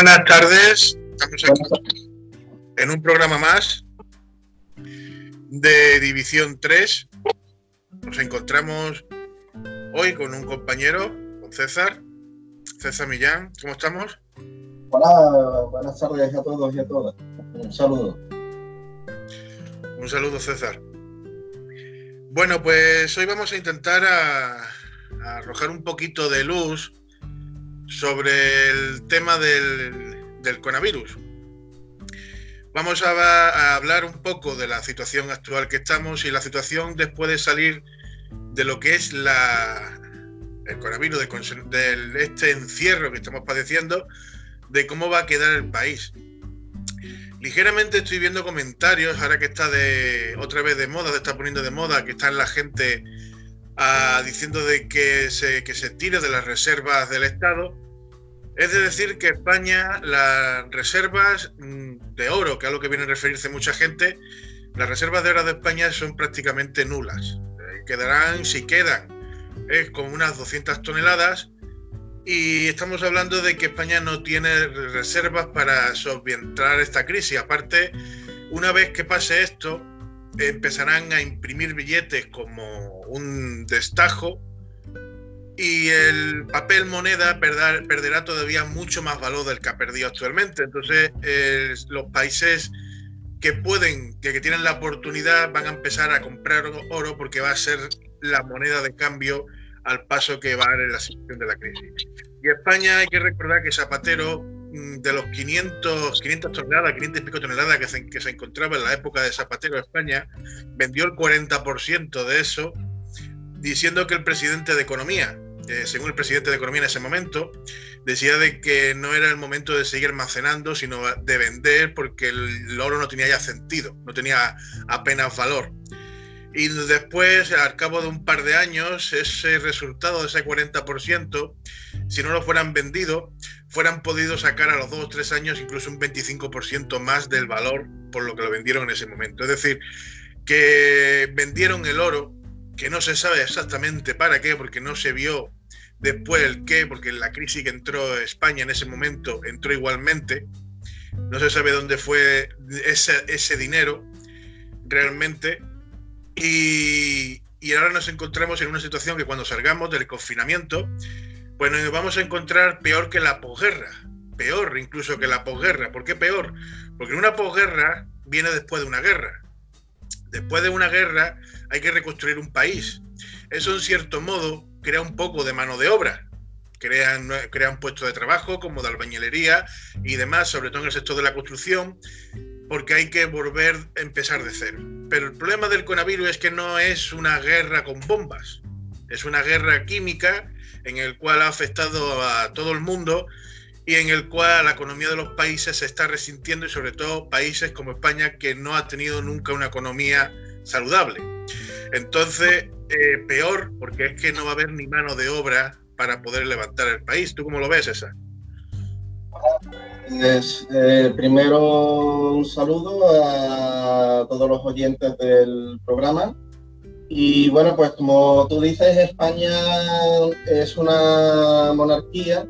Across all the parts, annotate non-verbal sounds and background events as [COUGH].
Buenas tardes, estamos aquí en un programa más de División 3. Nos encontramos hoy con un compañero, con César, César Millán. ¿Cómo estamos? Hola, buenas tardes a todos y a todas. Un saludo. Un saludo, César. Bueno, pues hoy vamos a intentar arrojar un poquito de luz sobre el tema del, coronavirus. Vamos a, hablar un poco de la situación actual que estamos y la situación después de salir de lo que es la, el coronavirus, de, este encierro que estamos padeciendo, de cómo va a quedar el país. Ligeramente estoy viendo comentarios, ahora que está de otra vez de moda, se está poniendo de moda, que está la gente diciendo de que se, que se tire de las reservas del Estado. Es decir, que España, las reservas mm, de oro, que es a lo que viene a referirse mucha gente, las reservas de oro de España son prácticamente nulas. Eh, quedarán, si quedan, es con unas 200 toneladas. Y estamos hablando de que España no tiene reservas para solventar esta crisis. Aparte, una vez que pase esto, empezarán a imprimir billetes como un destajo y el papel moneda perderá todavía mucho más valor del que ha perdido actualmente. Entonces, los países que pueden, que, tienen la oportunidad, van a empezar a comprar oro porque va a ser la moneda de cambio al paso que va en la situación de la crisis. Y España hay que recordar que Zapatero de los 500, 500 toneladas, 500 y pico toneladas que se, que se encontraba en la época de Zapatero de España, vendió el 40% de eso, diciendo que el presidente de Economía, eh, según el presidente de Economía en ese momento, decía de que no era el momento de seguir almacenando, sino de vender porque el oro no tenía ya sentido, no tenía apenas valor. Y después, al cabo de un par de años, ese resultado de ese 40%, si no lo fueran vendido, fueran podido sacar a los dos o tres años incluso un 25% más del valor por lo que lo vendieron en ese momento. Es decir, que vendieron el oro, que no se sabe exactamente para qué, porque no se vio después el qué, porque la crisis que entró España en ese momento entró igualmente. No se sabe dónde fue ese, ese dinero realmente. Y, y ahora nos encontramos en una situación que cuando salgamos del confinamiento, pues nos vamos a encontrar peor que la posguerra, peor incluso que la posguerra. ¿Por qué peor? Porque una posguerra viene después de una guerra. Después de una guerra hay que reconstruir un país. Eso en cierto modo crea un poco de mano de obra. Crean, crean puestos de trabajo como de albañilería y demás, sobre todo en el sector de la construcción, porque hay que volver a empezar de cero. Pero el problema del coronavirus es que no es una guerra con bombas, es una guerra química en el cual ha afectado a todo el mundo y en el cual la economía de los países se está resintiendo y sobre todo países como España que no ha tenido nunca una economía saludable. Entonces, eh, peor porque es que no va a haber ni mano de obra para poder levantar el país. ¿Tú cómo lo ves, esa? Pues, eh, primero un saludo a todos los oyentes del programa y bueno, pues como tú dices, España es una monarquía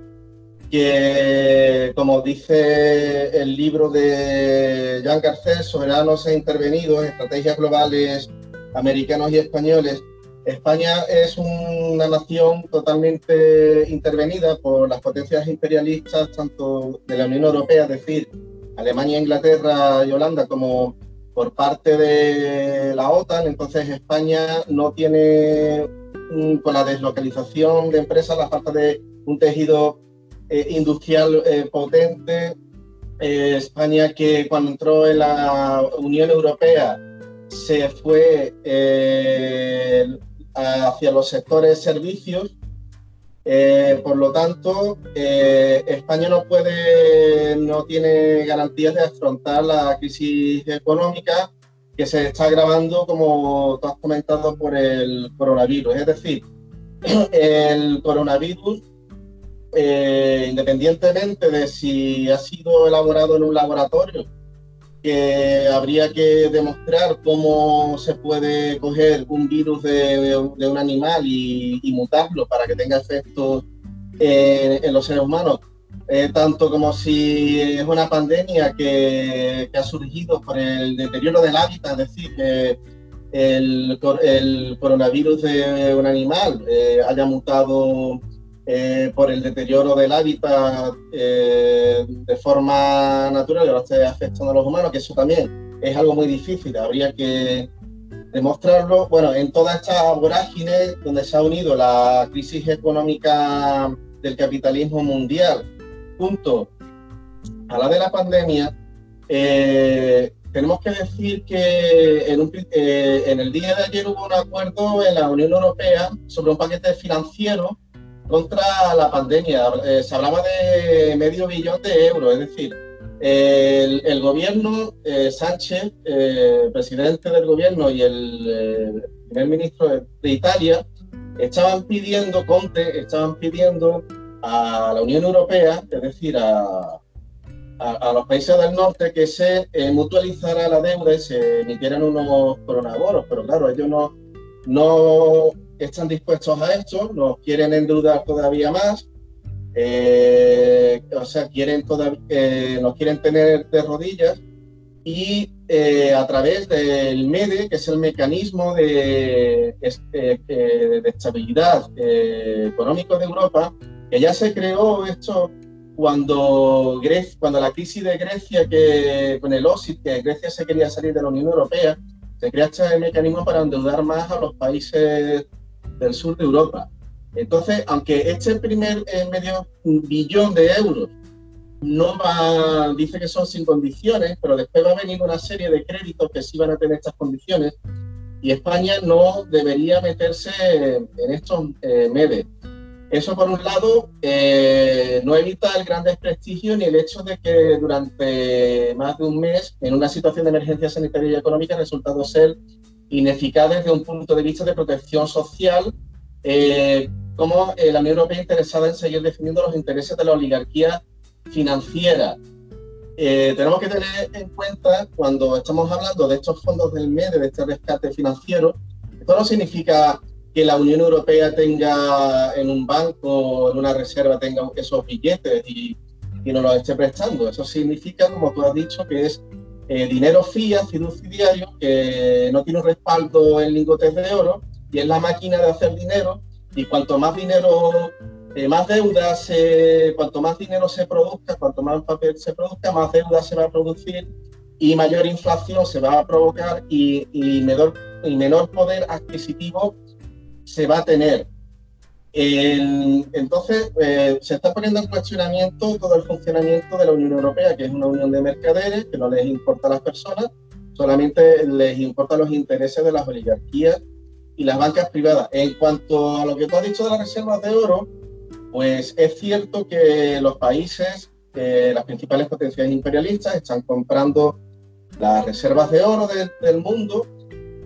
que, como dice el libro de Jean Garcés, Soberanos e Intervenidos, Estrategias Globales Americanos y Españoles, España es una nación totalmente intervenida por las potencias imperialistas, tanto de la Unión Europea, es decir, Alemania, Inglaterra y Holanda, como por parte de la OTAN, entonces España no tiene, con la deslocalización de empresas, la falta de un tejido eh, industrial eh, potente, eh, España que cuando entró en la Unión Europea se fue hacia los sectores servicios eh, por lo tanto, eh, España no puede, no tiene garantías de afrontar la crisis económica que se está agravando, como tú has comentado, por el coronavirus. Es decir, [CLEARS THROAT] el coronavirus, eh, independientemente de si ha sido elaborado en un laboratorio que habría que demostrar cómo se puede coger un virus de, un animal y, mutarlo para que tenga efectos en, los seres humanos. Eh, tanto como si es una pandemia que, ha surgido por el deterioro del hábitat, es decir, que el, coronavirus de un animal eh, haya mutado eh, por el deterioro del hábitat de forma natural y ahora esté afectando a los humanos, que eso también es algo muy difícil, habría que demostrarlo. Bueno, en toda esta vorágine donde se ha unido la crisis económica del capitalismo mundial junto a la de la pandemia, eh, tenemos que decir que eh, en, el día de ayer hubo un acuerdo en la Unión Europea sobre un paquete financiero contra la pandemia. Eh, se hablaba de medio billón de euros, es decir, el, gobierno, Sánchez, presidente del gobierno y el primer ministro de Italia, estaban pidiendo, Conte, estaban pidiendo a la Unión Europea, es decir, a, a, los países del norte, que se eh, mutualizara la deuda y se emitieran unos coronaboros, pero claro, ellos no, no están dispuestos a esto, nos quieren endeudar todavía más, eh, o sea, quieren eh, nos quieren tener de rodillas. Y a través del MEDE, que es el mecanismo de, de estabilidad económico de Europa, que ya se creó esto cuando, cuando la crisis de Grecia, que con el OSIT, que Grecia se quería salir de la Unión Europea, se crea este mecanismo para endeudar más a los países del sur de Europa. Entonces, aunque este primer eh, medio billón de euros no va, dice que son sin condiciones, pero después va a venir una serie de créditos que sí van a tener estas condiciones y España no debería meterse en estos eh, MEDES. Eso por un lado eh, no evita el gran desprestigio ni el hecho de que durante más de un mes, en una situación de emergencia sanitaria y económica, ha resultado ser ineficaz desde un punto de vista de protección social, eh, como eh, la Unión Europea interesada en seguir defendiendo los intereses de la oligarquía financiera. tenemos que tener en cuenta cuando estamos hablando de estos fondos del MEDE, de este rescate financiero, esto no significa que la Unión Europea tenga en un banco, en una reserva, tenga esos billetes y, y nos los esté prestando. Eso significa, como tú has dicho, que es eh, dinero fiat, fiduciario, que no tiene un respaldo en lingotes de oro y es la máquina de hacer dinero. Y cuanto más dinero, eh, más deuda, se, cuanto más dinero se produzca, cuanto más papel se produzca, más deuda se va a producir y mayor inflación se va a provocar y, y menor, y menor poder adquisitivo se va a tener. entonces, eh, se está poniendo en cuestionamiento todo el funcionamiento de la Unión Europea, que es una unión de mercaderes, que no les importa a las personas, solamente les importan los intereses de las oligarquías y las bancas privadas. En cuanto a lo que tú has dicho de las reservas de oro, pues es cierto que los países, las principales potencias imperialistas, están comprando las reservas de oro del mundo,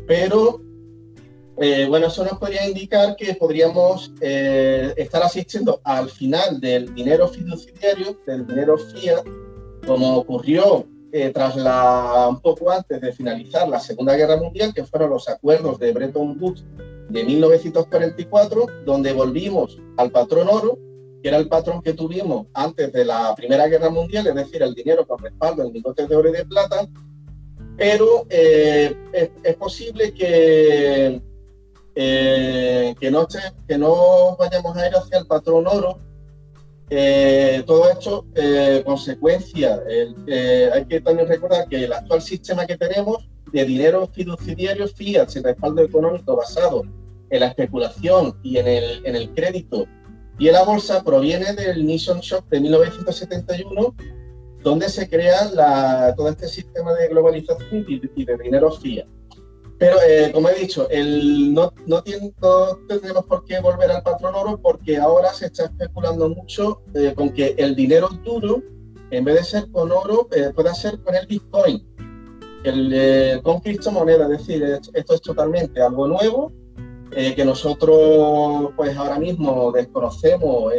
pero eh, bueno, eso nos podría indicar que podríamos eh, estar asistiendo al final del dinero fiduciario, del dinero fiat, como ocurrió eh, tras la, un poco antes de finalizar la Segunda Guerra Mundial, que fueron los acuerdos de Bretton Woods de 1944, donde volvimos al patrón oro, que era el patrón que tuvimos antes de la Primera Guerra Mundial, es decir, el dinero con respaldo en lingotes de oro y de plata, pero es, es posible que eh, que, no que no vayamos a ir hacia el patrón oro. Eh, todo esto, eh, consecuencia, hay que también recordar que el actual sistema que tenemos de dinero fiduciario fiat sin respaldo económico basado en la especulación y en el, en el crédito y en la bolsa proviene del Nixon Shock de 1971, donde se crea la, todo este sistema de globalización y de dinero fiat. Pero eh, como he dicho, el, no, no, tendremos por qué volver al patrón oro porque ahora se está especulando mucho eh, con que el dinero duro, en vez de ser con oro, eh, pueda ser con el Bitcoin, el, con criptomonedas. Es decir, esto es totalmente algo nuevo que nosotros pues ahora mismo desconocemos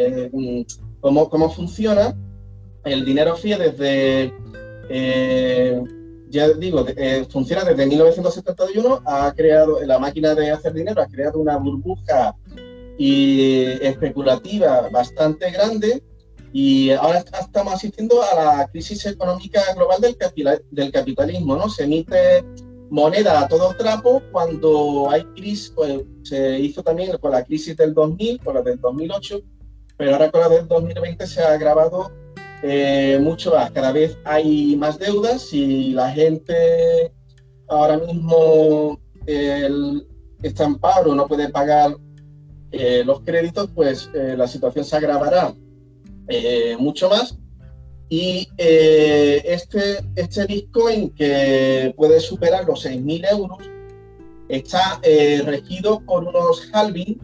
cómo, cómo funciona. El dinero fiat desde ya digo, eh, funciona desde 1971, ha creado, la máquina de hacer dinero ha creado una burbuja y especulativa bastante grande Y ahora estamos asistiendo a la crisis económica global del, del capitalismo, ¿no? Se emite moneda a todo trapo cuando hay crisis, pues, se hizo también con la crisis del 2000, con la del 2008, pero ahora con la del 2020 se ha agravado eh, mucho más. Cada vez hay más deudas y la gente ahora mismo el, está en paro, no puede pagar eh, los créditos, pues eh, la situación se agravará mucho más. Y este, este Bitcoin que puede superar los 6.000 euros está regido por unos halving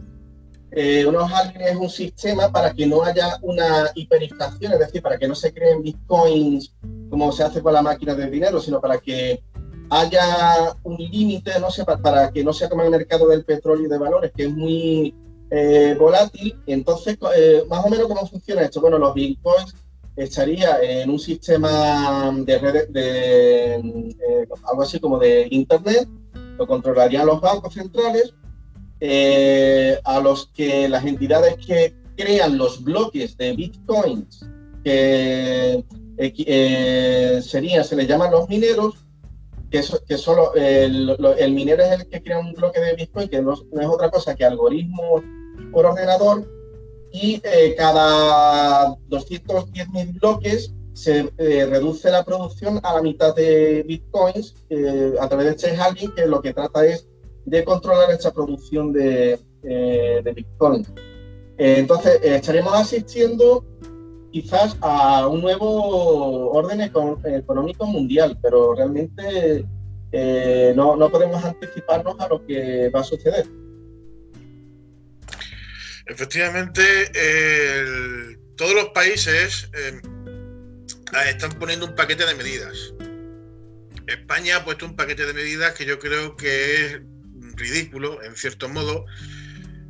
eh, unos es un sistema para que no haya una hiperinflación, es decir, para que no se creen bitcoins como se hace con la máquina de dinero, sino para que haya un límite, no sé, para, que no sea como el mercado del petróleo y de valores, que es muy eh, volátil. Entonces, eh, más o menos cómo funciona esto. Bueno, los bitcoins estaría en un sistema de redes, de, algo así como de internet, lo controlarían los bancos centrales eh, a los que las entidades que crean los bloques de bitcoins, que eh, serían, se les llaman los mineros, que, que solo el, el, minero es el que crea un bloque de bitcoin, que no, es otra cosa que algoritmo por ordenador, y eh, cada 210.000 bloques se reduce la producción a la mitad de bitcoins a través de este halving, que lo que trata es de controlar esta producción de, eh, Bitcoin. Eh, entonces, eh, estaremos asistiendo quizás a un nuevo orden económico mundial, pero realmente no, no, podemos anticiparnos a lo que va a suceder. Efectivamente, todos los países están poniendo un paquete de medidas. España ha puesto un paquete de medidas que yo creo que es ridículo, en cierto modo,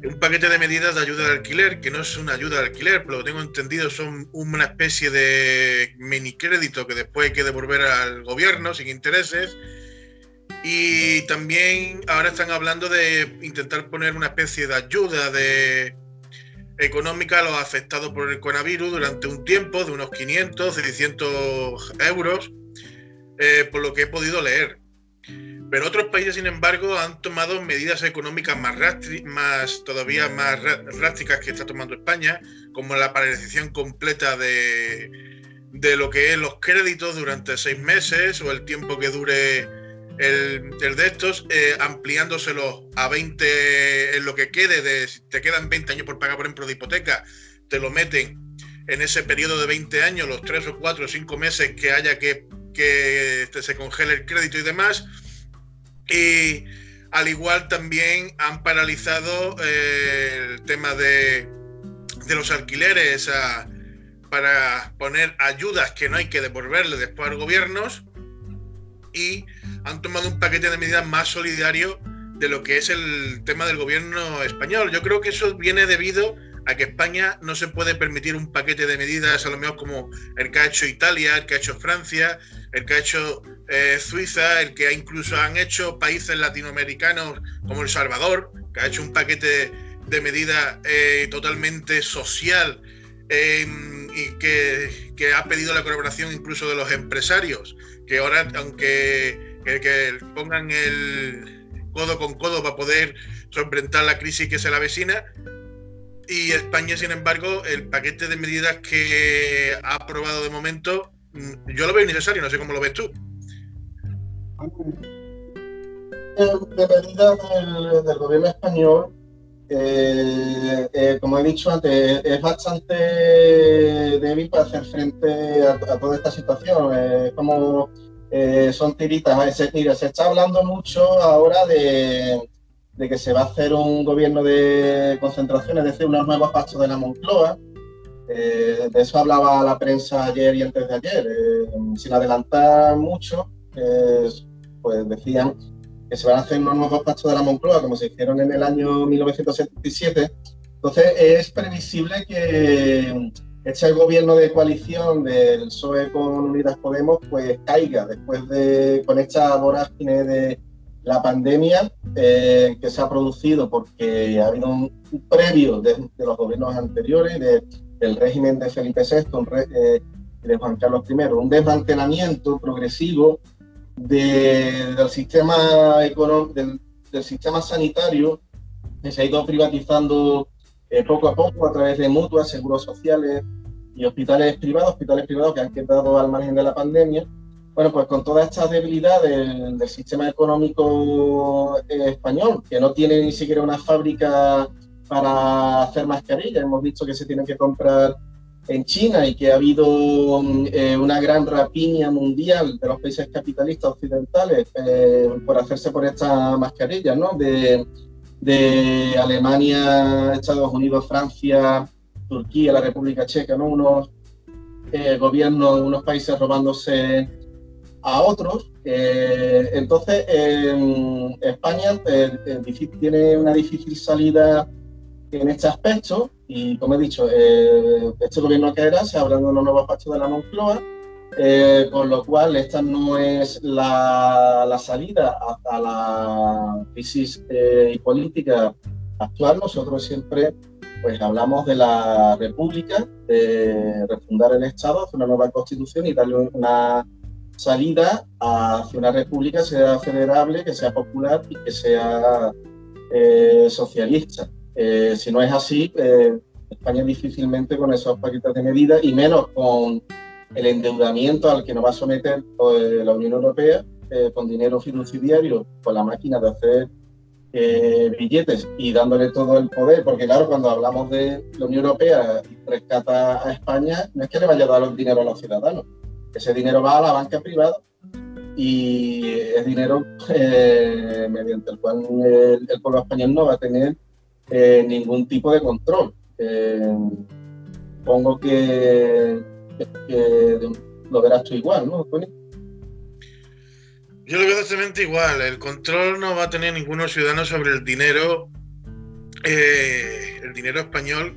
un paquete de medidas de ayuda al alquiler, que no es una ayuda al alquiler, pero lo tengo entendido, son una especie de mini crédito que después hay que devolver al gobierno sin intereses. Y también ahora están hablando de intentar poner una especie de ayuda de económica a los afectados por el coronavirus durante un tiempo de unos 500, 600 euros, eh, por lo que he podido leer. Pero otros países, sin embargo, han tomado medidas económicas más, más todavía más drásticas que está tomando España, como la paralización completa de, de, lo que es los créditos durante seis meses o el tiempo que dure el, de estos, eh, ampliándoselos a 20 en lo que quede, de, si te quedan 20 años por pagar, por ejemplo, de hipoteca, te lo meten en ese periodo de 20 años, los 3 o 4 o 5 meses que haya que, que se congele el crédito y demás y al igual también han paralizado eh, el tema de, los alquileres para poner ayudas que no hay que devolverle después a los gobiernos y han tomado un paquete de medidas más solidario de lo que es el tema del gobierno español. Yo creo que eso viene debido a que España no se puede permitir un paquete de medidas a lo mejor como el que ha hecho Italia, el que ha hecho Francia, el que ha hecho eh, Suiza, el que incluso han hecho países latinoamericanos como El Salvador, que ha hecho un paquete de medidas eh, totalmente social em, y que, ha pedido la colaboración incluso de los empresarios, que ahora, aunque que, pongan el codo con codo para poder sorprentar la crisis que se la vecina, y España, sin embargo, el paquete de medidas que ha aprobado de momento, mm, yo lo veo innecesario, no sé cómo lo ves tú. De medidas del, gobierno español, eh, eh, como he dicho antes, es bastante débil para hacer frente a, toda esta situación. Es como eh, son tiritas. Mira, se está hablando mucho ahora de de que se va a hacer un gobierno de concentración, es decir, unos nuevos pactos de la Moncloa. Eh, de eso hablaba la prensa ayer y antes de ayer. Eh, sin adelantar mucho, pues decían que se van a hacer unos nuevos pactos de la Moncloa, como se hicieron en el año 1977. Entonces, es previsible que este gobierno de coalición del PSOE con Unidas Podemos pues caiga después de con esta vorágine de la pandemia eh, que se ha producido porque ha habido un, previo de, los gobiernos anteriores, de del régimen de Felipe VI, eh, de Juan Carlos I, un desmantelamiento progresivo del, sistema del, del, sistema sanitario que se ha ido privatizando eh, poco a poco a través de mutuas, seguros sociales y hospitales privados, hospitales privados que han quedado al margen de la pandemia. Bueno, pues con toda esta debilidad del, del sistema económico eh, español, que no tiene ni siquiera una fábrica para hacer mascarillas, hemos visto que se tienen que comprar en China y que ha habido eh, una gran rapiña mundial de los países capitalistas occidentales eh, por hacerse por estas mascarillas, ¿no? De, de, Alemania, Estados Unidos, Francia, Turquía, la República Checa, ¿no? Unos eh, gobiernos, unos países robándose a otros. entonces, España tiene una difícil salida en este aspecto y, como he dicho, eh, este gobierno era se abren unos nuevos pactos de la Moncloa, eh, con lo cual esta no es la, la salida hasta la crisis eh, política actual. Nosotros siempre pues hablamos de la República, de refundar el Estado, hacer una nueva constitución y darle una salida hacia una república que sea federable, que sea popular y que sea eh, socialista. Eh, si no es así, eh, España difícilmente con esos paquetes de medidas y menos con el endeudamiento al que nos va a someter pues, la Unión Europea con dinero fiduciario, con la máquina de hacer billetes y dándole todo el poder, porque claro, cuando hablamos de la Unión Europea rescata a España, no es que le vaya a dar el dinero a los ciudadanos, ese dinero va a la banca privada y es dinero mediante el cual el pueblo español no va a tener eh, ningún tipo de control. Eh, pongo que, lo verás tú igual, ¿no, Tony? Yo lo veo exactamente igual. El control no va a tener ninguno ciudadano sobre el dinero, eh, el dinero español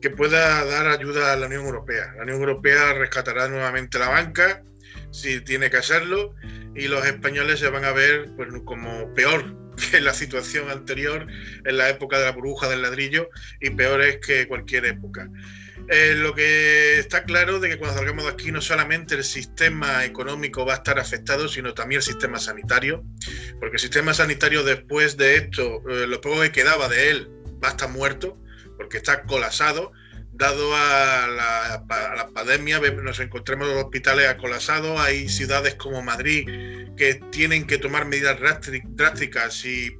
que pueda dar ayuda a la Unión Europea. La Unión Europea rescatará nuevamente la banca si tiene que hacerlo y los españoles se van a ver pues, como peor [LAUGHS] que la situación anterior en la época de la burbuja del ladrillo y peores que cualquier época. Eh, lo que está claro de que cuando salgamos de aquí no solamente el sistema económico va a estar afectado, sino también el sistema sanitario, porque el sistema sanitario después de esto, eh, lo poco que quedaba de él, va a estar muerto, porque está colapsado dado a la, pandemia, nos encontramos los hospitales acolasados, hay ciudades como Madrid que tienen que tomar medidas drásticas y,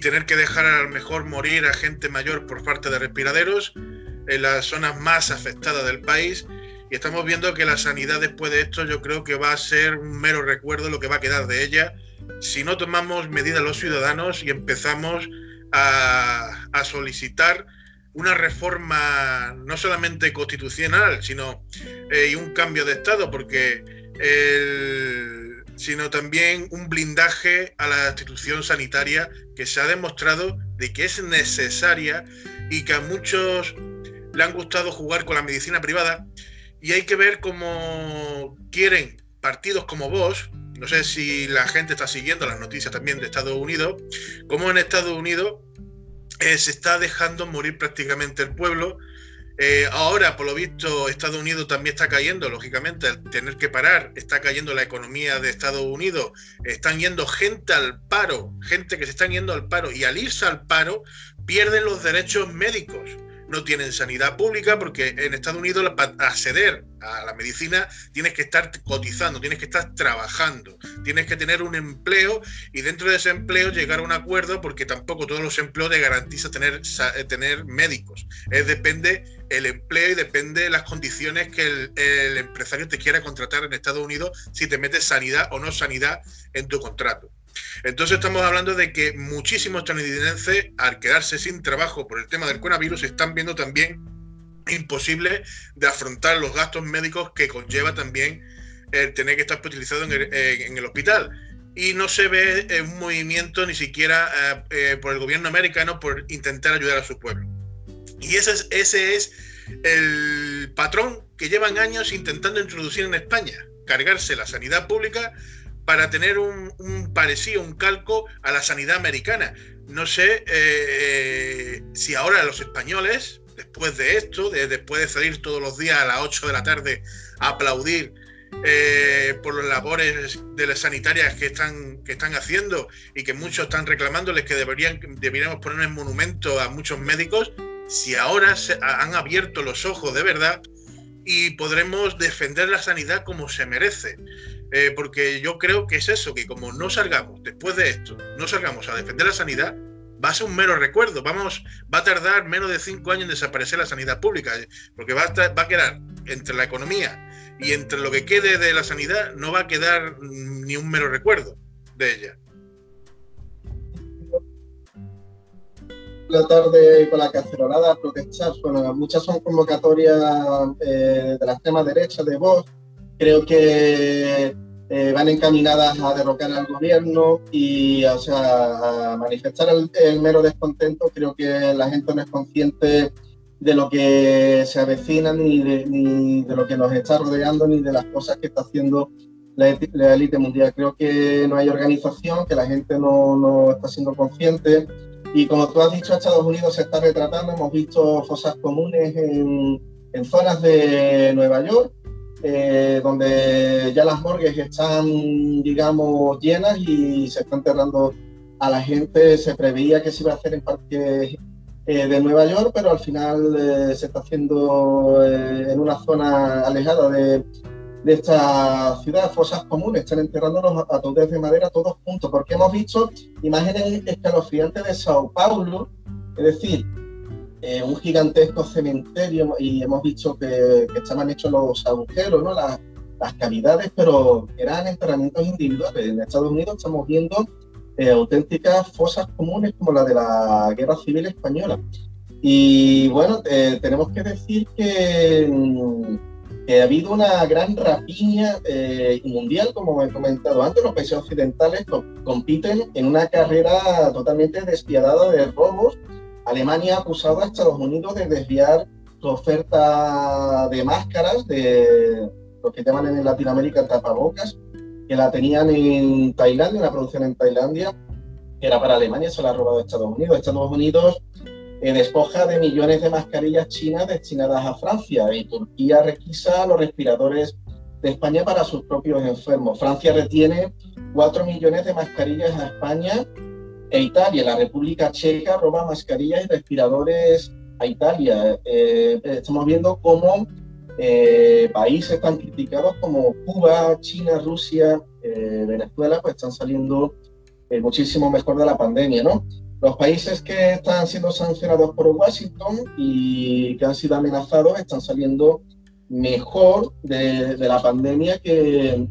tener que dejar a lo mejor morir a gente mayor por falta de respiraderos en las zonas más afectadas del país. Y estamos viendo que la sanidad después de esto yo creo que va a ser un mero recuerdo lo que va a quedar de ella si no tomamos medidas los ciudadanos y empezamos a, a solicitar una reforma no solamente constitucional, sino eh, un cambio de Estado, porque sino también un blindaje a la institución sanitaria que se ha demostrado de que es necesaria y que a muchos le han gustado jugar con la medicina privada. Y hay que ver cómo quieren partidos como vos, no sé si la gente está siguiendo las noticias también de Estados Unidos, como en Estados Unidos eh, se está dejando morir prácticamente el pueblo. Eh, ahora, por lo visto, Estados Unidos también está cayendo, lógicamente, al tener que parar, está cayendo la economía de Estados Unidos, están yendo gente al paro, gente que se están yendo al paro, y al irse al paro pierden los derechos médicos no tienen sanidad pública porque en Estados Unidos para acceder a la medicina tienes que estar cotizando, tienes que estar trabajando, tienes que tener un empleo y dentro de ese empleo llegar a un acuerdo porque tampoco todos los empleos te garantizan tener, eh, tener médicos. Es depende el empleo y depende las condiciones que el, el empresario te quiera contratar en Estados Unidos si te metes sanidad o no sanidad en tu contrato. Entonces estamos hablando de que muchísimos estadounidenses, al quedarse sin trabajo por el tema del coronavirus, están viendo también imposible de afrontar los gastos médicos que conlleva también el tener que estar hospitalizado en el, hospital. Y no se ve un movimiento ni siquiera eh, eh, por el gobierno americano por intentar ayudar a su pueblo. Y ese es, ese es el patrón que llevan años intentando introducir en España, cargarse la sanidad pública para tener un, parecido, un calco a la sanidad americana. No sé eh, si ahora los españoles después de esto, después de salir todos los días a las 8 de la tarde a aplaudir eh, por las labores de las sanitarias que están, que están haciendo y que muchos están reclamándoles que deberían, deberíamos poner en monumento a muchos médicos, si ahora se han abierto los ojos de verdad y podremos defender la sanidad como se merece. Eh, porque yo creo que es eso, que como no salgamos después de esto, no salgamos a defender la sanidad, va a ser un mero recuerdo. Vamos, va a tardar menos de cinco años en desaparecer la sanidad pública, eh, porque va a, va a quedar entre la economía y entre lo que quede de la sanidad, no va a quedar ni un mero recuerdo de ella. La tarde con la cacerolada bueno, muchas son convocatorias eh, de la extrema derecha de Vox. Creo que eh, van encaminadas a derrocar al gobierno y o sea, a manifestar el, mero descontento. Creo que la gente no es consciente de lo que se avecina, ni de, ni de lo que nos está rodeando, ni de las cosas que está haciendo la, élite mundial. Creo que no hay organización, que la gente no, no, está siendo consciente. Y como tú has dicho, Estados Unidos se está retratando. Hemos visto fosas comunes en, en zonas de Nueva York eh, donde ya las morgues están, digamos, llenas y se está enterrando a la gente. Se preveía que se iba a hacer en parques eh, de Nueva York, pero al final eh, se está haciendo en una zona alejada de, de, esta ciudad, fosas comunes, están enterrándonos a todos de madera todos juntos, porque hemos visto imágenes escalofriantes de Sao Paulo, es decir, eh, un gigantesco cementerio y hemos visto que, estaban hechos los agujeros, ¿no? las, las cavidades, pero eran enterramientos individuales. En Estados Unidos estamos viendo eh, auténticas fosas comunes como la de la Guerra Civil Española. Y bueno, eh, tenemos que decir que, mm, que, ha habido una gran rapiña mundial, como he comentado antes. Los países occidentales compiten en una carrera totalmente despiadada de robos Alemania ha acusado a Estados Unidos de desviar su oferta de máscaras, de lo que llaman en Latinoamérica tapabocas, que la tenían en Tailandia, una producción en Tailandia, que era para Alemania, se la ha robado Estados Unidos. Estados Unidos eh, despoja de millones de mascarillas chinas destinadas a Francia y Turquía requisa los respiradores de España para sus propios enfermos. Francia retiene 4 millones de mascarillas a España e Italia. La República Checa roba mascarillas y respiradores a Italia. Eh, estamos viendo cómo eh, países tan criticados como Cuba, China, Rusia, eh, Venezuela, pues están saliendo muchísimo mejor de la pandemia, ¿no? Los países que están siendo sancionados por Washington y que han sido amenazados están saliendo mejor de, la pandemia que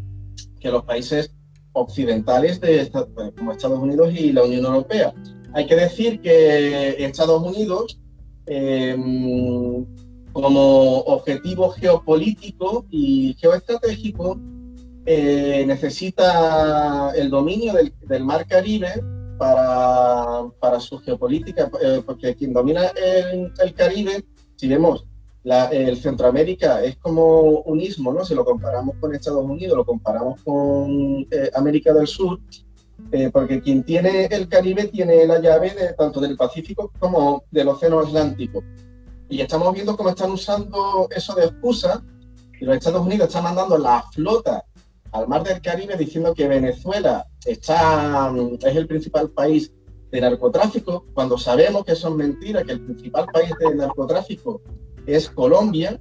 los países occidentales de, como Estados Unidos y la Unión Europea. Hay que decir que Estados Unidos, em, como objetivo geopolítico y geoestratégico, eh, necesita el dominio del, mar Caribe para, para su geopolítica, eh, porque quien domina el, el Caribe, si vemos el Centroamérica es como un istmo, ¿no? Si lo comparamos con Estados Unidos, lo comparamos con eh, América del Sur, eh, porque quien tiene el Caribe tiene la llave de, tanto del Pacífico como del Océano Atlántico. Y estamos viendo cómo están usando eso de excusa, y los Estados Unidos están mandando la flota al mar del Caribe diciendo que Venezuela está, es el principal país de narcotráfico, cuando sabemos que eso es mentira, que el principal país de narcotráfico es Colombia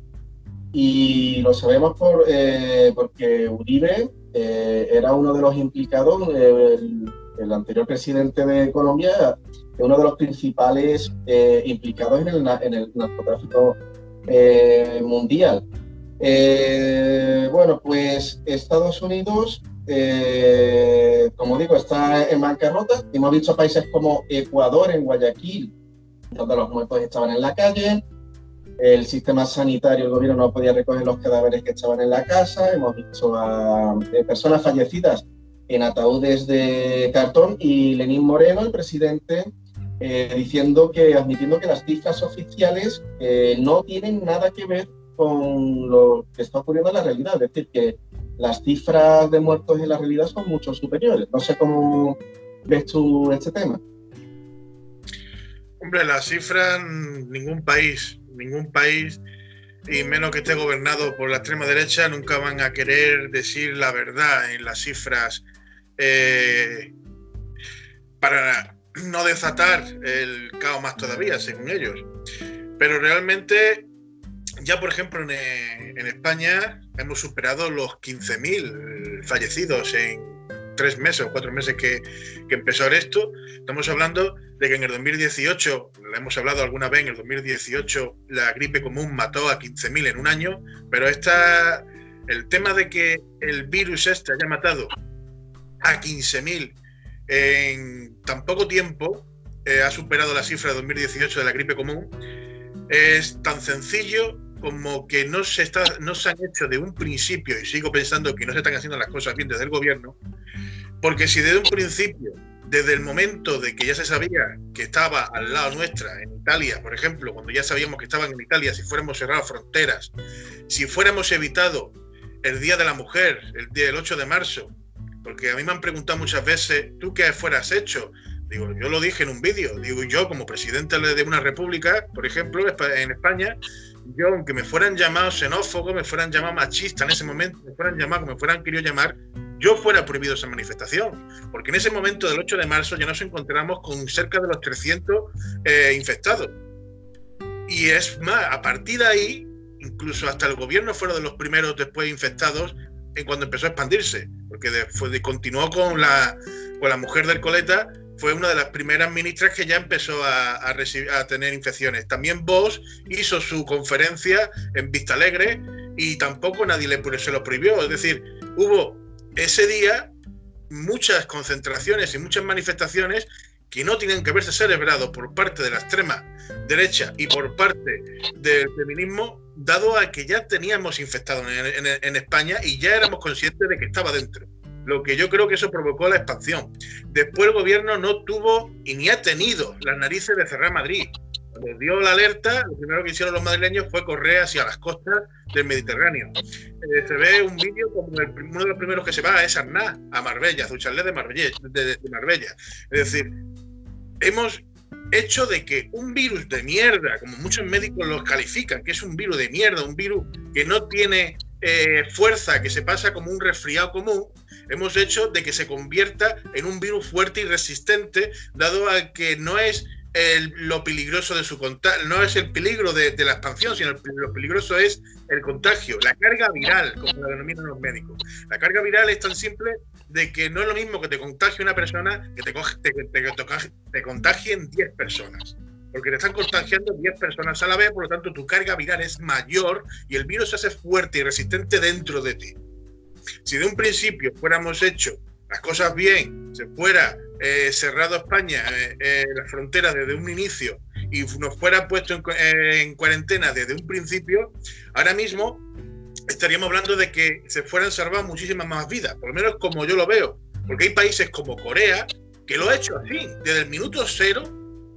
y lo sabemos por, eh, porque Uribe eh, era uno de los implicados, el, anterior presidente de Colombia, uno de los principales eh, implicados en el, narcotráfico mundial. bueno, pues Estados Unidos, como digo, está en bancarrota. Hemos visto países como Ecuador, en Guayaquil, donde los muertos estaban en la calle, el sistema sanitario, el gobierno no podía recoger los cadáveres que estaban en la casa, hemos visto a eh, personas fallecidas en ataúdes de cartón y Lenín Moreno, el presidente, eh, diciendo que, admitiendo que las cifras oficiales eh, no tienen nada que ver con lo que está ocurriendo en la realidad, es decir, que las cifras de muertos en la realidad son mucho superiores. No sé cómo ves tú este tema. Hombre, las cifras, ningún país ningún país, y menos que esté gobernado por la extrema derecha, nunca van a querer decir la verdad en las cifras eh, para no desatar el caos más todavía, según ellos. Pero realmente, ya por ejemplo en, España hemos superado los 15.000 fallecidos en tres meses o cuatro meses que, que, empezó esto. Estamos hablando de que en el 2018, lo hemos hablado alguna vez, en el 2018 la gripe común mató a 15.000 en un año, pero esta, el tema de que el virus este haya matado a 15.000 en tan poco tiempo, eh, ha superado la cifra de 2018 de la gripe común, es tan sencillo como que no se, está, no se han hecho de un principio, y sigo pensando que no se están haciendo las cosas bien desde el gobierno, porque si desde un principio, desde el momento de que ya se sabía que estaba al lado nuestra, en Italia, por ejemplo, cuando ya sabíamos que estaban en Italia, si fuéramos cerrado fronteras, si fuéramos evitado el Día de la Mujer, el día del 8 de marzo, porque a mí me han preguntado muchas veces, ¿tú qué fueras hecho? Digo, yo lo dije en un vídeo, digo, yo como presidente de una república, por ejemplo, en España, yo aunque me fueran llamados xenófobo, me fueran llamados machista en ese momento, me fueran llamados como me fueran querido llamar, yo fuera prohibido esa manifestación. Porque en ese momento del 8 de marzo ya nos encontramos con cerca de los 300 eh, infectados. Y es más, a partir de ahí, incluso hasta el gobierno fueron de los primeros después infectados en cuando empezó a expandirse porque después continuó con la, con la mujer del coleta, fue una de las primeras ministras que ya empezó a, recibir, a tener infecciones. También Voss hizo su conferencia en Vista Alegre y tampoco nadie le, se lo prohibió. Es decir, hubo ese día muchas concentraciones y muchas manifestaciones que no tienen que verse celebrados por parte de la extrema derecha y por parte del feminismo, dado a que ya teníamos infectado en, España y ya éramos conscientes de que estaba dentro. Lo que yo creo que eso provocó la expansión. Después el gobierno no tuvo y ni ha tenido las narices de cerrar Madrid. Cuando dio la alerta, lo primero que hicieron los madrileños fue correr hacia las costas del Mediterráneo. Eh, se ve un vídeo como uno de los primeros que se va es Arnaz, a Marbella, a su de Marbella, de Marbella. Es decir, hemos hecho de que un virus de mierda, como muchos médicos lo califican, que es un virus de mierda, un virus que no tiene eh, fuerza, que se pasa como un resfriado común, hemos hecho de que se convierta en un virus fuerte y resistente, dado a que no es lo peligroso de su no es el peligro de, la expansión, sino lo peligroso es el contagio, la carga viral, como la denominan los médicos. La carga viral es tan simple de que no es lo mismo que te contagie una persona que te, te, te, contagien 10 personas. Porque te están contagiando 10 personas a la vez, por lo tanto tu carga viral es mayor y el virus se hace fuerte y resistente dentro de ti. Si de un principio fuéramos hecho las cosas bien, se fuera eh, cerrado España, eh, eh, las fronteras desde un inicio y nos fuera puesto en, en, cuarentena desde un principio, ahora mismo estaríamos hablando de que se fueran salvadas muchísimas más vidas, por lo menos como yo lo veo, porque hay países como Corea que lo ha hecho así, desde el minuto cero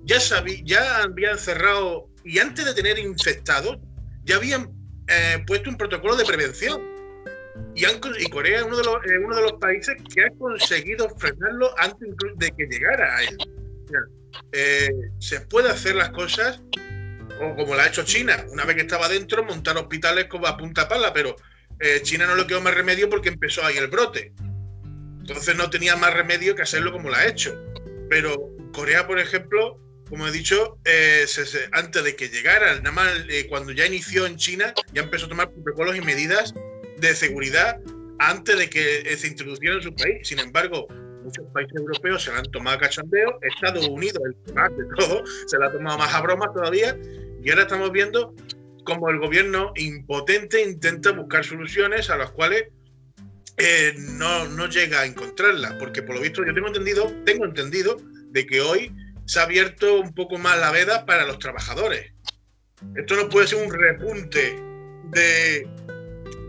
ya, ya habían cerrado y antes de tener infectados ya habían puesto un protocolo de prevención y, Corea es uno, de los, países que ha conseguido frenarlo antes de que llegara a él. Eh, se puede hacer las cosas o como la ha hecho China, una vez que estaba dentro, montar hospitales como a punta pala, pero eh, China no le quedó más remedio porque empezó ahí el brote. Entonces no tenía más remedio que hacerlo como lo ha hecho. Pero Corea, por ejemplo, como he dicho, eh, antes de que llegara, nada más cuando ya inició en China, ya empezó a tomar protocolos y medidas de seguridad antes de que se introduciera en su país. Sin embargo, muchos países europeos se la han tomado a cachondeo, Estados Unidos, el más de todo, se la ha tomado más a broma todavía, y ahora estamos viendo como el gobierno impotente intenta buscar soluciones a las cuales eh, no, no, llega a encontrarlas, porque por lo visto yo tengo entendido, tengo entendido de que hoy se ha abierto un poco más la veda para los trabajadores. Esto no puede ser un repunte de,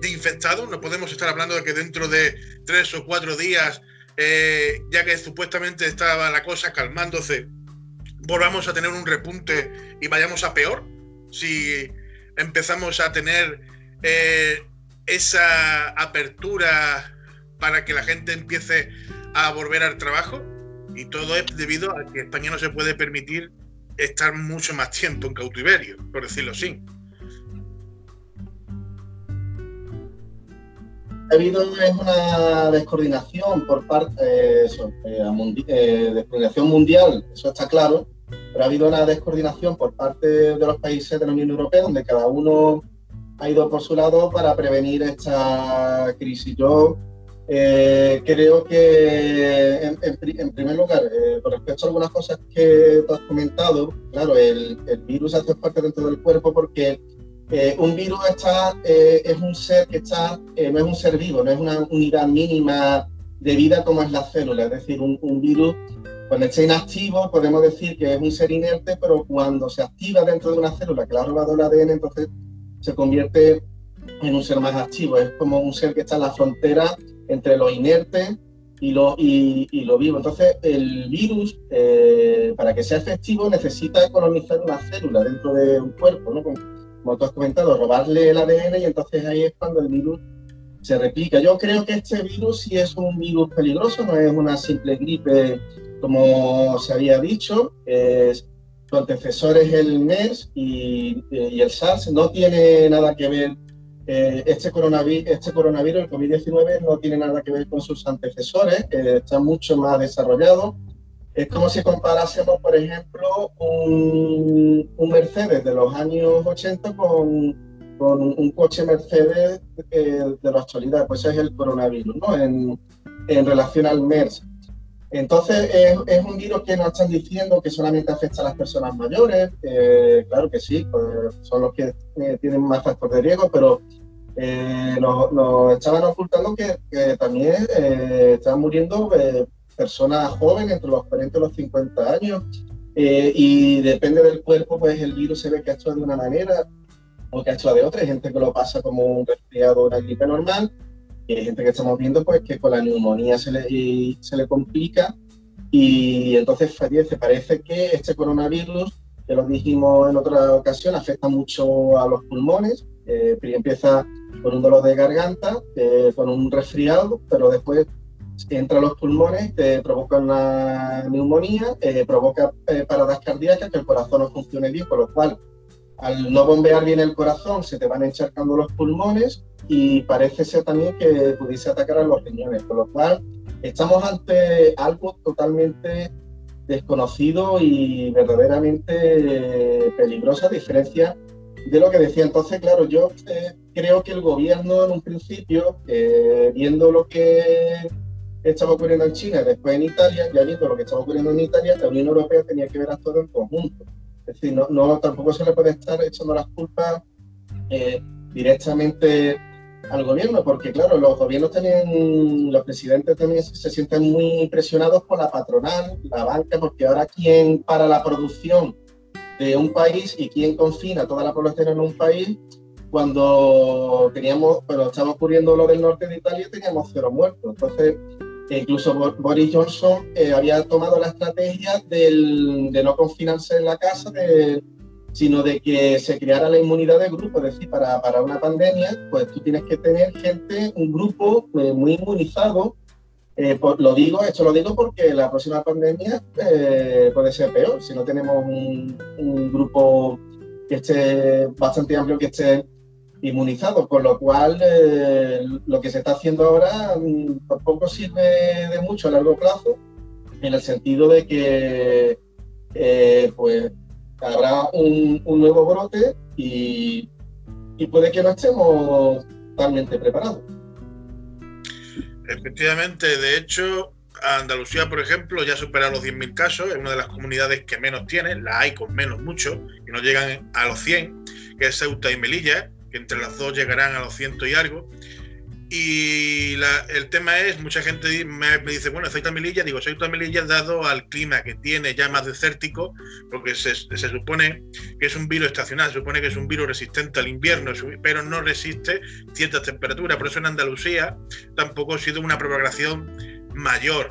infectados. No podemos estar hablando de que dentro de tres o cuatro días, eh, ya que supuestamente estaba la cosa calmándose, volvamos a tener un repunte y vayamos a peor. Si empezamos a tener eh, esa apertura para que la gente empiece a volver al trabajo. Y todo es debido a que España no se puede permitir estar mucho más tiempo en cautiverio, por decirlo así. Ha habido es una descoordinación por parte eh, eh, eh, descoordinación mundial, eso está claro, pero ha habido una descoordinación por parte de los países de la Unión Europea, donde cada uno ha ido por su lado para prevenir esta crisis. Yo eh, creo que, en, primer lugar, eh, con respecto a algunas cosas que tú has comentado, claro, el, virus hace parte dentro del cuerpo porque eh, un virus está, es un ser que está, no es un ser vivo, no es una unidad mínima de vida como es la célula, es decir, un, un virus cuando está inactivo podemos decir que es un ser inerte, pero cuando se activa dentro de una célula que le ha robado el ADN, entonces se convierte en un ser más activo. Es como un ser que está en la frontera entre lo inerte y lo, y, lo vivo. Entonces, el virus, eh, para que sea efectivo, necesita colonizar una célula dentro de un cuerpo, ¿no? Como, tú has comentado, robarle el ADN y entonces ahí es cuando el virus se replica. Yo creo que este virus sí es un virus peligroso, no es una simple gripe como se había dicho. Es, su antecesor es el MERS y, el SARS. No tiene nada que ver eh, este, coronavirus, este coronavirus, el COVID-19, no tiene nada que ver con sus antecesores, que están mucho más desarrollados. Es como si comparásemos, por ejemplo, un, Mercedes de los años 80 con, con un coche Mercedes de, la actualidad. Pues es el coronavirus, ¿no? En, en relación al MERS. Entonces, es, un virus que nos están diciendo que solamente afecta a las personas mayores. claro que sí, pues, son los que eh, tienen más factor de riesgo, pero eh, nos, estaban ocultando que, también eh, estaban muriendo personas jóvenes entre los 40 y los 50 años. y depende del cuerpo, pues el virus se ve que actúa de una manera o que actúa de otra. Hay gente que lo pasa como un resfriado o una gripe normal y hay gente que estamos viendo pues que con la neumonía se le, se le complica y entonces fallece. Parece que este coronavirus, que lo dijimos en otra ocasión, afecta mucho a los pulmones. Eh, empieza con un dolor de garganta, eh, con un resfriado, pero después entra a los pulmones, te provoca una neumonía, eh, provoca paradas cardíacas, que el corazón no funcione bien, con lo cual al no bombear bien el corazón se te van encharcando los pulmones y parece ser también que pudiese atacar a los riñones, con lo cual estamos ante algo totalmente desconocido y verdaderamente peligroso a diferencia de lo que decía. Entonces, claro, yo eh, creo que el gobierno en un principio, eh, viendo lo que estaba ocurriendo en China después en Italia, ya viendo lo que estaba ocurriendo en Italia, la Unión Europea tenía que ver a todo en conjunto. Es decir, no, no tampoco se le puede estar echando las culpas eh, directamente al gobierno, porque claro, los gobiernos tienen, los presidentes también se sienten muy impresionados por la patronal, la banca, porque ahora quién para la producción de un país y quién confina toda la población en un país, cuando teníamos, cuando estaba ocurriendo lo del norte de Italia, teníamos cero muertos. Entonces, incluso Boris Johnson eh, había tomado la estrategia del, de no confinarse en la casa, de sino de que se creara la inmunidad de grupo. Es decir, para, para una pandemia, pues tú tienes que tener gente, un grupo eh, muy inmunizado. Eh, lo digo, esto lo digo porque la próxima pandemia eh, puede ser peor si no tenemos un, un, grupo que esté bastante amplio, que esté inmunizado, con lo cual lo que se está haciendo ahora mm, tampoco sirve de mucho a largo plazo, en el sentido de que pues habrá un, nuevo brote y, puede que no estemos totalmente preparados. Efectivamente, de hecho, Andalucía, por ejemplo, ya supera los 10.000 casos, es una de las comunidades que menos tiene, la hay con menos mucho, y no llegan a los 100, que es Ceuta y Melilla, entre las dos llegarán a los ciento y algo. Y el tema es, mucha gente me, dice, bueno, Ceuta Melilla, digo, Ceuta Melilla dado al clima que tiene ya más desértico, porque se, supone que es un virus estacional, se supone que es un virus resistente al invierno, pero no resiste ciertas temperaturas. Por eso en Andalucía tampoco ha sido una propagación mayor.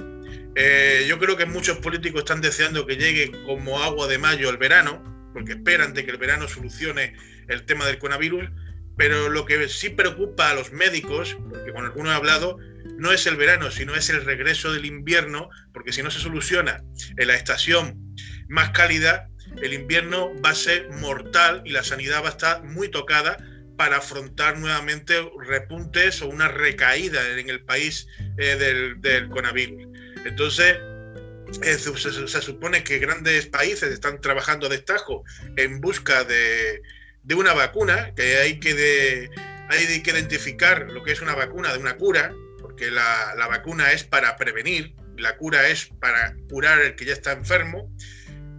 Eh, yo creo que muchos políticos están deseando que llegue como agua de mayo el verano, porque esperan de que el verano solucione el tema del coronavirus pero lo que sí preocupa a los médicos, porque con algunos he hablado, no es el verano, sino es el regreso del invierno, porque si no se soluciona en la estación más cálida, el invierno va a ser mortal y la sanidad va a estar muy tocada para afrontar nuevamente repuntes o una recaída en el país eh, del, del. Entonces, eh, se, supone que grandes países están trabajando a destajo en busca de, de una vacuna, que hay que, hay que identificar lo que es una vacuna de una cura, porque la, la vacuna es para prevenir, la cura es para curar el que ya está enfermo,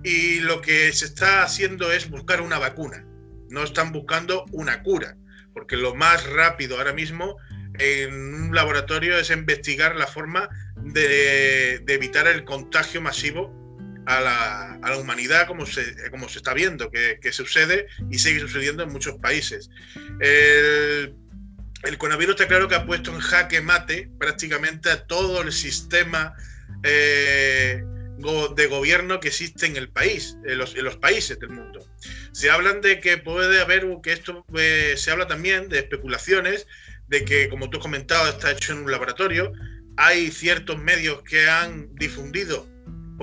y lo que se está haciendo es buscar una vacuna. No están buscando una cura, porque lo más rápido ahora mismo en un laboratorio es investigar la forma de, evitar el contagio masivo a la, humanidad como se, como se está viendo, que, sucede y sigue sucediendo en muchos países. El, coronavirus está claro que ha puesto en jaque mate prácticamente a todo el sistema eh, de gobierno que existe en el país, en los, en los países del mundo. Se hablan de que puede haber, que esto eh, se habla también de especulaciones, de que, como tú has comentado, está hecho en un laboratorio. Hay ciertos medios que han difundido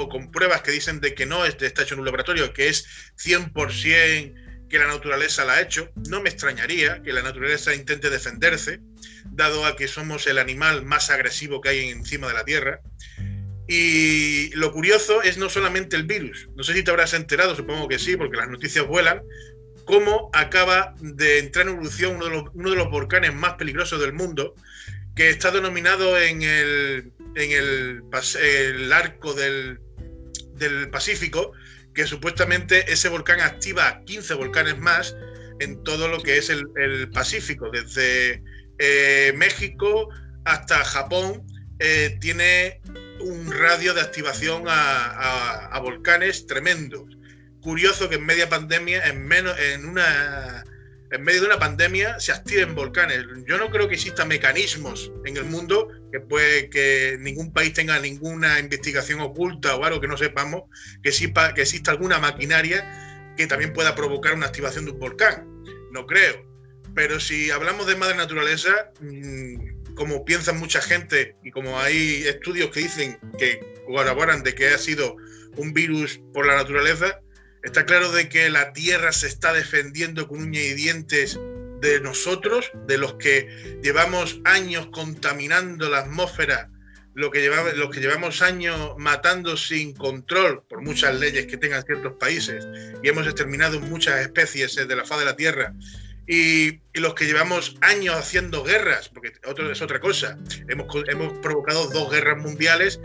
con pruebas que dicen de que no está hecho en un laboratorio, que es 100% que la naturaleza la ha hecho. No me extrañaría que la naturaleza intente defenderse, dado a que somos el animal más agresivo que hay encima de la Tierra. Y lo curioso es no solamente el virus, no sé si te habrás enterado, supongo que sí, porque las noticias vuelan, cómo acaba de entrar en erupción uno de los, volcanes más peligrosos del mundo, que está denominado en el, en el arco del, del, Pacífico, que supuestamente ese volcán activa 15 volcanes más en todo lo que es el, el Pacífico, desde eh, México hasta Japón, eh, tiene un radio de activación a, volcanes tremendos. Curioso que en media pandemia, en menos, en una en medio de una pandemia se activen volcanes. Yo no creo que existan mecanismos en el mundo que puede que ningún país tenga ninguna investigación oculta o algo que no sepamos, que, que exista alguna maquinaria que también pueda provocar una activación de un volcán. No creo. Pero si hablamos de madre naturaleza, mm, como piensa mucha gente y como hay estudios que dicen que colaboran de que ha sido un virus por la naturaleza, está claro de que la Tierra se está defendiendo con uñas y dientes de nosotros, de los que llevamos años contaminando la atmósfera, lo que llevamos, los que llevamos años matando sin control por muchas leyes que tengan ciertos países. Y hemos exterminado muchas especies de la faz de la Tierra. Y, los que llevamos años haciendo guerras, porque otro, es otra cosa, hemos, hemos provocado dos guerras mundiales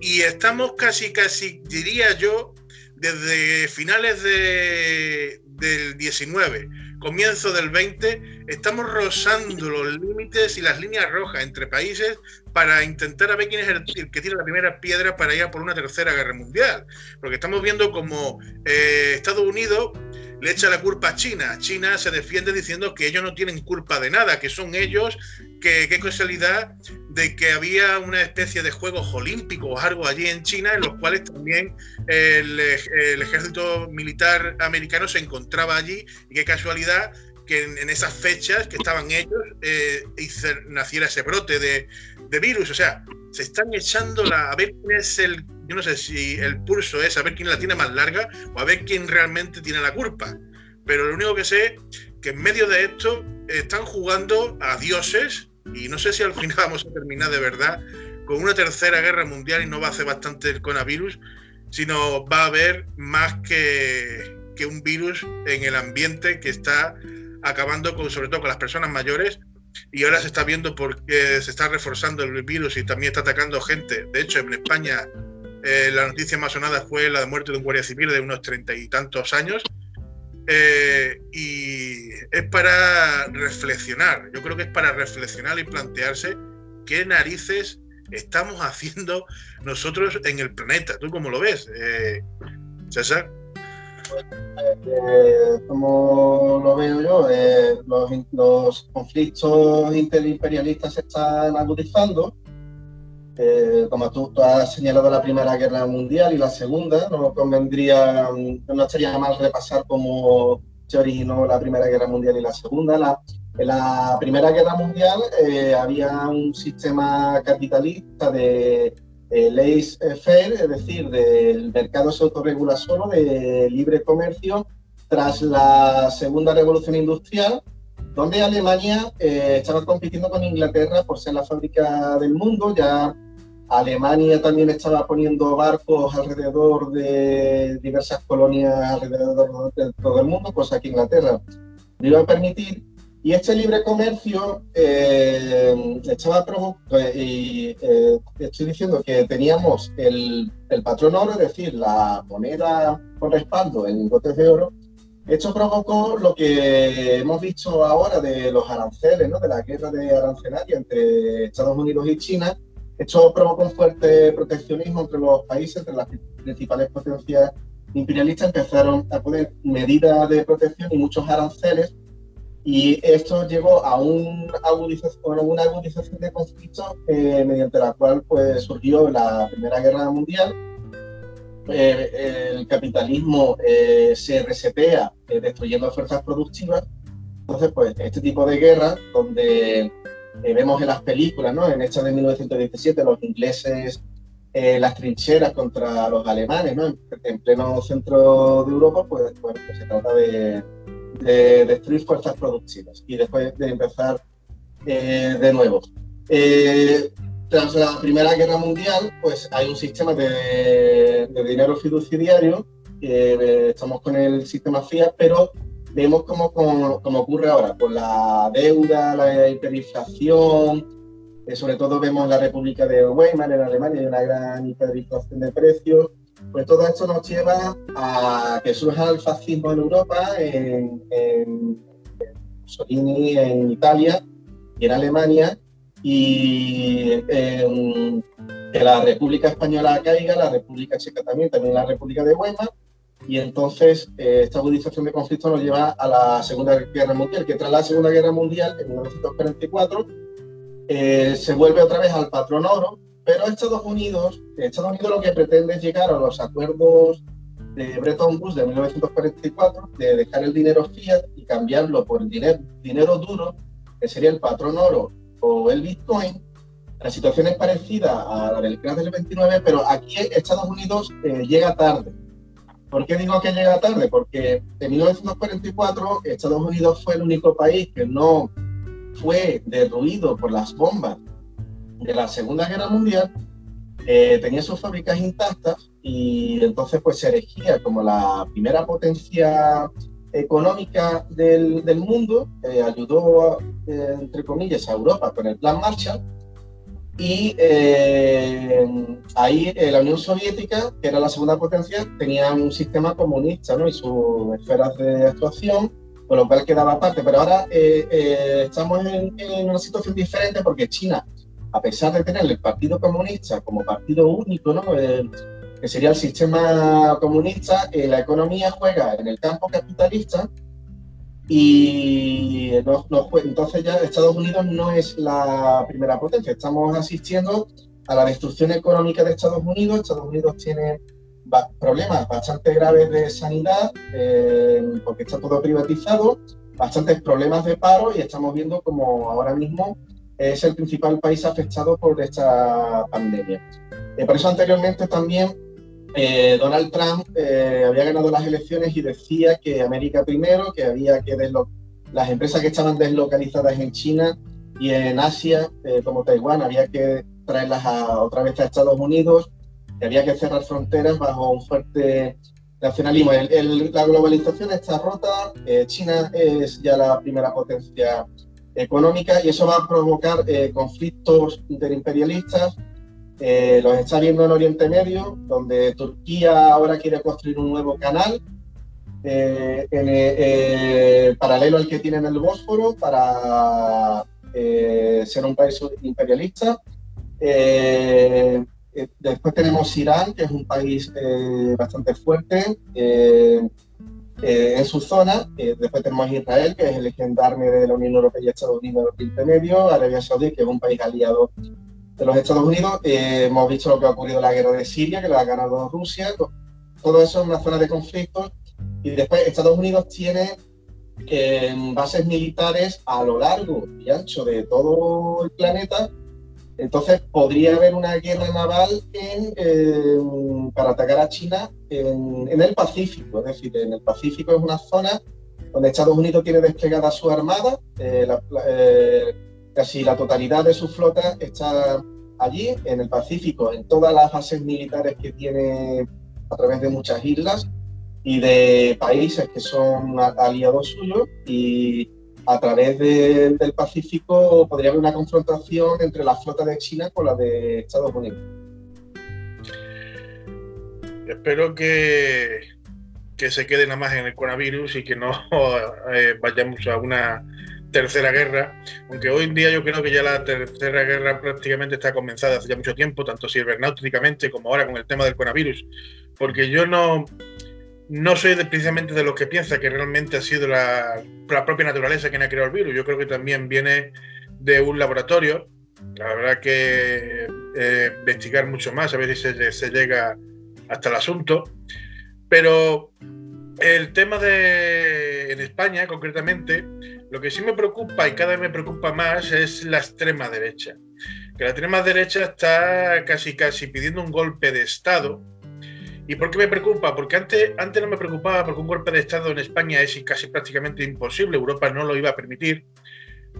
y estamos casi, casi, diría yo, desde finales de, del 19, comienzo del 20, estamos rozando los límites y las líneas rojas entre países para intentar a ver quién es el, que tiene la primera piedra para ir a por una tercera guerra mundial. Porque estamos viendo como eh, Estados Unidos le echa la culpa a China. China se defiende diciendo que ellos no tienen culpa de nada, que son ellos, que qué casualidad de que había una especie de Juegos Olímpicos o algo allí en China, en los cuales también el, ejército militar americano se encontraba allí, y qué casualidad que en, esas fechas que estaban ellos eh, naciera ese brote de, de virus. O sea, se están echando la, a ver quién es el, yo no sé si el pulso es a ver quién la tiene más larga o a ver quién realmente tiene la culpa. Pero lo único que sé que en medio de esto están jugando a dioses y no sé si al final [LAUGHS] vamos a terminar de verdad con una tercera guerra mundial y no va a hacer bastante el coronavirus, sino va a haber más que, que un virus en el ambiente que está acabando con, sobre todo con las personas mayores y ahora se está viendo por qué se está reforzando el virus y también está atacando gente. De hecho, en España eh, la noticia más sonada fue la muerte de un guardia civil de unos treinta y tantos años. Eh, y es para reflexionar, yo creo que es para reflexionar y plantearse qué narices estamos [LAUGHS] haciendo nosotros en el planeta. ¿Tú cómo lo ves, eh, César? Eh, como lo veo yo, eh, los, conflictos interimperialistas se están agudizando. Eh, como tú, has señalado la Primera Guerra Mundial y la Segunda, no convendría, no estaría mal repasar cómo se originó la Primera Guerra Mundial y la Segunda. La, en la Primera Guerra Mundial había un sistema capitalista de laissez-faire, es decir, del mercado se autorregula solo, de libre comercio, tras la segunda revolución industrial, donde Alemania eh, estaba compitiendo con Inglaterra por ser la fábrica del mundo, ya Alemania también estaba poniendo barcos alrededor de diversas colonias alrededor de todo el mundo, cosa que Inglaterra no iba a permitir. Y este libre comercio eh, estaba pues, y eh, estoy diciendo que teníamos el, el, patrón oro, es decir, la moneda con respaldo en lingotes de oro. Esto provocó lo que hemos visto ahora de los aranceles, ¿no? de la guerra de arancelaria entre Estados Unidos y China. Esto provocó un fuerte proteccionismo entre los países, entre las principales potencias imperialistas empezaron a poner medidas de protección y muchos aranceles y esto llevó a un agudización, una agudización de conflicto eh, mediante la cual pues, surgió la Primera Guerra Mundial. Eh, el capitalismo eh, se resetea destruyendo fuerzas productivas. Entonces, pues este tipo de guerra, donde vemos en las películas, ¿no? en esta de 1917, los ingleses las trincheras contra los alemanes, ¿no? en, pleno centro de Europa, pues, pues se trata de, de destruir fuerzas productivas y después de empezar eh, de nuevo. Eh, tras la Primera Guerra Mundial, pues hay un sistema de, dinero fiduciario, eh, estamos con el sistema FIAT, pero vemos cómo, como, ocurre ahora, con la deuda, la hiperinflación, sobre todo vemos la República de Weimar en Alemania, hay una gran hiperinflación de precios, pues todo esto nos lleva a que surja el fascismo en Europa, en, en Mussolini en Italia y en Alemania, y que la República Española caiga, la República Checa también, también la República de Weimar, y entonces eh, esta agudización de conflicto nos lleva a la Segunda Guerra Mundial, que tras la Segunda Guerra Mundial, en 1944, eh, se vuelve otra vez al patrón oro, pero Estados Unidos, Estados Unidos lo que pretende es llegar a los acuerdos de Bretton Woods de 1944, de dejar el dinero fiat y cambiarlo por el dinero, dinero duro, que sería el patrón oro o el Bitcoin. La situación es parecida a la del crash del 29, pero aquí Estados Unidos eh, llega tarde. ¿Por qué digo que llega tarde? Porque en 1944 Estados Unidos fue el único país que no fue derruido por las bombas de la Segunda Guerra Mundial eh, tenía sus fábricas intactas y entonces pues se erigía como la primera potencia económica del, del mundo, eh, ayudó eh, entre comillas a Europa con el Plan Marshall y ahí la Unión Soviética, que era la segunda potencia, tenía un sistema comunista ¿no? y sus esferas de actuación, con lo cual quedaba aparte. Pero ahora estamos en, en una situación diferente porque China a pesar de tener el Partido Comunista como partido único, ¿no? que sería el sistema comunista, eh, la economía juega en el campo capitalista y entonces ya Estados Unidos no es la primera potencia. Estamos asistiendo a la destrucción económica de Estados Unidos. Estados Unidos tiene problemas bastante graves de sanidad eh, porque está todo privatizado, bastantes problemas de paro y estamos viendo como ahora mismo es el principal país afectado por esta pandemia. Eh, por eso anteriormente también eh, Donald Trump eh, había ganado las elecciones y decía que América primero, que había que las empresas que estaban deslocalizadas en China y en Asia, como Taiwán, había que traerlas a, otra vez a Estados Unidos, que había que cerrar fronteras bajo un fuerte nacionalismo. la globalización está rota, China es ya la primera potencia económica y eso va a provocar eh, conflictos interimperialistas. Eh, los está viendo en Oriente Medio, donde Turquía ahora quiere construir un nuevo canal eh, paralelo al que tiene en el Bósforo para ser un país imperialista. después tenemos Irán, que es un país bastante fuerte eh, en su zona. Eh, después tenemos Israel, que es el gendarme de la Unión Europea y Estados Unidos del Oriente Medio, Arabia Saudí, que es un país aliado de los Estados Unidos. Eh, hemos visto lo que ha ocurrido en la guerra de Siria, que la ha ganado Rusia. Todo eso es una zona de conflictos. Y después Estados Unidos tiene bases militares a lo largo y ancho de todo el planeta Entonces podría haber una guerra naval para atacar a China en, el Pacífico. Es decir, en el Pacífico es una zona donde Estados Unidos tiene desplegada su armada, eh, eh, casi la totalidad de su flota está allí, en el Pacífico, en todas las bases militares que tiene a través de muchas islas y de países que son aliados suyos y a través del Pacífico podría haber una confrontación entre la flota de China con la de Estados Unidos. Espero que, que se quede nada más en el coronavirus y que no [LAUGHS] eh, vayamos a una tercera guerra, aunque hoy en día yo creo que ya la tercera guerra prácticamente está comenzada hace ya mucho tiempo, tanto cibernáuticamente como ahora con el tema del coronavirus, porque yo no, no soy precisamente de los que piensa que realmente ha sido la, propia naturaleza quien ha creado el virus. Yo creo que también viene de un laboratorio. La verdad que eh, investigar mucho más, a ver si se, se, llega hasta el asunto. Pero el tema de en España, concretamente, lo que sí me preocupa y cada vez me preocupa más es la extrema derecha. Que la extrema derecha está casi casi pidiendo un golpe de Estado ¿Y por qué me preocupa? Porque antes, antes no me preocupaba porque un golpe de Estado en España es casi prácticamente imposible, Europa no lo iba a permitir.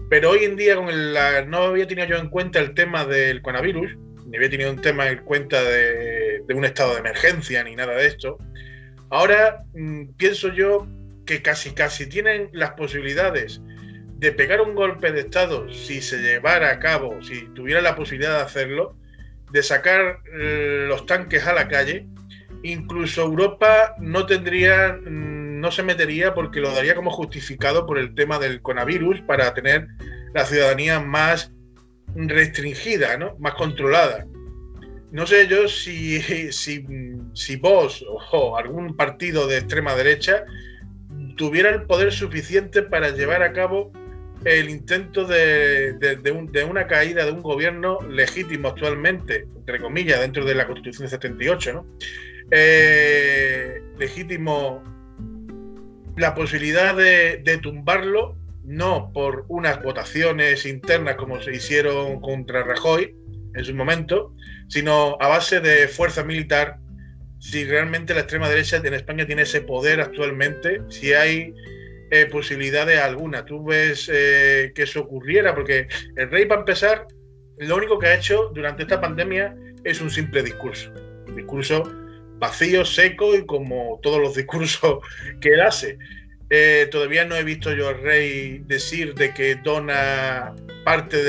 Pero hoy en día con la, no había tenido yo en cuenta el tema del coronavirus, ni había tenido un tema en cuenta de, un estado de emergencia, ni nada de esto. Ahora mm, pienso yo que casi casi tienen las posibilidades de pegar un golpe de Estado si se llevara a cabo, si tuviera la posibilidad de hacerlo, de sacar eh, los tanques a la calle incluso Europa no tendría, mm, no se metería porque lo daría como justificado por el tema del coronavirus para tener la ciudadanía más restringida, ¿no? más controlada. No sé yo si, [LAUGHS] si, vos o algún partido de extrema derecha tuviera el poder suficiente para llevar a cabo el intento de, de, una caída de un gobierno legítimo actualmente, entre comillas, dentro de la Constitución de 78, ¿no? Legítimo la posibilidad de, tumbarlo, no por unas votaciones internas como se hicieron contra Rajoy en su momento, sino a base de fuerza militar, si realmente la extrema derecha en España tiene ese poder actualmente, si hay eh, posibilidades alguna. Tú ves eh, que eso ocurriera, porque el rey, para empezar, lo único que ha hecho durante esta pandemia es un simple discurso. Discurso vacío, seco y como todos los discursos [LAUGHS] que él hace. Eh, todavía no he visto yo al rey decir de que dona parte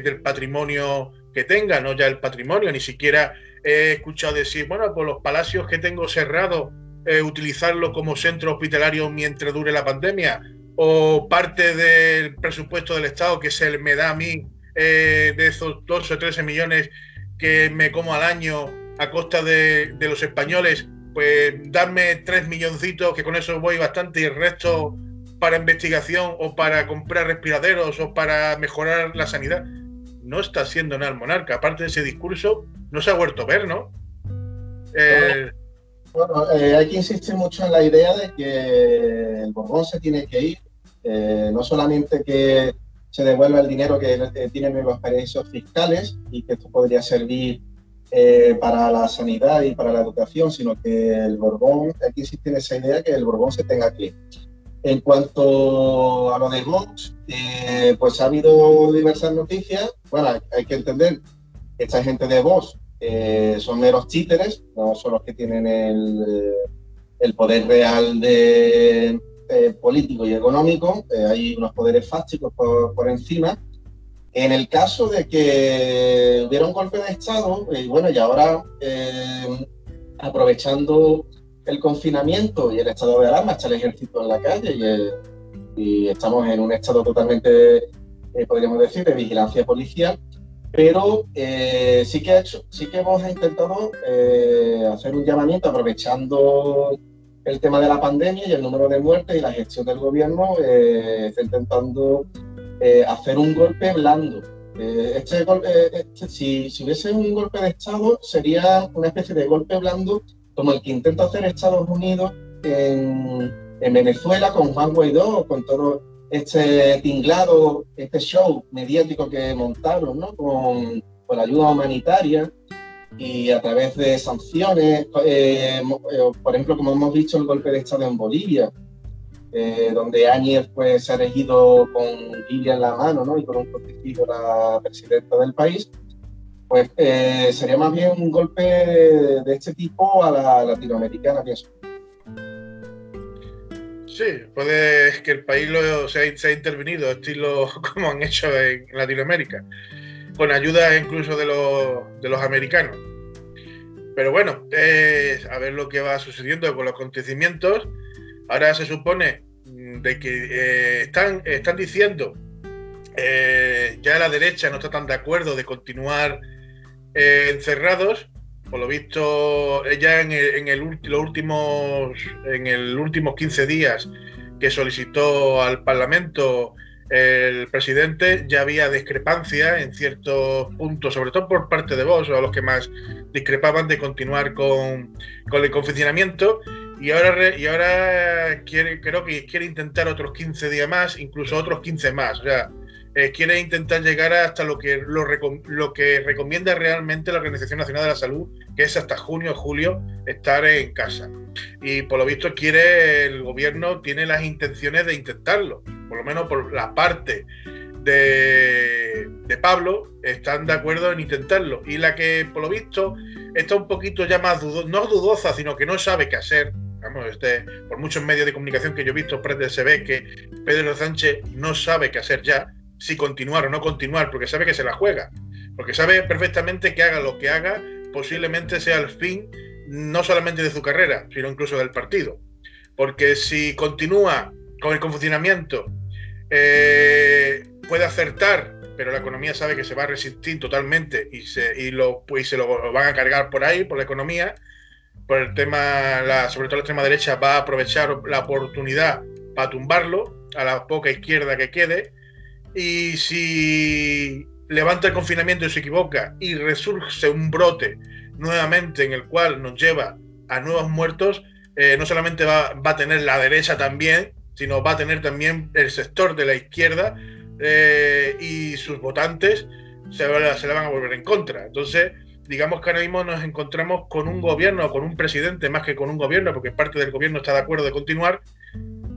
del patrimonio que tenga, no ya el patrimonio, ni siquiera he escuchado decir, bueno, pues los palacios que tengo cerrados, eh, utilizarlo como centro hospitalario mientras dure la pandemia, o parte del presupuesto del Estado que se me da a mí eh, de esos 12 o 13 millones que me como al año a costa de, los españoles, pues darme tres milloncitos, que con eso voy bastante, y el resto para investigación o para comprar respiraderos o para mejorar la sanidad. No está siendo nada el monarca. Aparte de ese discurso, no se ha vuelto a ver, ¿no? Eh, bueno, eh, hay que insistir mucho en la idea de que el Borbón se tiene que ir. Eh, no solamente que se devuelva el dinero que tienen los paraísos fiscales y que esto podría servir eh, para la sanidad y para la educación, sino que el Borbón, aquí existe esa idea que el Borbón se tenga que En cuanto a lo de Vox, eh, pues ha habido diversas noticias. Bueno, hay que entender que esta gente de Vox eh, son meros títeres, no son los que tienen el, el poder real de, político y económico. hay unos poderes fácticos por, por encima en el caso de que hubiera un golpe de Estado, y bueno, y ahora eh, aprovechando el confinamiento y el estado de alarma, está el ejército en la calle y, estamos en un estado totalmente, eh, podríamos decir, de vigilancia policial, pero eh, sí, que hecho, sí que hemos intentado hacer un llamamiento aprovechando el tema de la pandemia y el número de muertes y la gestión del gobierno, está intentando eh, hacer un golpe blando. Eh, este, eh, este, si, si, hubiese un golpe de Estado, sería una especie de golpe blando como el que intenta hacer Estados Unidos en, en Venezuela con Juan Guaidó, con todo este tinglado, este show mediático que montaron, ¿no? Con, con la ayuda humanitaria y a través de sanciones, eh, eh, por ejemplo, como hemos visto el golpe de Estado en Bolivia, eh, donde Áñez pues, se ha elegido con Libia en la mano ¿no? y con un protegido la presidenta del país, pues sería más bien un golpe de, este tipo a la latinoamericana, pienso. Sí, puede que el país lo, se, ha, se ha intervenido, estilo [LAUGHS] como han hecho en Latinoamérica con ayuda incluso de los, de los americanos. Pero bueno, a ver lo que va sucediendo con los acontecimientos. Ahora se supone mm, de que eh, están, están diciendo, eh, ya la derecha no está tan de acuerdo de continuar eh, encerrados. Por lo visto, ya en, el, en el, los últimos, en el últimos 15 días que solicitó al Parlamento el presidente ya había discrepancia en ciertos puntos, sobre todo por parte de vos, o los que más discrepaban de continuar con, el confinamiento. Y ahora, y ahora creo que quiere intentar otros 15 días más, incluso otros 15 más. O sea, eh, quiere intentar llegar hasta lo que, lo, que recomienda realmente la Organización Nacional de la Salud, que es hasta junio o julio estar en casa. Y por lo visto quiere, el gobierno tiene las intenciones de intentarlo por lo menos por la parte de, Pablo, están de acuerdo en intentarlo. Y la que, por lo visto, está un poquito ya más dudosa, no dudosa, sino que no sabe qué hacer. Vamos, este, por muchos medios de comunicación que yo he visto, se ve que Pedro Sánchez no sabe qué hacer ya, si continuar o no continuar, porque sabe que se la juega. Porque sabe perfectamente que haga lo que haga, posiblemente sea el fin no solamente de su carrera, sino incluso del partido. Porque si continúa con el confinamiento eh, puede acertar, pero la economía sabe que se va a resistir totalmente y se, y lo, pues, se lo van a cargar por ahí, por la economía. Por el tema, la, sobre todo la extrema derecha va a aprovechar la oportunidad para tumbarlo a la poca izquierda que quede. Y si levanta el confinamiento y se equivoca y resurge un brote nuevamente en el cual nos lleva a nuevos muertos, eh, no solamente va, va, a tener la derecha también sino va a tener también el sector de la izquierda eh, y sus votantes se, se le van a volver en contra. Entonces, digamos que ahora mismo nos encontramos con un gobierno, con un presidente más que con un gobierno, porque parte del gobierno está de acuerdo de continuar,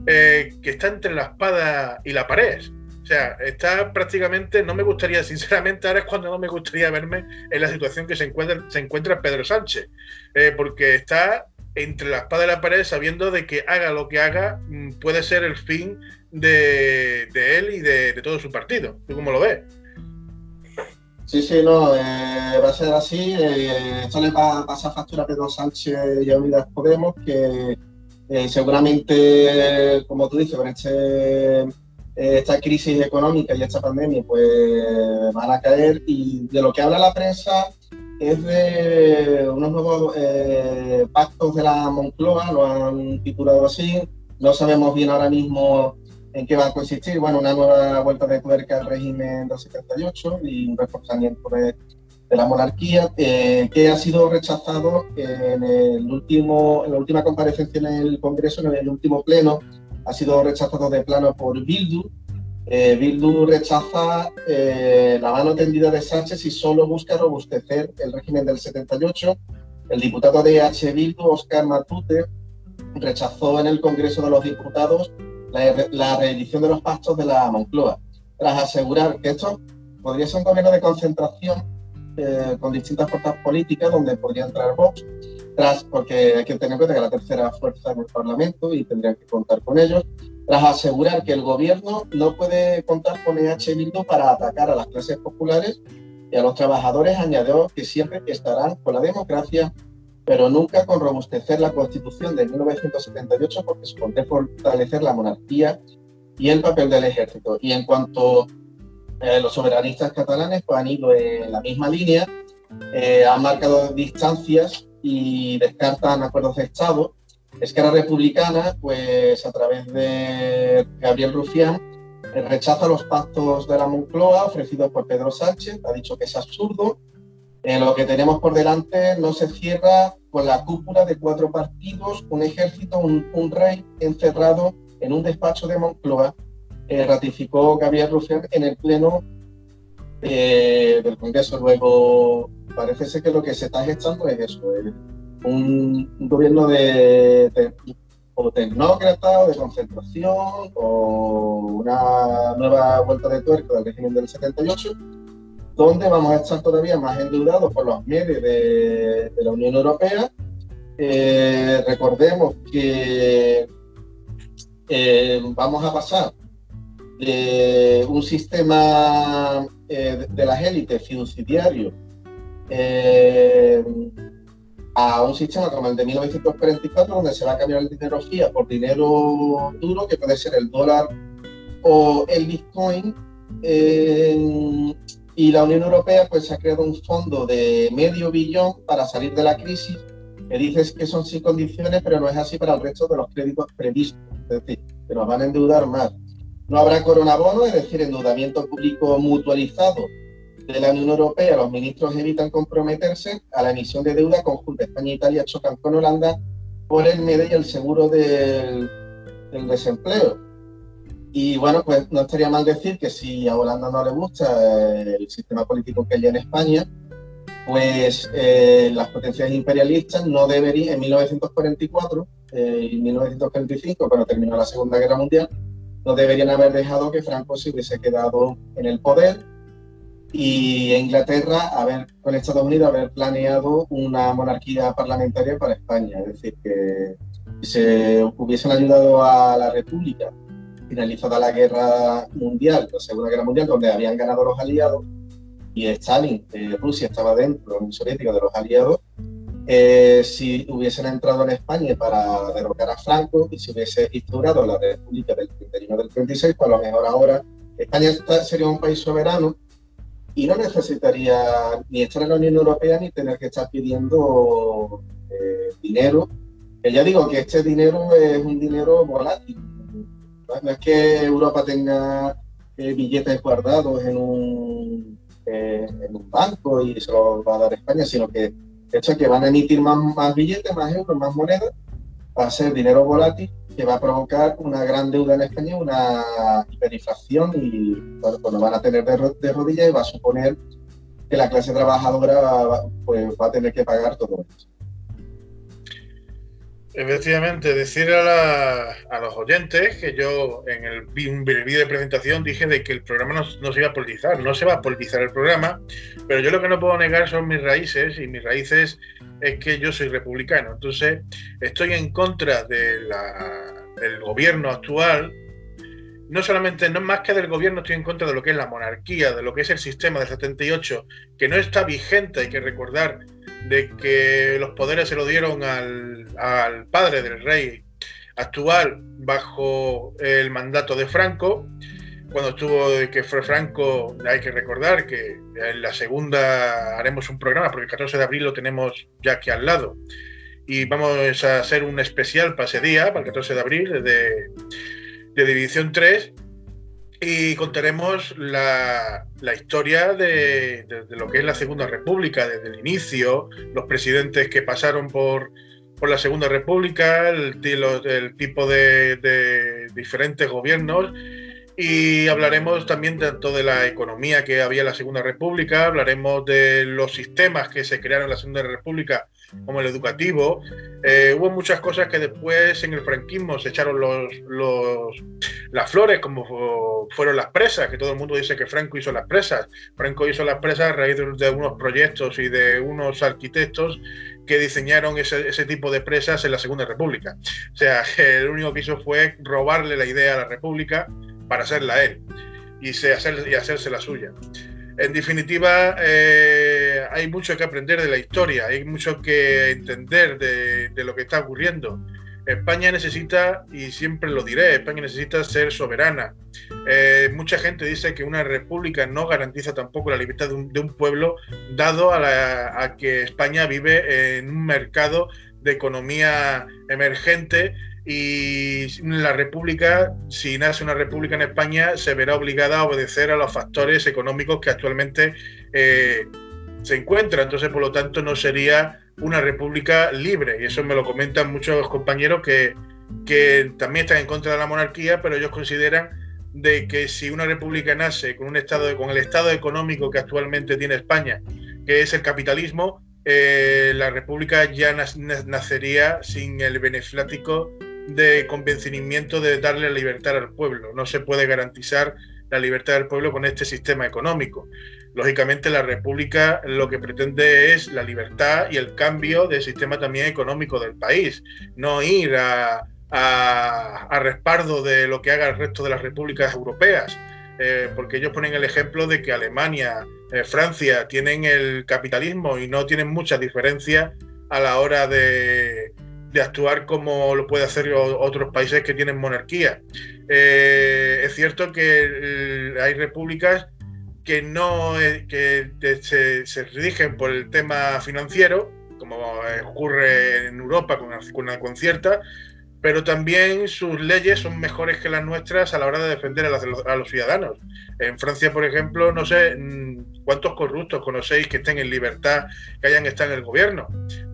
eh, que está entre la espada y la pared. O sea, está prácticamente, no me gustaría, sinceramente, ahora es cuando no me gustaría verme en la situación que se encuentra, se encuentra Pedro Sánchez, eh, porque está entre la espada y la pared sabiendo de que haga lo que haga mm, puede ser el fin de, él y de, todo su partido. ¿Tú cómo lo ves? Sí, sí, no, eh, va a ser así. Eh, esto le va a pasar factura a Pedro Sánchez y a Unidas Podemos, que eh, seguramente, como tú dices, con este, esta crisis económica y esta pandemia, pues van a caer. Y de lo que habla la prensa, es de unos nuevos eh, pactos de la Moncloa, lo han titulado así. No sabemos bien ahora mismo en qué va a consistir. Bueno, una nueva vuelta de tuerca al régimen del 78 y un reforzamiento de, la monarquía, eh, que ha sido rechazado en, el último, en la última comparecencia en el Congreso, en el último pleno, ha sido rechazado de plano por Bildu, eh, Bildu rechaza eh, la mano tendida de Sánchez y solo busca robustecer el régimen del 78. El diputado de H. Bildu, Oscar Matute, rechazó en el Congreso de los Diputados la, reedición de los pactos de la Moncloa, tras asegurar que esto podría ser un gobierno de concentración eh, con distintas fuerzas políticas donde podría entrar Vox, tras, porque hay que tener en cuenta que la tercera fuerza en el Parlamento y tendrían que contar con ellos, tras asegurar que el gobierno no puede contar con EH Bildu para atacar a las clases populares y a los trabajadores, añadió que siempre estarán con la democracia, pero nunca con robustecer la Constitución de 1978 porque supone fortalecer la monarquía y el papel del ejército. Y en cuanto eh, los soberanistas catalanes, pues han ido en la misma línea, eh, han marcado distancias y descartan acuerdos de Estado Esquerra Republicana, pues a través de Gabriel Rufián, eh, rechaza los pactos de la Moncloa ofrecidos por Pedro Sánchez, ha dicho que es absurdo. Eh, lo que tenemos por delante no se cierra con la cúpula de cuatro partidos, un ejército, un, rey encerrado en un despacho de Moncloa, eh, ratificó Gabriel Rufián en el pleno eh, del Congreso. Luego, parece ser que lo que se está gestando es eso, un, gobierno de, o tecnócrata o de concentración o una nueva vuelta de tuerca del régimen del 78 donde vamos a estar todavía más endeudados por los medios de, la Unión Europea. Eh, recordemos que eh, vamos a pasar de un sistema eh, de las élites fiduciario a un sistema como el de 1944, donde se va a cambiar el dinero por dinero duro, que puede ser el dólar o el bitcoin. Y la Unión Europea pues ha creado un fondo de medio billón para salir de la crisis, que dices que son sin condiciones, pero no es así para el resto de los créditos previstos, es decir, que nos van a endeudar más. No habrá coronabono, es decir, endeudamiento público mutualizado de la Unión Europea, los ministros evitan comprometerse a la emisión de deuda conjunta. España e Italia chocan con Holanda por el MEDE y el seguro del, desempleo. Y bueno, pues no estaría mal decir que si a Holanda no le gusta eh, el sistema político que hay en España, pues eh, las potencias imperialistas no deberían, en 1944 eh, y 1945, cuando terminó la Segunda Guerra Mundial, no deberían haber dejado que Franco se hubiese quedado en el poder y Inglaterra haber, con Estados Unidos haber planeado una monarquía parlamentaria para España, es decir, que se hubiesen ayudado a la República finalizada la guerra mundial, la Segunda Guerra Mundial, donde habían ganado los aliados, y Stalin, eh, Rusia estaba dentro, la Unión Soviética, de los aliados, eh, si hubiesen entrado en España para derrocar a Franco y si hubiese instaurado la República del 31 del 36, pues a lo mejor ahora España sería un país soberano y no necesitaría ni estar en la Unión Europea ni tener que estar pidiendo eh, dinero. Ya digo que este dinero es un dinero volátil. No es que Europa tenga eh, billetes guardados en un, eh, en un banco y se los va a dar España, sino que es que van a emitir más, más billetes, más euros, más monedas, va a ser dinero volátil que va a provocar una gran deuda en España, una hiperinflación y bueno, pues van a tener de, rodillas y va a suponer que la clase trabajadora pues, va a tener que pagar todo esto. Efectivamente, decir a, los oyentes que yo en el un vídeo de presentación dije de que el programa no, se iba a politizar, no se va a politizar el programa, pero yo lo que no puedo negar son mis raíces y mis raíces es que yo soy republicano, entonces estoy en contra de del gobierno actual, no solamente, no más que del gobierno, estoy en contra de lo que es la monarquía, de lo que es el sistema del 78, que no está vigente, hay que recordar de que los poderes se lo dieron al, al padre del rey actual bajo el mandato de Franco. Cuando estuvo que fue Franco, hay que recordar que en la segunda haremos un programa, porque el 14 de abril lo tenemos ya aquí al lado. Y vamos a hacer un especial para ese día, para el 14 de abril, de, de División 3, y contaremos la, historia de, lo que es la Segunda República, desde el inicio, los presidentes que pasaron por, la Segunda República, el, tipo de, diferentes gobiernos. Y hablaremos también tanto de la economía que había en la Segunda República, hablaremos de los sistemas que se crearon en la Segunda República como el educativo. Eh, hubo muchas cosas que después en el franquismo se echaron los, las flores, como fueron las presas, que todo el mundo dice que Franco hizo las presas. Franco hizo las presas a raíz de, unos proyectos y de unos arquitectos que diseñaron ese, ese, tipo de presas en la Segunda República. O sea, [LAUGHS] el único que hizo fue robarle la idea a la República para hacerla él y, se hacer, y hacerse la suya. En definitiva, eh, hay mucho que aprender de la historia, hay mucho que entender de, lo que está ocurriendo. España necesita, y siempre lo diré, España necesita ser soberana. Eh, mucha gente dice que una república no garantiza tampoco la libertad de un, pueblo, dado a, que España vive en un mercado de economía emergente y la República, si nace una República en España, se verá obligada a obedecer a los factores económicos que actualmente eh, se encuentran. Entonces, por lo tanto, no sería una República libre. Y eso me lo comentan muchos compañeros que, que también están en contra de la monarquía, pero ellos consideran de que si una república nace con un estado con el estado económico que actualmente tiene España, que es el capitalismo, eh, la república ya nacería sin el beneflático de convencimiento de darle libertad al pueblo. No se puede garantizar la libertad del pueblo con este sistema económico. Lógicamente la República lo que pretende es la libertad y el cambio del sistema también económico del país, no ir a, a, respaldo de lo que haga el resto de las repúblicas europeas. Eh, porque ellos ponen el ejemplo de que Alemania, eh, Francia tienen el capitalismo y no tienen mucha diferencia a la hora de, de actuar como lo puede hacer otros países que tienen monarquía. Eh, es cierto que hay repúblicas que no que se, se, rigen por el tema financiero, como ocurre en Europa con, una concierta, pero también sus leyes son mejores que las nuestras a la hora de defender a los, ciudadanos. En Francia, por ejemplo, no sé mm, cuántos corruptos conocéis que estén en libertad, que hayan estado en el gobierno.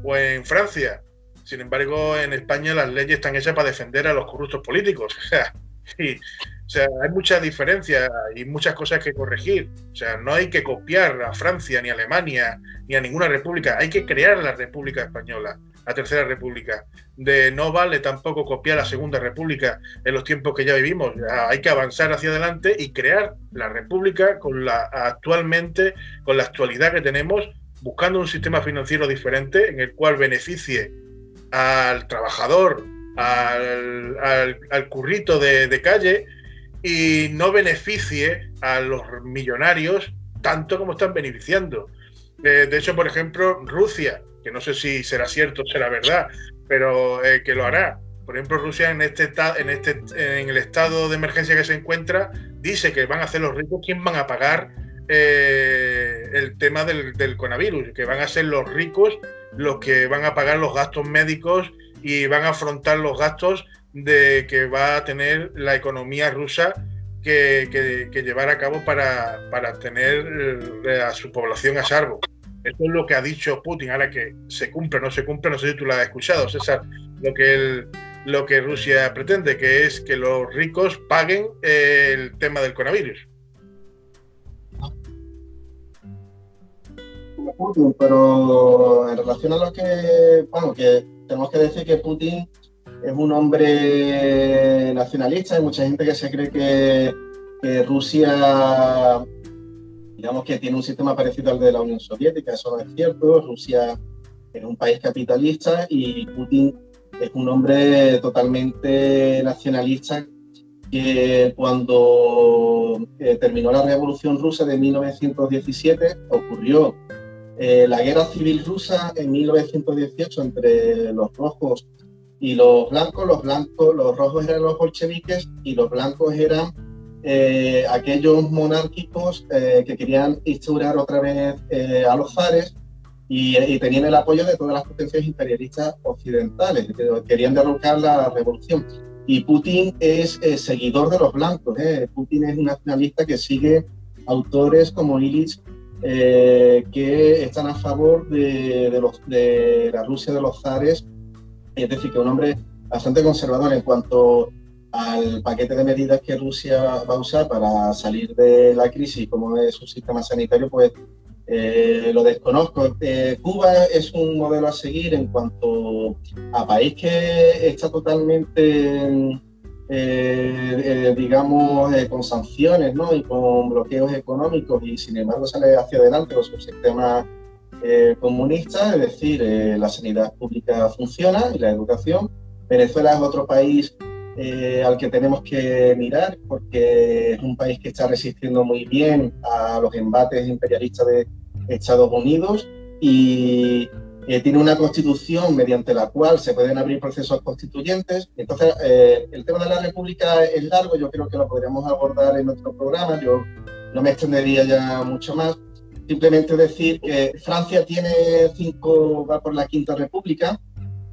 O en Francia, sin embargo, en España las leyes están hechas para defender a los corruptos políticos. O sea, [LAUGHS] hay muchas diferencias y muchas cosas que corregir. O sea, no hay que copiar a Francia, ni a Alemania, ni a ninguna república. Hay que crear la República Española, la Tercera República. De no vale tampoco copiar la Segunda República en los tiempos que ya vivimos. Hay que avanzar hacia adelante y crear la República con la actualmente, con la actualidad que tenemos, buscando un sistema financiero diferente en el cual beneficie al trabajador, al, currito de, calle y no beneficie a los millonarios tanto como están beneficiando. Eh, de hecho, por ejemplo, Rusia, que no sé si será cierto o será verdad, pero eh, que lo hará. Por ejemplo, Rusia en este, en este en el estado de emergencia que se encuentra dice que van a hacer los ricos quién van a pagar eh, el tema del, del, coronavirus, que van a ser los ricos los que van a pagar los gastos médicos y van a afrontar los gastos de que va a tener la economía rusa que, llevar a cabo para, tener eh, a su población a salvo. Esto es lo que ha dicho Putin. Ahora que se cumple o no se cumple, no sé si tú lo has escuchado, César, lo que, lo que Rusia pretende, que es que los ricos paguen el tema del coronavirus. Putin, pero en relación a lo que, bueno, que tenemos que decir que Putin es un hombre nacionalista, hay mucha gente que se cree que, Rusia, digamos que tiene un sistema parecido al de la Unión Soviética, eso no es cierto, Rusia es un país capitalista y Putin es un hombre totalmente nacionalista que cuando eh, terminó la Revolución Rusa de 1917 ocurrió eh, la guerra civil rusa en 1918 entre los rojos y los blancos, los blancos, los rojos eran los bolcheviques y los blancos eran eh, aquellos monárquicos eh, que querían instaurar otra vez a los zares y, tenían el apoyo de todas las potencias imperialistas occidentales, que querían derrocar la revolución. Y Putin es seguidor de los blancos, Putin es un nacionalista que sigue autores como Illich eh, que están a favor de, los, de la Rusia de los zares, es decir, que un hombre bastante conservador en cuanto al paquete de medidas que Rusia va a usar para salir de la crisis, como es su sistema sanitario, pues eh, lo desconozco. Eh, Cuba es un modelo a seguir en cuanto a país que está totalmente eh, eh, digamos, eh, con sanciones ¿no? y con bloqueos económicos y sin embargo sale hacia adelante con su sistema comunista, es decir, la sanidad pública funciona y la educación. Venezuela es otro país al que tenemos que mirar porque es un país que está resistiendo muy bien a los embates imperialistas de Estados Unidos y eh, tiene una constitución mediante la cual se pueden abrir procesos constituyentes. Entonces, eh, el tema de la República es largo, yo creo que lo podríamos abordar en otro programa, yo no me extendería ya mucho más. Simplemente decir que Francia tiene cinco, va por la quinta república,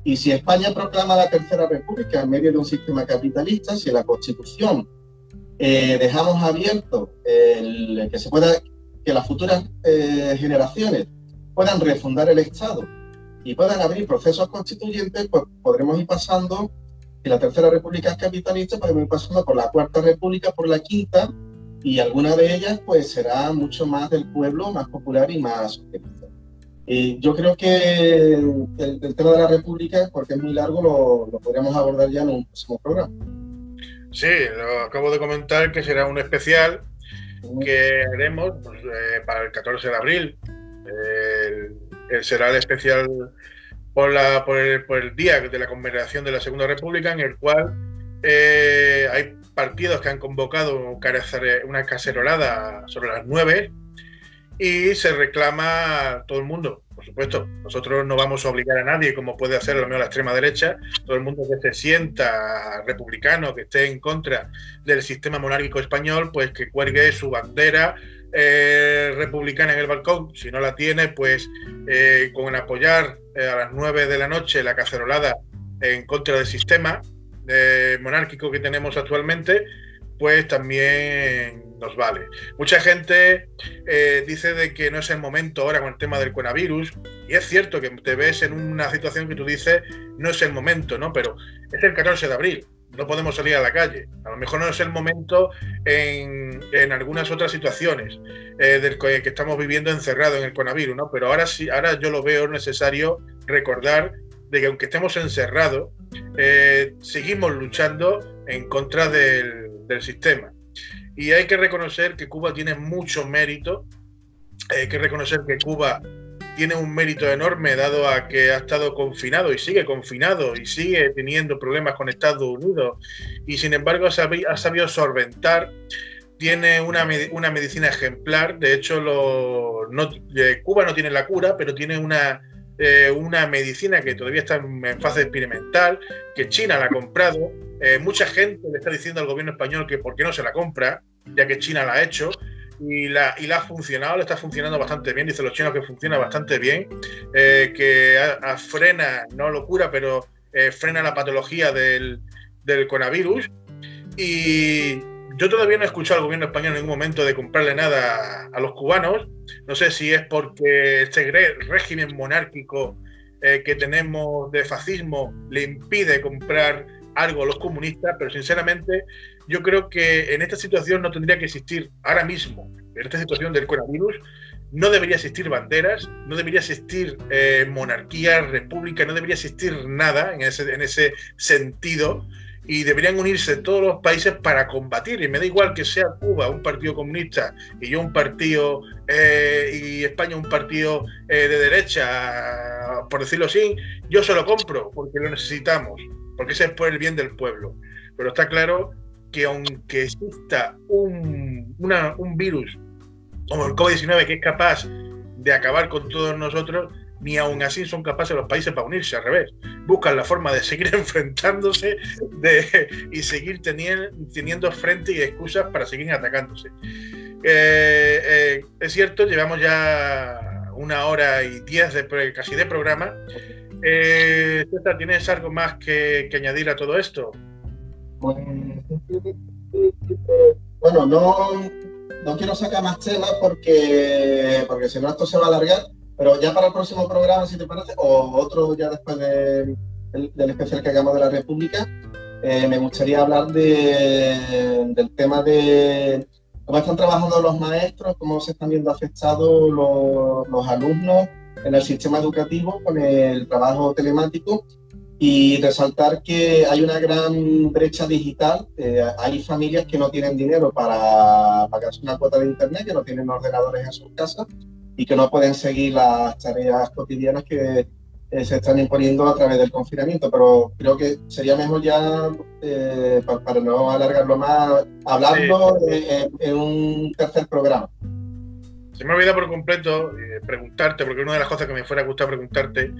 y si España proclama la tercera república en medio de un sistema capitalista, si la constitución eh, dejamos abierto que se pueda, que las futuras generaciones puedan refundar el Estado y puedan abrir procesos constituyentes, pues podremos ir pasando si la tercera república es capitalista, podemos ir pasando por la cuarta república, por la quinta, y alguna de ellas pues será mucho más del pueblo, más popular y más socialista. Yo creo que el, tema de la república, porque es muy largo, lo, lo podríamos abordar ya en un próximo programa. Sí, lo acabo de comentar que será un especial que haremos pues, eh, para el 14 de abril. Será el especial por, la, por, el, día de la conmemoración de la Segunda República, en el cual eh, hay partidos que han convocado una cacerolada sobre las 9 y se reclama todo el mundo. Por supuesto, nosotros no vamos a obligar a nadie, como puede hacer lo mío la extrema derecha, todo el mundo que se sienta republicano, que esté en contra del sistema monárquico español, pues que cuelgue su bandera eh, republicana en el balcón. Si no la tiene, pues eh, con apoyar eh, a las 9 de la noche la cacerolada en contra del sistema monárquico que tenemos actualmente, pues también nos vale. Mucha gente eh, dice de que no es el momento ahora con el tema del coronavirus, y es cierto que te ves en una situación que tú dices no es el momento, ¿no? Pero es el 14 de abril, no podemos salir a la calle. A lo mejor no es el momento en, algunas otras situaciones eh, del que, estamos viviendo encerrado en el coronavirus, ¿no? Pero ahora sí, ahora yo lo veo necesario recordar de que aunque estemos encerrados, eh, seguimos luchando en contra del, del sistema. Y hay que reconocer que Cuba tiene mucho mérito, hay que reconocer que Cuba tiene un mérito enorme dado a que ha estado confinado y sigue confinado y sigue teniendo problemas con Estados Unidos y sin embargo ha sabido, solventar, tiene una, una, medicina ejemplar, de hecho lo, no, eh, Cuba no tiene la cura, pero tiene una, eh, una medicina que todavía está en fase experimental, que China la ha comprado. Eh, mucha gente le está diciendo al gobierno español que por qué no se la compra, ya que China la ha hecho. Y la, y la ha funcionado, le está funcionando bastante bien. Dicen los chinos que funciona bastante bien, eh, que frena, no locura, pero frena la patología del, del coronavirus. Y, yo todavía no he escuchado al gobierno español en ningún momento de comprarle nada a los cubanos. No sé si es porque este régimen monárquico eh, que tenemos de fascismo le impide comprar algo a los comunistas, pero sinceramente yo creo que en esta situación no tendría que existir ahora mismo, en esta situación del coronavirus, no debería existir banderas, no debería existir eh, monarquía, república, no debería existir nada en ese, en ese sentido y deberían unirse todos los países para combatir. Y me da igual que sea Cuba un partido comunista y yo un partido, eh, y España un partido eh, de derecha, por decirlo así, yo se lo compro porque lo necesitamos, porque ese es por el bien del pueblo. Pero está claro que aunque exista un, un virus como el COVID-19 que es capaz de acabar con todos nosotros, ni aún así son capaces los países para unirse, al revés. Buscan la forma de seguir [LAUGHS] enfrentándose y seguir teniendo, teniendo frente y excusas para seguir atacándose. Eh, eh, es cierto, llevamos ya una hora y diez de, casi de programa. Eh, ¿tienes algo más que, añadir a todo esto? Pues, bueno, no, no quiero sacar más temas porque, porque si no esto se va a alargar pero ya para el próximo programa, si te parece, o otro ya después del especial que hagamos de la República, eh, me gustaría hablar del tema de cómo están trabajando los maestros, cómo se están viendo afectados los, alumnos en el sistema educativo con el trabajo telemático y resaltar que hay una gran brecha digital. Eh, hay familias que no tienen dinero para pagarse una cuota de internet, que no tienen ordenadores en sus casas y que no pueden seguir las tareas cotidianas que eh, se están imponiendo a través del confinamiento. Pero creo que sería mejor ya, eh, para, no alargarlo más, hablarlo en, un tercer programa. Se me ha olvidado por completo eh, preguntarte, porque una de las cosas que me fuera a gustar preguntarte,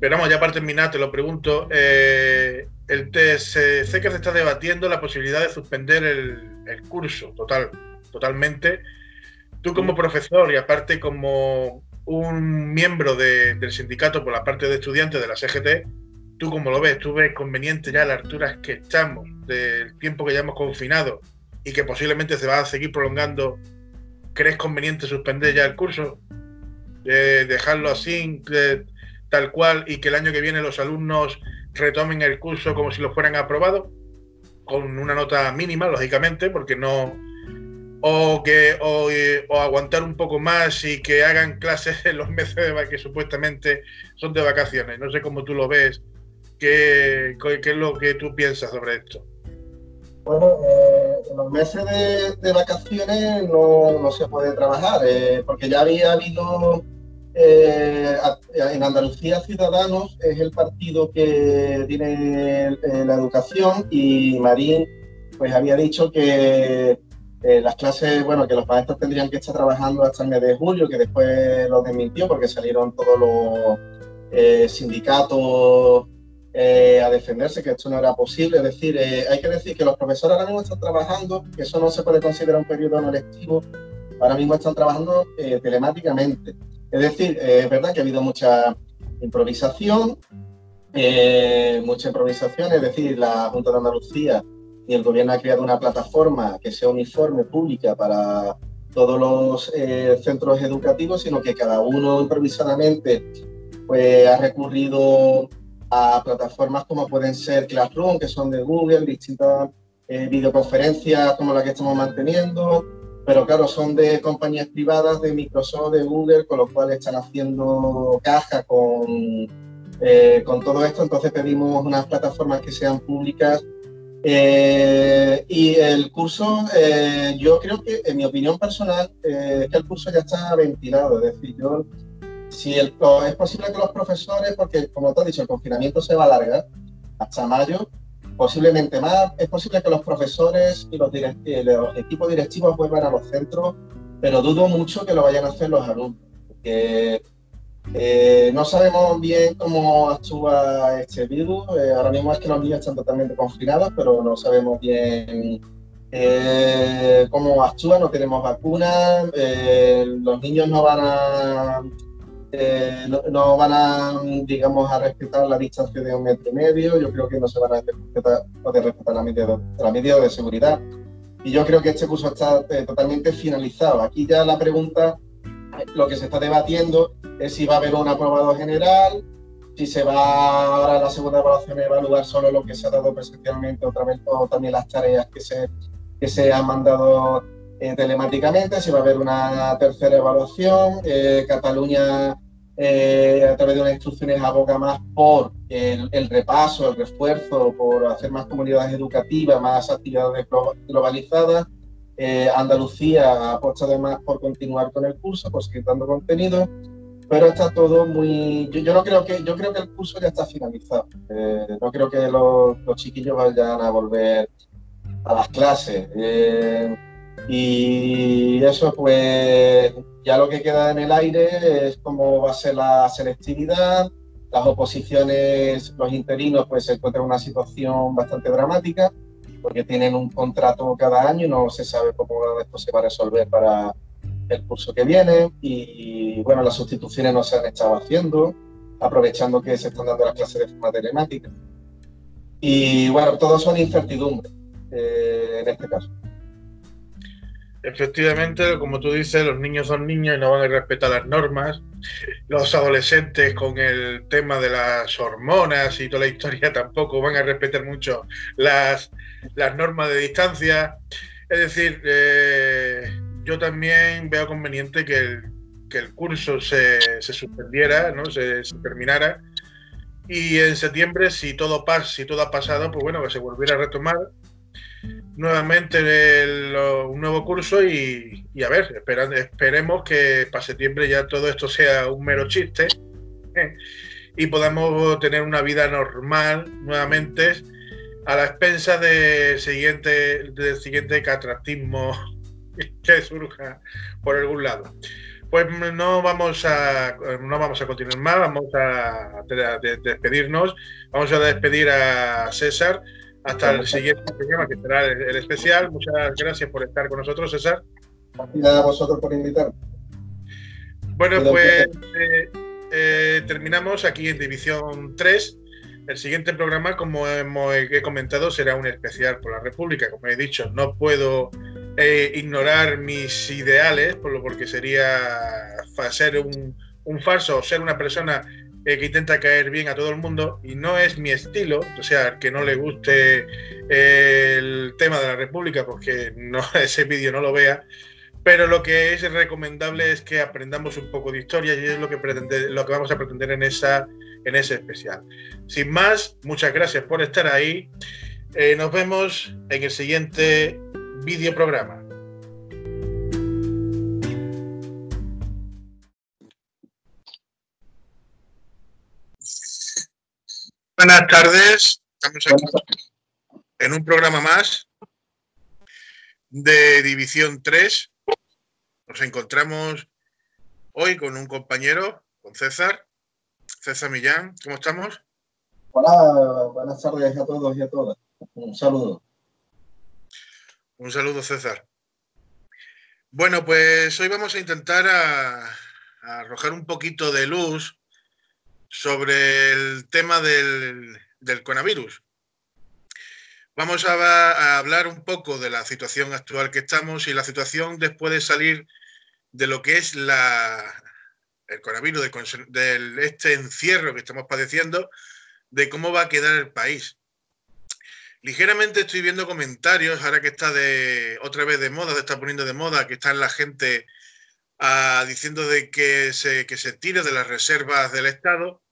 pero vamos, ya para terminar, te lo pregunto. el sé que se está debatiendo la posibilidad de suspender el, el curso total, totalmente Tú como profesor y aparte como un miembro del sindicato por la parte de estudiantes de la CGT, ¿tú cómo lo ves? ¿Tú ves conveniente ya a las alturas que estamos, del tiempo que ya hemos confinado y que posiblemente se va a seguir prolongando? ¿Crees conveniente suspender ya el curso? dejarlo así, tal cual, y que el año que viene los alumnos retomen el curso como si lo fueran aprobado, con una nota mínima, lógicamente, porque no. O, que, o, aguantar un poco más y que hagan clases en los meses de, que supuestamente son de vacaciones. No sé cómo tú lo ves. ¿Qué, qué es lo que tú piensas sobre esto? Bueno, eh, en los meses de, vacaciones no, se puede trabajar, eh, porque ya había habido eh, en Andalucía Ciudadanos, es el partido que tiene la educación y Marín pues había dicho que las clases, bueno, que los maestros tendrían que estar trabajando hasta el mes de julio, que después lo desmintió porque salieron todos los sindicatos eh, a defenderse, que esto no era posible. Es decir, eh, hay que decir que los profesores ahora mismo están trabajando, que eso no se puede considerar un periodo no lectivo, ahora mismo están trabajando eh, telemáticamente. Es decir, es verdad que ha habido mucha improvisación, mucha improvisación, es decir, la Junta de Andalucía y el gobierno ha creado una plataforma que sea uniforme, pública para todos los centros educativos, sino que cada uno improvisadamente pues, ha recurrido a plataformas como pueden ser Classroom, que son de Google, distintas eh, videoconferencias como la que estamos manteniendo, pero claro, son de compañías privadas, de Microsoft, de Google, con lo cual están haciendo caja con, eh, con todo esto, entonces pedimos unas plataformas que sean públicas. Eh, y el curso, yo creo que, en mi opinión personal, es que el curso ya está ventilado, es decir, yo si es posible que los profesores, porque como te has dicho, el confinamiento se va a alargar hasta mayo, posiblemente más, es posible que los profesores y los, equipos directivos vuelvan a los centros, pero dudo mucho que lo vayan a hacer los alumnos, porque eh, no sabemos bien cómo actúa este virus. Eh, ahora mismo es que los niños están totalmente confinados, pero no sabemos bien eh, cómo actúa, no tenemos vacunas, los niños no van a eh, no, van a, digamos, a respetar la distancia de un metro y medio, yo creo que no se van a respetar, respetar la medida, de seguridad. Y yo creo que este curso está eh, totalmente finalizado. Aquí ya la pregunta, lo que se está debatiendo es si va a haber un aprobado general, si se va ahora la segunda evaluación a evaluar solo lo que se ha dado presencialmente o también las tareas que se, que se han mandado eh, telemáticamente, si va a haber una tercera evaluación. Eh, Cataluña, eh, a través de unas instrucciones, aboga más por el, repaso, el refuerzo, por hacer más comunidades educativas, más actividades globalizadas. Andalucía apuesta además por continuar con el curso, por seguir dando contenido, pero está todo muy. Yo, no creo que yo creo que el curso ya está finalizado. no creo que los, los, chiquillos vayan a volver a las clases. Y eso, pues ya lo que queda en el aire es cómo va a ser la selectividad. Las oposiciones, los interinos, pues se encuentran en una situación bastante dramática porque tienen un contrato cada año y no se sabe cómo esto se va a resolver para el curso que viene. Y bueno, las sustituciones no se han estado haciendo, aprovechando que se están dando las clases de forma telemática. Y bueno, todos son incertidumbres eh, en este caso. Efectivamente, como tú dices, los niños son niños y no van a respetar las normas. Los adolescentes con el tema de las hormonas y toda la historia tampoco van a respetar mucho las, las normas de distancia. Es decir, eh, yo también veo conveniente que el, que el curso se, se suspendiera, ¿no? se, se, terminara. Y en septiembre, si todo, pasa, si todo ha pasado, pues bueno, que se volviera a retomar nuevamente un nuevo curso y, a ver, esperemos que para septiembre ya todo esto sea un mero chiste ¿eh? y podamos tener una vida normal nuevamente a la expensa del siguiente, del siguiente catratismo [LAUGHS] que surja por algún lado. Pues no vamos a no vamos a continuar más, vamos a despedirnos, vamos a despedir a César hasta el siguiente programa, que será el, especial. Muchas gracias por estar con nosotros, César. Gracias a vosotros por invitarme. Bueno, pues eh, eh, terminamos aquí en División 3. El siguiente programa, como hemos, he comentado, será un especial por la República. Como he dicho, no puedo eh, ignorar mis ideales, por lo porque sería ser un, un falso o ser una persona que intenta caer bien a todo el mundo y no es mi estilo, o sea, que no le guste el tema de la República, porque no, [LAUGHS] ese vídeo no lo vea, pero lo que es recomendable es que aprendamos un poco de historia y es lo que, pretende, lo que vamos a pretender en, esa, en ese especial. Sin más, muchas gracias por estar ahí. Eh, nos vemos en el siguiente vídeo programa. Buenas tardes, estamos aquí en un programa más de División 3 nos encontramos hoy con un compañero, con César. César Millán, ¿cómo estamos? Hola, buenas tardes a todos y a todas. Un saludo. Un saludo, César. Bueno, pues hoy vamos a intentar arrojar un poquito de luz sobre el tema del, del coronavirus. Vamos a, hablar un poco de la situación actual que estamos y la situación después de salir de lo que es la, el coronavirus, de, este encierro que estamos padeciendo, de cómo va a quedar el país. Ligeramente estoy viendo comentarios, ahora que está de otra vez de moda, se está poniendo de moda, que está la gente diciendo de que se, que se tire de las reservas del Estado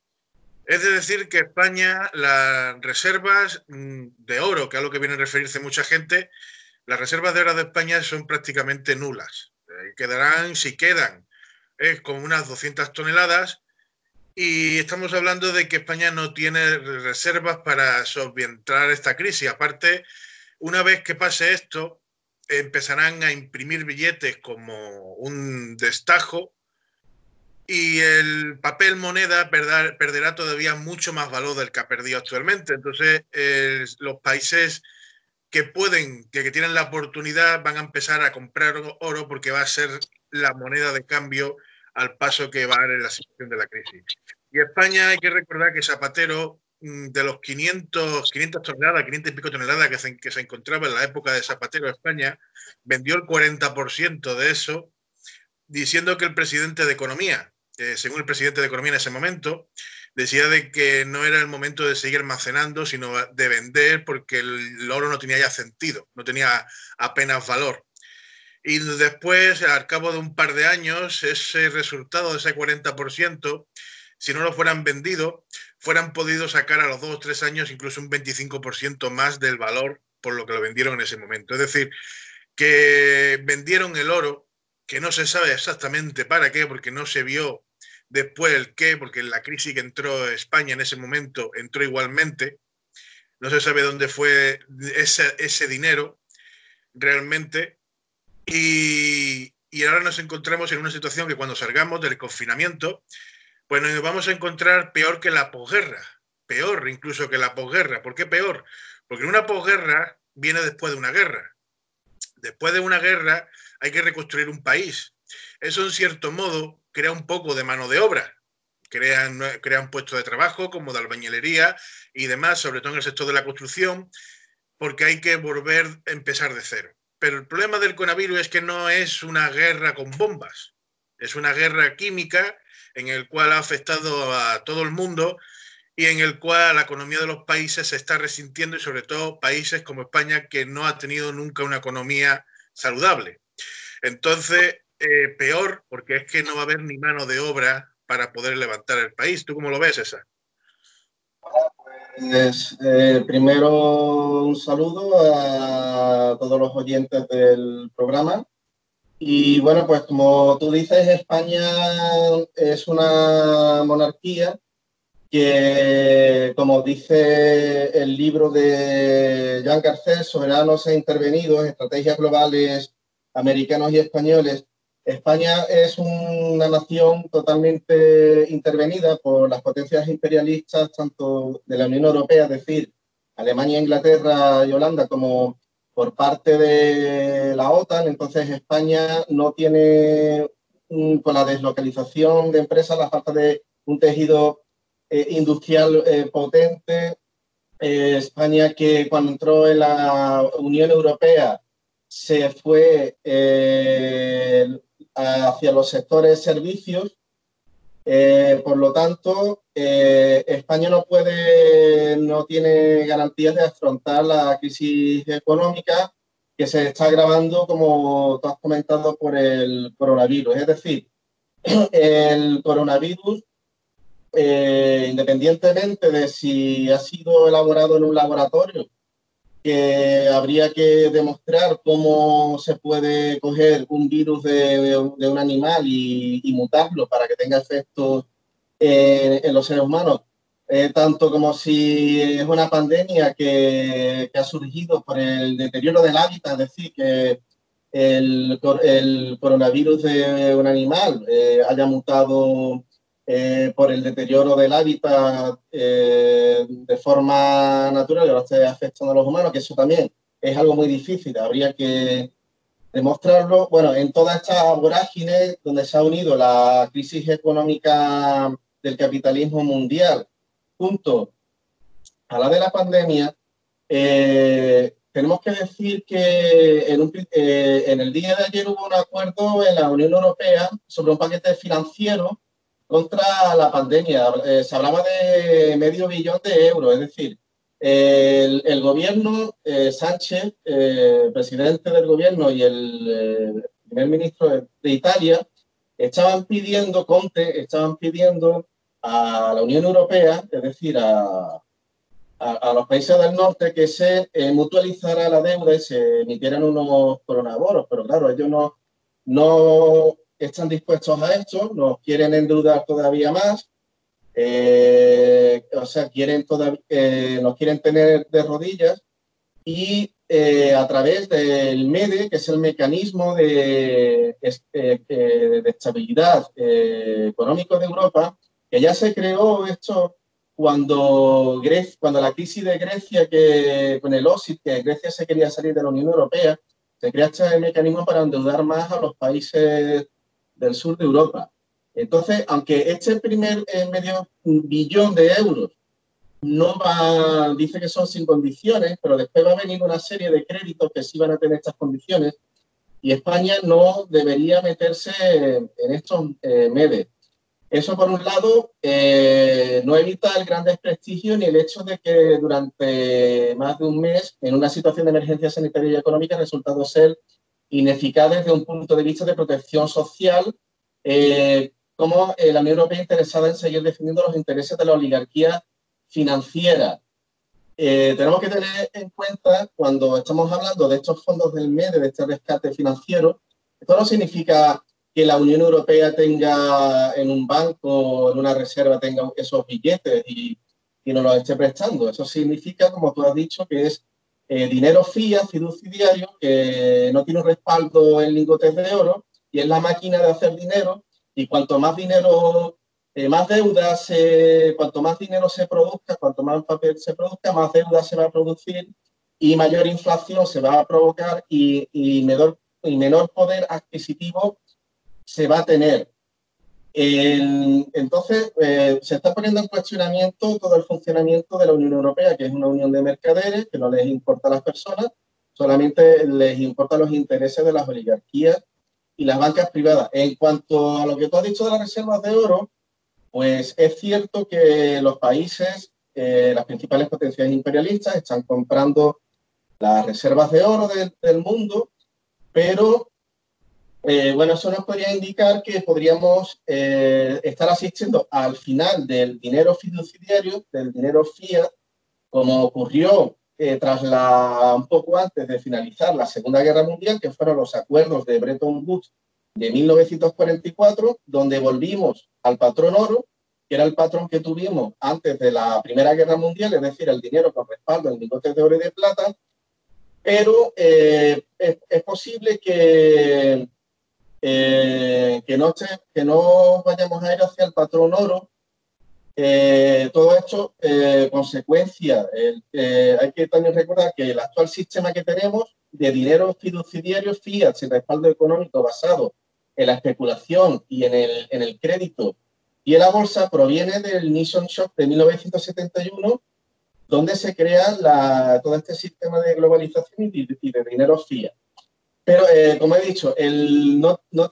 es decir, que España, las reservas mm, de oro, que es a lo que viene a referirse mucha gente, las reservas de oro de España son prácticamente nulas. Eh, quedarán, si quedan, es como unas 200 toneladas. Y estamos hablando de que España no tiene reservas para solventar esta crisis. Aparte, una vez que pase esto, empezarán a imprimir billetes como un destajo y el papel moneda perderá todavía mucho más valor del que ha perdido actualmente. Entonces, los países que pueden, que, tienen la oportunidad, van a empezar a comprar oro porque va a ser la moneda de cambio al paso que va a en la situación de la crisis. Y España hay que recordar que Zapatero, de los 500, 500 toneladas, 500 y pico toneladas que se, que encontraba en la época de Zapatero España, vendió el 40% de eso, diciendo que el presidente de Economía, según el presidente de Economía en ese momento, decía de que no era el momento de seguir almacenando, sino de vender porque el oro no tenía ya sentido, no tenía apenas valor. Y después, al cabo de un par de años, ese resultado de ese 40%, si no lo fueran vendido, fueran podido sacar a los dos o tres años incluso un 25% más del valor por lo que lo vendieron en ese momento. Es decir, que vendieron el oro, que no se sabe exactamente para qué, porque no se vio después el qué, porque la crisis que entró España en ese momento entró igualmente. No se sabe dónde fue ese, ese dinero realmente. Y, y, ahora nos encontramos en una situación que cuando salgamos del confinamiento, pues nos vamos a encontrar peor que la posguerra. Peor incluso que la posguerra. ¿Por qué peor? Porque una posguerra viene después de una guerra. Después de una guerra hay que reconstruir un país. Eso, en cierto modo, crea un poco de mano de obra, crean, crean puestos de trabajo como de albañilería y demás, sobre todo en el sector de la construcción, porque hay que volver a empezar de cero. Pero el problema del coronavirus es que no es una guerra con bombas, es una guerra química en el cual ha afectado a todo el mundo y en el cual la economía de los países se está resintiendo y sobre todo países como España que no ha tenido nunca una economía saludable. Entonces, eh, peor porque es que no va a haber ni mano de obra para poder levantar el país. ¿Tú cómo lo ves, esa? Pues, eh, primero un saludo a todos los oyentes del programa. Y bueno, pues como tú dices, España es una monarquía que, como dice el libro de Jean Garcés, Soberanos e Intervenidos, Estrategias Globales Americanos y Españoles, España es una nación totalmente intervenida por las potencias imperialistas, tanto de la Unión Europea, es decir, Alemania, Inglaterra y Holanda, como por parte de la OTAN. Entonces, España no tiene, con la deslocalización de empresas, la falta de un tejido eh, industrial eh, potente. Eh, España, que cuando entró en la Unión Europea, se fue hacia los sectores servicios. Por lo tanto, eh, España no puede, no tiene garantías de afrontar la crisis económica que se está agravando, como tú has comentado, por el coronavirus. Es decir, [CLEARS THROAT] el coronavirus, eh, independientemente de si ha sido elaborado en un laboratorio, que habría que demostrar cómo se puede coger un virus de, un animal y, mutarlo para que tenga efectos en los seres humanos, eh, tanto como si es una pandemia que, ha surgido por el deterioro del hábitat, es decir, que el, coronavirus de un animal eh, haya mutado eh, por el deterioro del hábitat de forma natural y ahora esté afectando a los humanos, que eso también es algo muy difícil, habría que demostrarlo. Bueno, en toda esta vorágine donde se ha unido la crisis económica del capitalismo mundial junto a la de la pandemia, eh, tenemos que decir que eh, en, el día de ayer hubo un acuerdo en la Unión Europea sobre un paquete financiero contra la pandemia. Eh, se hablaba de medio billón de euros, es decir, el, gobierno, Sánchez, presidente del gobierno y el primer ministro de Italia, estaban pidiendo, Conte, estaban pidiendo a la Unión Europea, es decir, a, los países del norte, que se eh, mutualizara la deuda y se emitieran unos coronaboros. Pero claro, ellos no, no están dispuestos a esto, nos quieren endeudar todavía más. Eh, o sea, quieren eh, nos quieren tener de rodillas y a través del MEDE, que es el mecanismo de, de estabilidad económico de Europa, que ya se creó esto cuando, cuando la crisis de Grecia, que con el OSIT, que Grecia se quería salir de la Unión Europea, se crea este mecanismo para endeudar más a los países del sur de Europa. Entonces, aunque este primer eh, medio billón de euros no va, dice que son sin condiciones, pero después va a venir una serie de créditos que sí van a tener estas condiciones y España no debería meterse en estos eh, MEDES. Eso, por un lado, eh, no evita el gran desprestigio ni el hecho de que durante más de un mes, en una situación de emergencia sanitaria y económica, ha resultado ser ineficaz desde un punto de vista de protección social, eh, como la Unión Europea interesada en seguir defendiendo los intereses de la oligarquía financiera. Eh, tenemos que tener en cuenta, cuando estamos hablando de estos fondos del MEDE, de este rescate financiero, esto no significa que la Unión Europea tenga en un banco, en una reserva, tenga esos billetes y, y nos los esté prestando. Eso significa, como tú has dicho, que es eh, dinero fiat, fiduciario, que no tiene un respaldo en lingotes de oro y es la máquina de hacer dinero. Y cuanto más dinero, eh, más deuda, se, cuanto más dinero se produzca, cuanto más papel se produzca, más deuda se va a producir y mayor inflación se va a provocar y, y menor, y menor poder adquisitivo se va a tener. entonces, eh, se está poniendo en cuestionamiento todo el funcionamiento de la Unión Europea, que es una unión de mercaderes, que no les importa a las personas, solamente les importan los intereses de las oligarquías y las bancas privadas. En cuanto a lo que tú has dicho de las reservas de oro, pues es cierto que los países, eh, las principales potencias imperialistas, están comprando las reservas de oro del mundo, pero eh, bueno, eso nos podría indicar que podríamos eh, estar asistiendo al final del dinero fiduciario, del dinero fiat, como ocurrió eh, tras la, un poco antes de finalizar la Segunda Guerra Mundial, que fueron los acuerdos de Bretton Woods de 1944, donde volvimos al patrón oro, que era el patrón que tuvimos antes de la Primera Guerra Mundial, es decir, el dinero con respaldo en lingotes de oro y de plata, pero es, es posible que eh, que, no que no vayamos a ir hacia el patrón oro. Eh, todo esto, eh, consecuencia, hay que también recordar que el actual sistema que tenemos de dinero fiduciario fiat sin respaldo económico basado en la especulación y en el, en el crédito y en la bolsa proviene del Nixon Shock de 1971, donde se crea la, todo este sistema de globalización y de, y de dinero fiat. Pero, eh, como he dicho, el, no, no,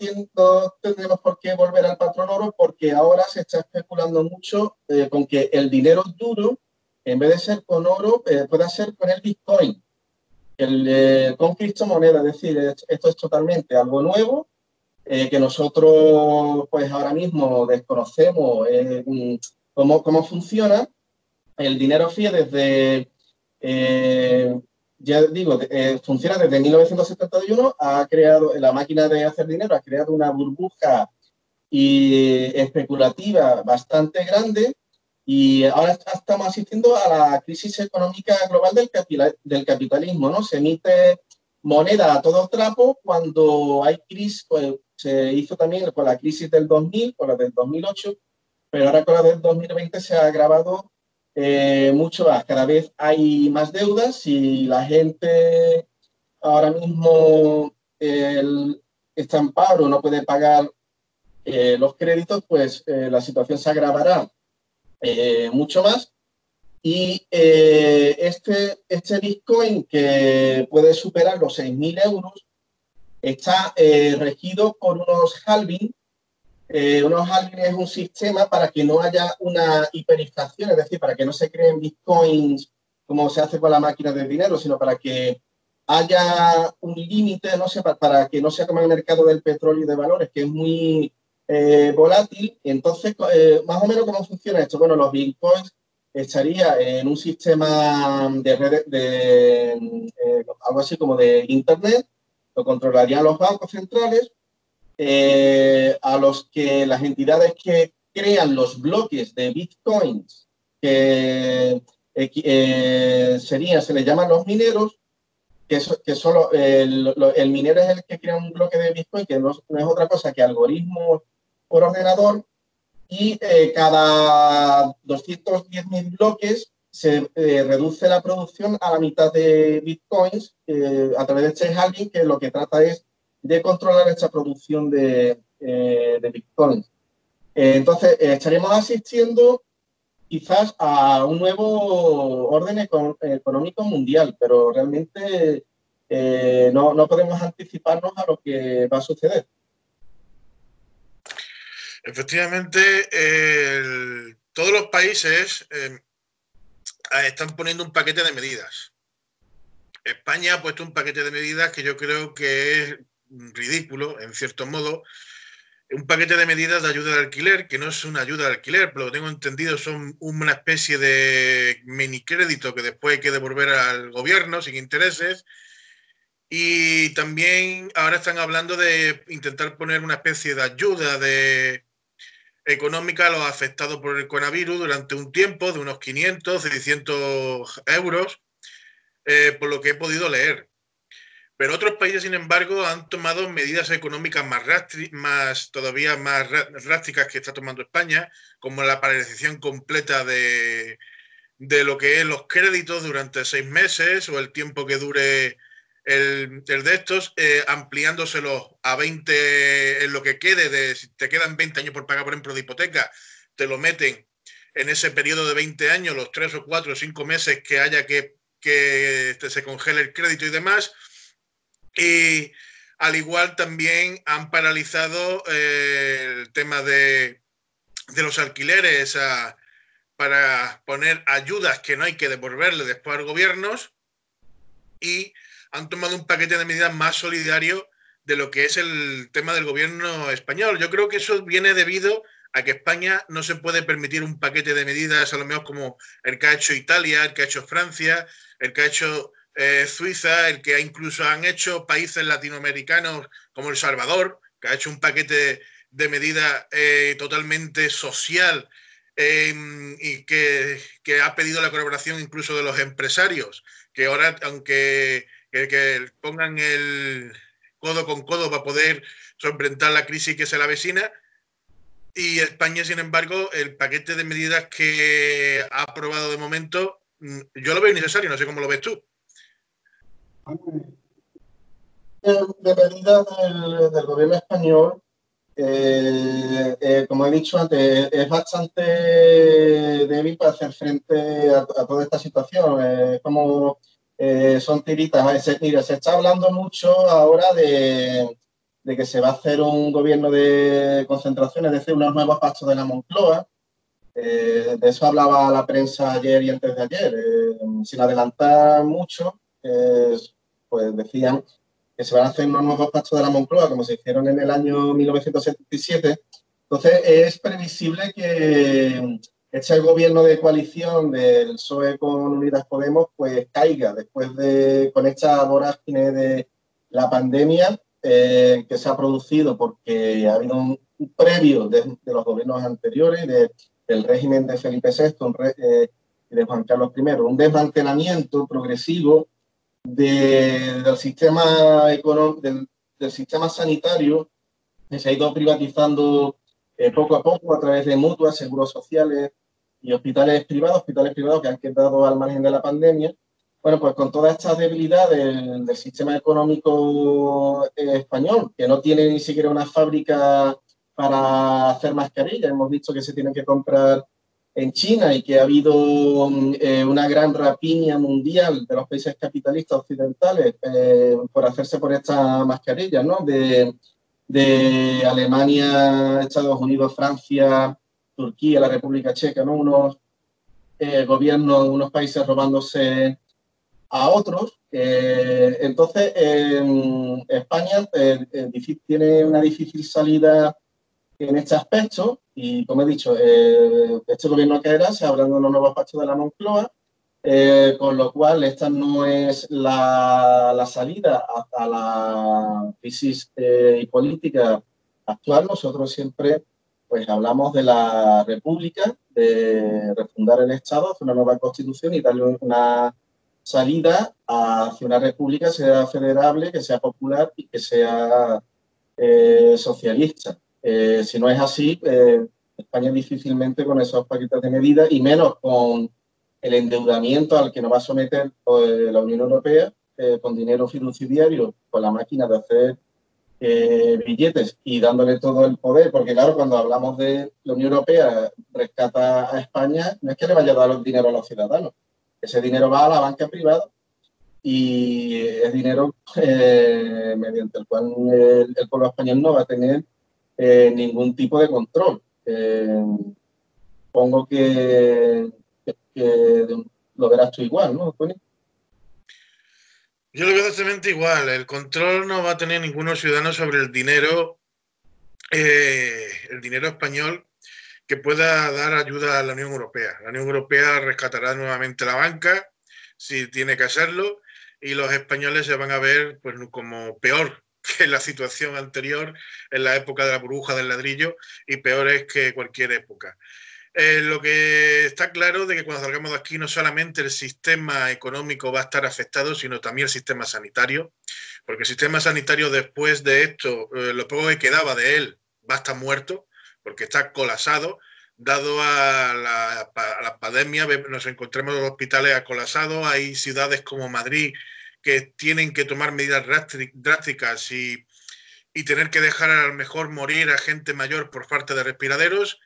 tendremos por qué volver al patrón oro porque ahora se está especulando mucho eh, con que el dinero duro, en vez de ser con oro, eh, pueda ser con el Bitcoin, el, con criptomoneda. Es decir, esto es totalmente algo nuevo que nosotros, pues ahora mismo desconocemos cómo, cómo funciona. El dinero fiat desde ya digo, eh, funciona desde 1971, ha creado, la máquina de hacer dinero ha creado una burbuja y especulativa bastante grande y ahora estamos asistiendo a la crisis económica global del, del capitalismo, ¿no? Se emite moneda a todo trapo cuando hay crisis, pues, se hizo también con la crisis del 2000, con la del 2008, pero ahora con la del 2020 se ha agravado eh, mucho más. Cada vez hay más deudas y la gente ahora mismo está en paro, no puede pagar eh, los créditos, pues eh, la situación se agravará mucho más. Y este, este Bitcoin que puede superar los 6.000 euros está regido por unos halving eh, unos es un sistema para que no haya una hiperinflación, es decir, para que no se creen bitcoins como se hace con la máquina del dinero, sino para que haya un límite, no sé, para, que no sea como el mercado del petróleo y de valores, que es muy eh, volátil. Entonces, eh, más o menos, ¿cómo funciona esto? Bueno, los bitcoins estaría en un sistema de red, de, eh, algo así como de Internet, lo controlarían los bancos centrales eh, a los que las entidades que crean los bloques de bitcoins, que eh, eh, serían, se les llaman los mineros, que, que solo el, minero es el que crea un bloque de bitcoin, que no, es otra cosa que algoritmos por ordenador, y cada 210.000 bloques se reduce la producción a la mitad de bitcoins a través de este halving, que lo que trata es de controlar esta producción de, eh, Bitcoin. Eh, entonces, eh, estaremos asistiendo quizás a un nuevo orden económico mundial, pero realmente no, no, podemos anticiparnos a lo que va a suceder. Efectivamente, todos los países están poniendo un paquete de medidas. España ha puesto un paquete de medidas que yo creo que es ridículo, en cierto modo, un paquete de medidas de ayuda al alquiler, que no es una ayuda al alquiler, pero lo tengo entendido, son una especie de mini crédito que después hay que devolver al gobierno sin intereses. Y también ahora están hablando de intentar poner una especie de ayuda de, económica a los afectados por el coronavirus durante un tiempo de unos 500, 600 euros, eh, por lo que he podido leer. Pero otros países, sin embargo, han tomado medidas económicas más, más todavía más drásticas que está tomando España, como la paralización completa de, de, lo que es los créditos durante seis meses o el tiempo que dure el, de estos, eh, ampliándoselos a 20 en lo que quede, de, si te quedan 20 años por pagar, por ejemplo, de hipoteca, te lo meten en ese periodo de 20 años, los 3 o 4 o 5 meses que haya que, que se congele el crédito y demás y al igual también han paralizado eh, el tema de, los alquileres para poner ayudas que no hay que devolverle después a los gobiernos y han tomado un paquete de medidas más solidario de lo que es el tema del gobierno español. Yo creo que eso viene debido a que España no se puede permitir un paquete de medidas, a lo mejor como el que ha hecho Italia, el que ha hecho Francia, el que ha hecho eh, Suiza, el que incluso han hecho países latinoamericanos como El Salvador, que ha hecho un paquete de medidas eh, totalmente social em, y que, ha pedido la colaboración incluso de los empresarios, que ahora, aunque que, pongan el codo con codo para poder enfrentar la crisis que se la avecina, y España, sin embargo, el paquete de medidas que ha aprobado de momento, mm, yo lo veo innecesario, no sé cómo lo ves tú de medida del, gobierno español, eh, eh, como he dicho antes, es bastante débil para hacer frente a, toda esta situación. como eh, son tiritas. Mira, se está hablando mucho ahora de, que se va a hacer un gobierno de concentración, es decir, unos nuevos pactos de la Moncloa. De eso hablaba la prensa ayer y antes de ayer. Sin adelantar mucho, pues decían que se van a hacer unos nuevos pactos de la Moncloa, como se hicieron en el año 1977. Entonces, es previsible que este gobierno de coalición del PSOE con Unidas Podemos pues caiga después de, con esta vorágine de la pandemia eh, que se ha producido porque ha habido un, previo de, los gobiernos anteriores, del régimen de Felipe VI eh, y de Juan Carlos I, un desmantelamiento progresivo del, sistema del, del sistema sanitario que se ha ido privatizando eh, poco a poco a través de mutuas, seguros sociales, y hospitales privados, hospitales privados que han quedado al margen de la pandemia. Bueno, pues con todas estas debilidades del, sistema económico eh, español, que no tiene ni siquiera una fábrica para hacer mascarillas, hemos visto que se tienen que comprar en China y que ha habido eh, una gran rapiña mundial de los países capitalistas occidentales eh, por hacerse por estas mascarillas, ¿no? De, Alemania, Estados Unidos, Francia, Turquía, la República Checa, ¿no? Unos eh, gobiernos, unos países robándose a otros. Entonces, España eh, tiene una difícil salida en este aspecto y, como he dicho, este gobierno era se abren unos nuevos pactos de la Moncloa, con lo cual esta no es la, la salida hasta la crisis política actual. Nosotros siempre pues hablamos de la República, de refundar el Estado, hacer una nueva constitución y darle una salida hacia una república que sea federable, que sea popular y que sea eh, socialista. Eh, si no es así, eh, España difícilmente con esos paquetes de medidas y menos con el endeudamiento al que nos va a someter la Unión Europea con dinero fiduciario, con la máquina de hacer eh, billetes y dándole todo el poder, porque claro, cuando hablamos de la Unión Europea rescata a España, no es que le vaya a dar el dinero a los ciudadanos, ese dinero va a la banca privada y es dinero eh, mediante el cual el, pueblo español no va a tener eh, ningún tipo de control. pongo que, lo verás tú igual, ¿no, Tony? Yo lo veo exactamente igual. El control no va a tener ninguno ciudadano sobre el dinero, eh, el dinero español que pueda dar ayuda a la Unión Europea. La Unión Europea rescatará nuevamente la banca si tiene que hacerlo y los españoles se van a ver pues, como peor que la situación anterior en la época de la burbuja del ladrillo y peores que cualquier época. Eh, lo que está claro de que cuando salgamos de aquí no solamente el sistema económico va a estar afectado, sino también el sistema sanitario, porque el sistema sanitario después de esto, eh, lo poco que quedaba de él, va a estar muerto, porque está colapsado, dado a la, pandemia, nos encontramos los hospitales colapsados, hay ciudades como Madrid que tienen que tomar medidas drásticas y, y tener que dejar a lo mejor morir a gente mayor por falta de respiraderos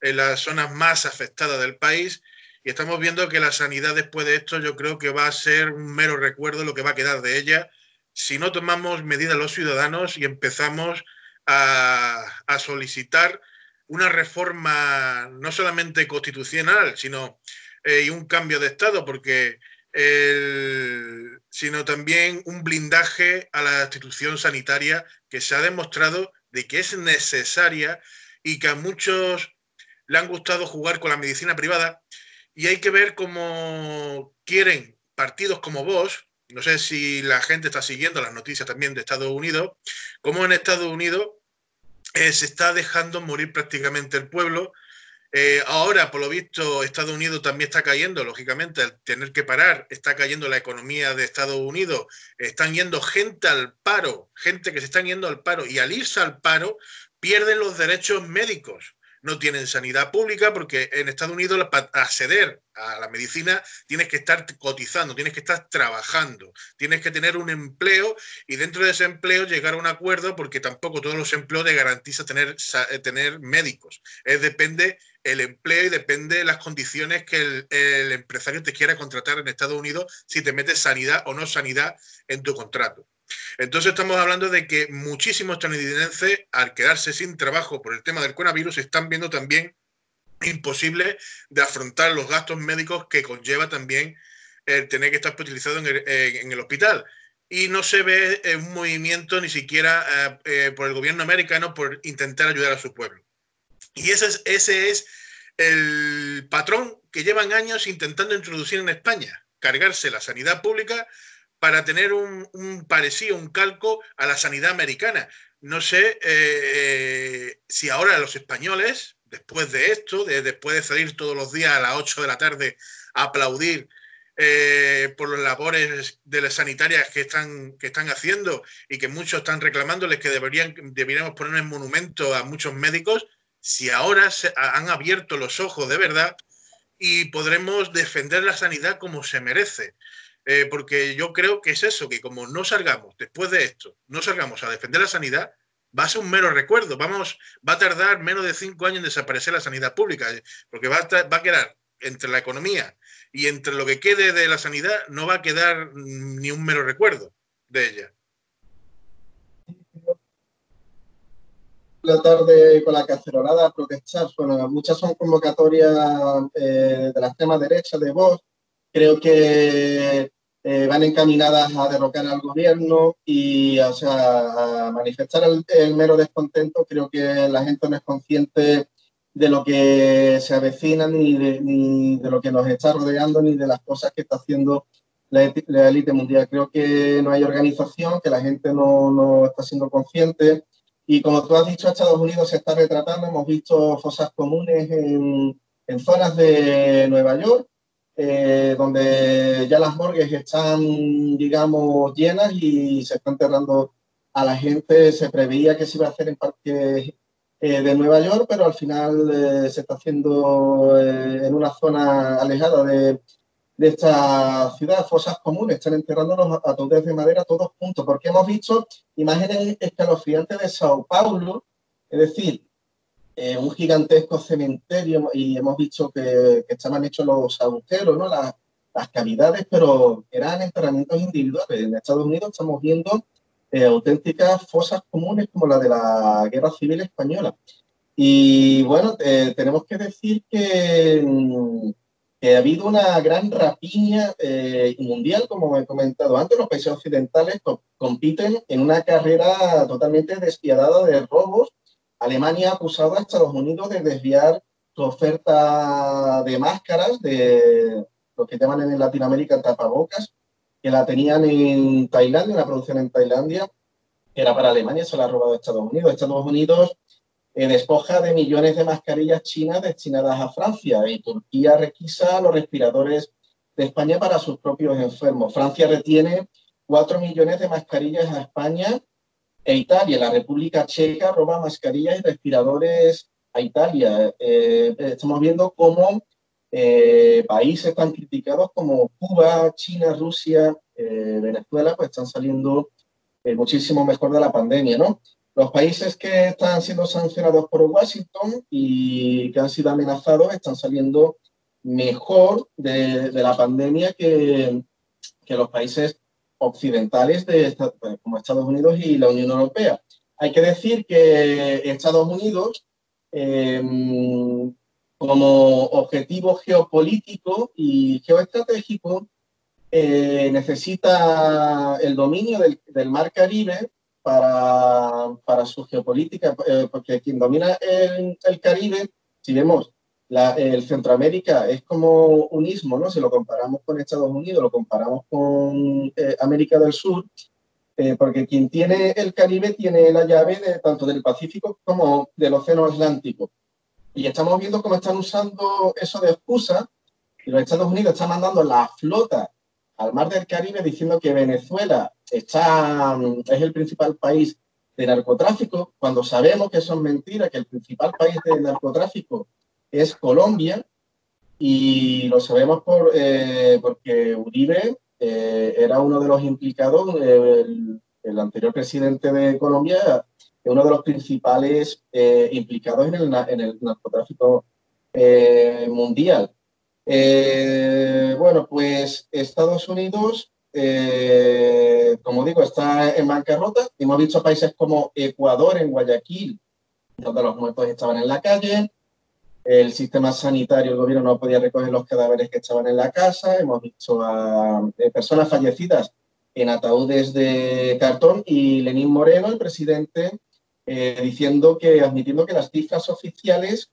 en las zonas más afectadas del país. Y estamos viendo que la sanidad después de esto yo creo que va a ser un mero recuerdo lo que va a quedar de ella. Si no tomamos medidas los ciudadanos y empezamos a, solicitar una reforma no solamente constitucional, sino eh, un cambio de Estado, porque sino también un blindaje a la institución sanitaria que se ha demostrado de que es necesaria y que a muchos le han gustado jugar con la medicina privada y hay que ver cómo quieren partidos como vos, no sé si la gente está siguiendo las noticias también de Estados Unidos, cómo en Estados Unidos eh, se está dejando morir prácticamente el pueblo. Eh, ahora, por lo visto, Estados Unidos también está cayendo, lógicamente, al tener que parar, está cayendo la economía de Estados Unidos, están yendo gente al paro, gente que se están yendo al paro, y al irse al paro pierden los derechos médicos no tienen sanidad pública, porque en Estados Unidos para acceder a la medicina tienes que estar cotizando, tienes que estar trabajando, tienes que tener un empleo y dentro de ese empleo llegar a un acuerdo, porque tampoco todos los empleos te garantiza tener, eh, tener médicos. Es depende el empleo y depende de las condiciones que el, el empresario te quiera contratar en Estados Unidos si te metes sanidad o no sanidad en tu contrato. Entonces estamos hablando de que muchísimos estadounidenses, al quedarse sin trabajo por el tema del coronavirus, están viendo también imposible de afrontar los gastos médicos que conlleva también el tener que estar hospitalizado en el, hospital. Y no se ve un movimiento ni siquiera eh, eh, por el gobierno americano por intentar ayudar a su pueblo. Y ese es, ese es el patrón que llevan años intentando introducir en España, cargarse la sanidad pública para tener un, parecido, un calco a la sanidad americana. No sé eh, si ahora los españoles, después de esto, después de salir todos los días a las 8 de la tarde a aplaudir eh, por las labores de las sanitarias que están, que están haciendo y que muchos están reclamándoles que deberían, deberíamos poner en monumento a muchos médicos, si ahora se han abierto los ojos de verdad y podremos defender la sanidad como se merece. Eh, porque yo creo que es eso, que como no salgamos después de esto, no salgamos a defender la sanidad, va a ser un mero recuerdo. Vamos, va a tardar menos de cinco años en desaparecer la sanidad pública, eh, porque va a, va a quedar entre la economía y entre lo que quede de la sanidad, no va a quedar ni un mero recuerdo de ella. la tarde con la cacerolada a protestar. Bueno, muchas son convocatorias eh, de la extrema derecha de Vox. Creo que eh, van encaminadas a derrocar al gobierno y o sea, a manifestar el, mero descontento. Creo que la gente no es consciente de lo que se avecina, ni de, ni de lo que nos está rodeando, ni de las cosas que está haciendo la élite mundial. Creo que no hay organización, que la gente no, no, está siendo consciente. Y como tú has dicho, Estados Unidos se está retratando. Hemos visto fosas comunes en, en zonas de Nueva York eh, donde ya las morgues están, digamos, llenas y se está enterrando a la gente. Se preveía que se iba a hacer en parques eh, de Nueva York, pero al final eh, se está haciendo en una zona alejada de, de, esta ciudad, fosas comunes, están enterrándonos a todos de madera todos juntos, porque hemos visto imágenes escalofriantes de Sao Paulo, es decir, eh, un gigantesco cementerio y hemos visto que, estaban hechos los agujeros, ¿no? las, cavidades, pero eran enterramientos individuales. En Estados Unidos estamos viendo eh, auténticas fosas comunes como la de la Guerra Civil Española. Y bueno, eh, tenemos que decir que, que, ha habido una gran rapiña mundial, como he comentado antes. Los países occidentales compiten en una carrera totalmente despiadada de robos Alemania ha acusado a Estados Unidos de desviar su oferta de máscaras, de lo que llaman en Latinoamérica tapabocas, que la tenían en Tailandia, una producción en Tailandia, que era para Alemania, se la ha robado a Estados Unidos. Estados Unidos eh, despoja de millones de mascarillas chinas destinadas a Francia y Turquía requisa los respiradores de España para sus propios enfermos. Francia retiene cuatro millones de mascarillas a España e Italia. La República Checa roba mascarillas y respiradores a Italia. Eh, estamos viendo cómo eh, países tan criticados como Cuba, China, Rusia, eh, Venezuela, pues están saliendo muchísimo mejor de la pandemia, ¿no? Los países que están siendo sancionados por Washington y que han sido amenazados están saliendo mejor de, la pandemia que, que los países occidentales de, como Estados Unidos y la Unión Europea. Hay que decir que Estados Unidos, em, como objetivo geopolítico y geoestratégico, eh, necesita el dominio del, Mar Caribe para, para su geopolítica, eh, porque quien domina el, el Caribe, si vemos el Centroamérica es como un istmo, ¿no? Si lo comparamos con Estados Unidos, lo comparamos con eh, América del Sur, eh, porque quien tiene el Caribe tiene la llave de, tanto del Pacífico como del Océano Atlántico. Y estamos viendo cómo están usando eso de excusa, y los Estados Unidos están mandando la flota al mar del Caribe diciendo que Venezuela está, es el principal país de narcotráfico, cuando sabemos que eso es mentira, que el principal país de narcotráfico es Colombia, y lo sabemos por, eh, porque Uribe eh, era uno de los implicados, el, el, anterior presidente de Colombia, uno de los principales eh, implicados en el, narcotráfico mundial. bueno, pues Estados Unidos eh, como digo, está en bancarrota. Hemos visto países como Ecuador, en Guayaquil, donde los muertos estaban en la calle. El sistema sanitario, el gobierno no podía recoger los cadáveres que estaban en la casa. Hemos visto a eh, personas fallecidas en ataúdes de cartón y Lenín Moreno, el presidente, eh, diciendo que, admitiendo que las cifras oficiales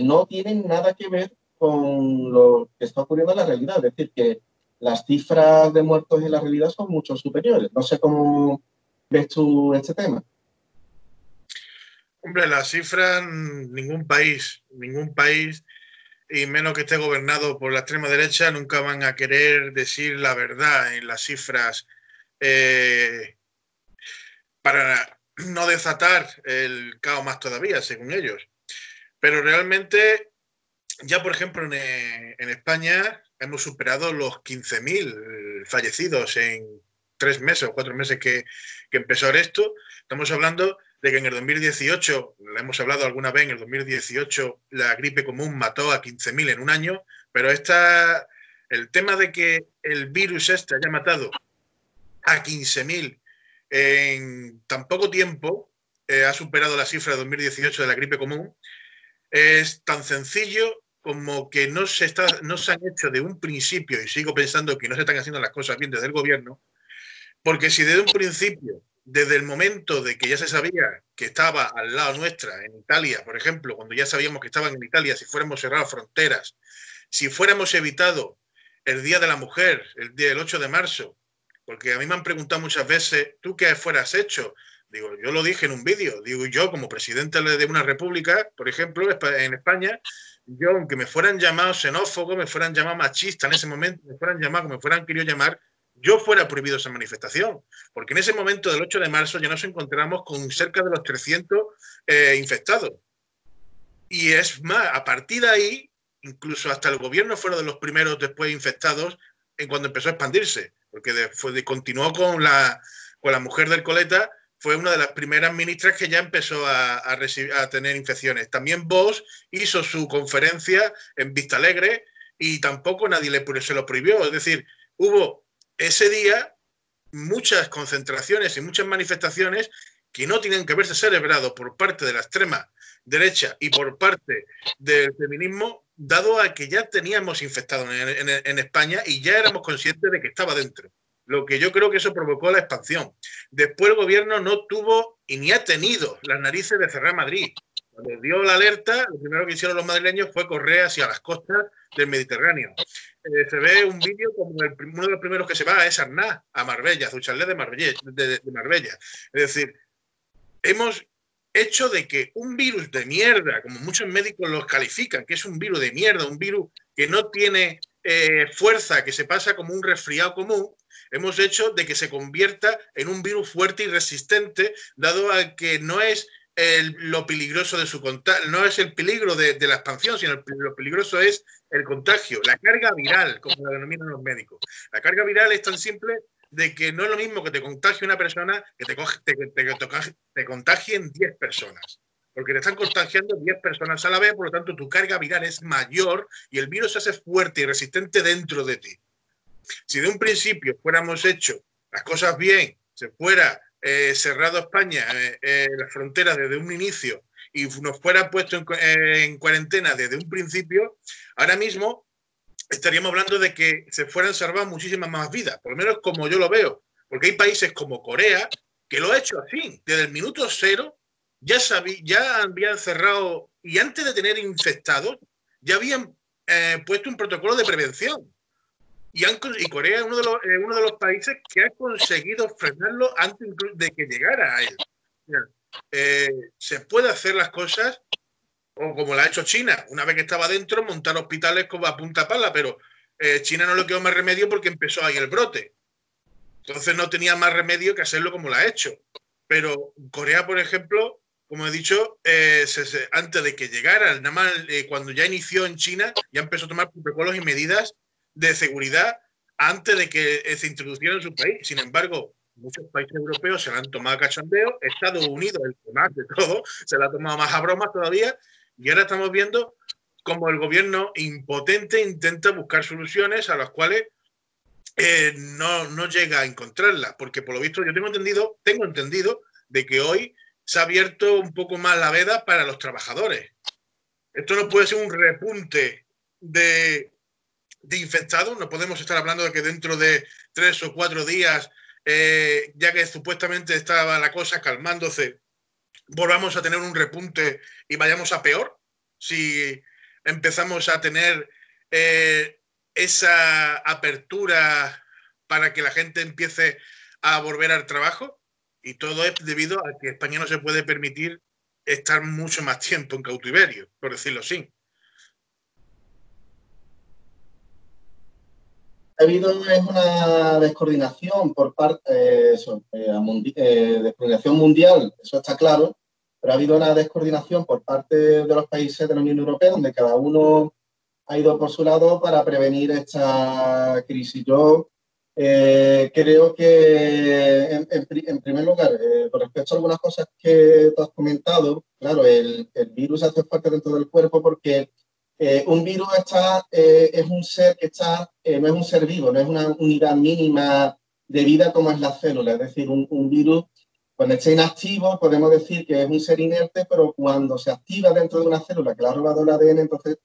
no tienen nada que ver con lo que está ocurriendo en la realidad. Es decir, que las cifras de muertos en la realidad son mucho superiores. No sé cómo ves tú este tema. Hombre, las cifras, ningún país, ningún país, y menos que esté gobernado por la extrema derecha, nunca van a querer decir la verdad en las cifras eh, para no desatar el caos más todavía, según ellos. Pero realmente, ya por ejemplo en, España, hemos superado los 15.000 fallecidos en tres meses o cuatro meses que, empezó esto. Estamos hablando de que en el 2018, lo hemos hablado alguna vez, en el 2018 la gripe común mató a 15.000 en un año, pero esta, el tema de que el virus este haya matado a 15.000 en tan poco tiempo, eh, ha superado la cifra de 2018 de la gripe común, es tan sencillo como que no se, está, no se han hecho de un principio, y sigo pensando que no se están haciendo las cosas bien desde el gobierno, porque si desde un principio, desde el momento de que ya se sabía que estaba al lado nuestra, en Italia, por ejemplo, cuando ya sabíamos que estaban en Italia, si fuéramos cerrado fronteras, si fuéramos evitado el Día de la Mujer, el día del 8 de marzo, porque a mí me han preguntado muchas veces, ¿tú qué fueras hecho? Digo, yo lo dije en un vídeo, digo, yo como presidente de una república, por ejemplo, en España, yo, aunque me fueran llamados xenófobos, me fueran llamados machista en ese momento, me fueran llamados me fueran querido llamar, yo fuera prohibido esa manifestación. Porque en ese momento del 8 de marzo ya nos encontramos con cerca de los 300 eh, infectados. Y es más, a partir de ahí, incluso hasta el gobierno fueron de los primeros después infectados en cuando empezó a expandirse, porque de, continuó con la, con la mujer del coleta fue una de las primeras ministras que ya empezó a, recibir, a tener infecciones. También Voss hizo su conferencia en Vista Alegre y tampoco nadie le, se lo prohibió. Es decir, hubo ese día muchas concentraciones y muchas manifestaciones que no tienen que haberse celebrado por parte de la extrema derecha y por parte del feminismo, dado a que ya teníamos infectado en España y ya éramos conscientes de que estaba dentro lo que yo creo que eso provocó la expansión. Después el gobierno no tuvo y ni ha tenido las narices de cerrar Madrid. Cuando dio la alerta, lo primero que hicieron los madrileños fue correr hacia las costas del Mediterráneo. Eh, se ve un vídeo como uno de los primeros que se va es Arná, a Marbella, a su de Marbella, de Marbella. Es decir, hemos hecho de que un virus de mierda, como muchos médicos los califican, que es un virus de mierda, un virus que no tiene eh, fuerza, que se pasa como un resfriado común, hemos hecho de que se convierta en un virus fuerte y resistente, dado a que no es lo peligroso de su contagio, no es el peligro de, la expansión, sino lo peligroso es el contagio, la carga viral, como la denominan los médicos. La carga viral es tan simple de que no es lo mismo que te contagie una persona que te, te, te contagien 10 personas porque te están contagiando 10 personas a la vez, por lo tanto tu carga viral es mayor y el virus se hace fuerte y resistente dentro de ti. Si de un principio fuéramos hecho las cosas bien, se fuera eh, cerrado España, eh, eh, las fronteras desde un inicio y nos fuera puesto en, en, cuarentena desde un principio, ahora mismo estaríamos hablando de que se fueran salvadas muchísimas más vidas, por lo menos como yo lo veo, porque hay países como Corea que lo ha hecho así, desde el minuto cero ya, ya habían cerrado y antes de tener infectados, ya habían eh, puesto un protocolo de prevención. Y, y Corea es uno de, los, uno de los países que ha conseguido frenarlo antes de que llegara a él. Eh, se puede hacer las cosas o como la ha hecho China, una vez que estaba dentro, montar hospitales como a punta pala, pero eh, China no le quedó más remedio porque empezó ahí el brote. Entonces no tenía más remedio que hacerlo como lo ha hecho. pero Corea, por ejemplo, como he dicho, eh, antes de que llegara, nada más eh, cuando ya inició en China, ya empezó a tomar protocolos y medidas de seguridad antes de que se introduciera en su país. Sin embargo, muchos países europeos se la han tomado a cachondeo, Estados Unidos, el que más de todo, se la ha tomado más a broma todavía, y ahora estamos viendo cómo el gobierno impotente intenta buscar soluciones a las cuales eh, no, no, llega a encontrarlas, porque por lo visto yo tengo entendido, tengo entendido de que hoy se ha abierto un poco más la veda para los trabajadores. Esto no puede ser un repunte de, no podemos estar hablando de que dentro de tres o cuatro días, eh, ya que supuestamente estaba la cosa calmándose, volvamos a tener un repunte y vayamos a peor. Si empezamos a tener eh, esa apertura para que la gente empiece a volver al trabajo. Y todo es debido a que España no se puede permitir estar mucho más tiempo en cautiverio, por decirlo así. Ha habido una descoordinación por parte eh, eh, eh, descoordinación mundial, eso está claro, pero ha habido una descoordinación por parte de los países de la Unión Europea, donde cada uno ha ido por su lado para prevenir esta crisis. Yo eh, creo que, en, primer lugar, eh, con respecto a algunas cosas que tú has comentado, claro, el, virus hace parte dentro del cuerpo porque eh, un virus está, es un ser que está, no es un ser vivo, no es una unidad mínima de vida como es la célula. Es decir, un, un virus, cuando está inactivo, podemos decir que es un ser inerte, pero cuando se activa dentro de una célula que le ha robado el ADN, entonces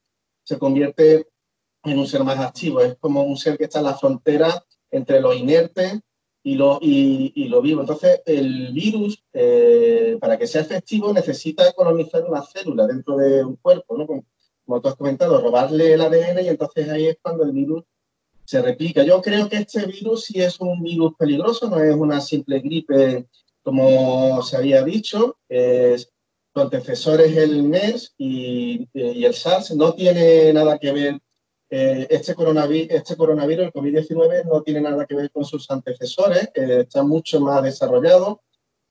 se convierte en un ser más activo. Es como un ser que está en la frontera entre lo inerte y lo, y, lo vivo. Entonces, el virus, eh, para que sea efectivo, necesita colonizar una célula dentro de un cuerpo, ¿no? Como, tú has comentado, robarle el ADN y entonces ahí es cuando el virus se replica. Yo creo que este virus sí es un virus peligroso, no es una simple gripe como se había dicho. Es, su antecesor es el MERS y, el SARS. No tiene nada que ver eh, este, coronavirus, este coronavirus, el COVID-19, no tiene nada que ver con sus antecesores, está mucho más desarrollado.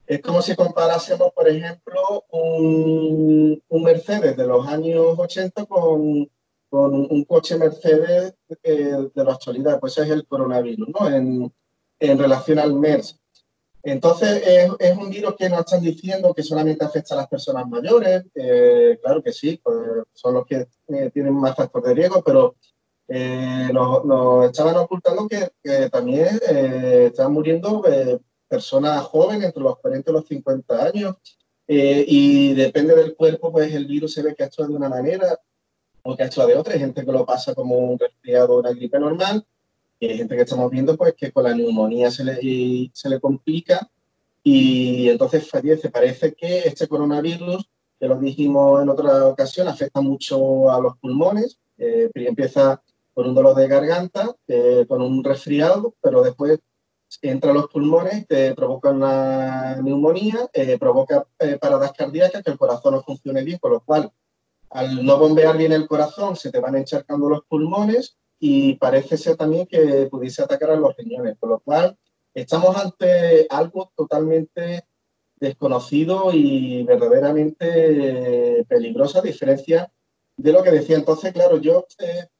Es como si comparásemos, por ejemplo, un, Mercedes de los años 80 con, con un coche Mercedes eh, de la actualidad. Pues es el coronavirus, ¿no? En, en relación al MERS. Entonces, es, es, un virus que nos están diciendo que solamente afecta a las personas mayores. Eh, claro que sí, pues son los que tienen más factor de riesgo, pero eh, nos, estaban ocultando que, también eh, estaban muriendo eh, personas jóvenes entre los 40 y los 50 años. y depende del cuerpo, pues el virus se ve que actúa de una manera o que actúa de otra. Hay gente que lo pasa como un resfriado o una gripe normal. Y hay gente que estamos viendo pues que con la neumonía se le, se le complica y entonces fallece. Parece que este coronavirus, que lo dijimos en otra ocasión, afecta mucho a los pulmones. Eh, empieza con un dolor de garganta, eh, con un resfriado, pero después entra a los pulmones, te provoca una neumonía, eh, provoca eh, paradas cardíacas, que el corazón no funcione bien, con lo cual al no bombear bien el corazón se te van encharcando los pulmones y parece ser también que pudiese atacar a los riñones, con lo cual estamos ante algo totalmente desconocido y verdaderamente peligroso a diferencia de lo que decía. Entonces, claro, yo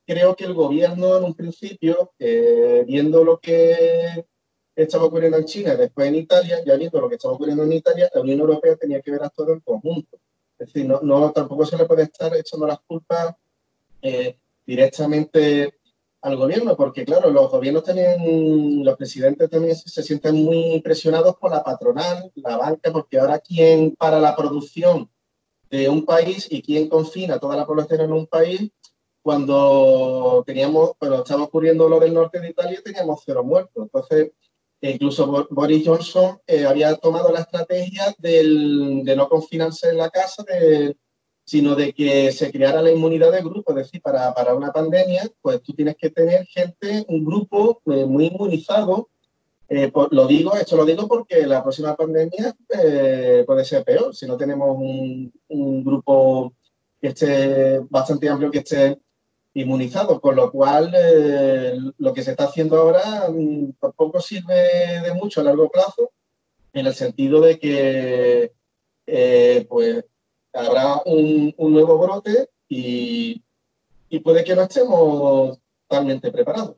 creo que el gobierno en un principio, eh, viendo lo que estaba ocurriendo en China después en Italia, ya viendo lo que estaba ocurriendo en Italia, la Unión Europea tenía que ver a todo en conjunto. Es decir, no, no tampoco se le puede estar echando las culpas eh, directamente al gobierno, porque claro, los gobiernos también, los presidentes también se, se, sienten muy presionados por la patronal, la banca, porque ahora quién para la producción de un país y quién confina toda la población en un país, cuando teníamos, cuando estaba ocurriendo lo del norte de Italia, teníamos cero muertos. Entonces, incluso Boris Johnson eh, había tomado la estrategia del, de no confinarse en la casa, sino de que se creara la inmunidad de grupo. Es decir, para, para una pandemia, pues tú tienes que tener gente, un grupo eh, muy inmunizado. Eh, lo digo, esto lo digo porque la próxima pandemia puede ser peor si no tenemos un, un grupo que esté bastante amplio, que esté inmunizados, con lo cual eh, lo que se está haciendo ahora mm, tampoco sirve de mucho a largo plazo en el sentido de que eh, pues habrá un, nuevo brote y, y puede que no estemos totalmente preparados.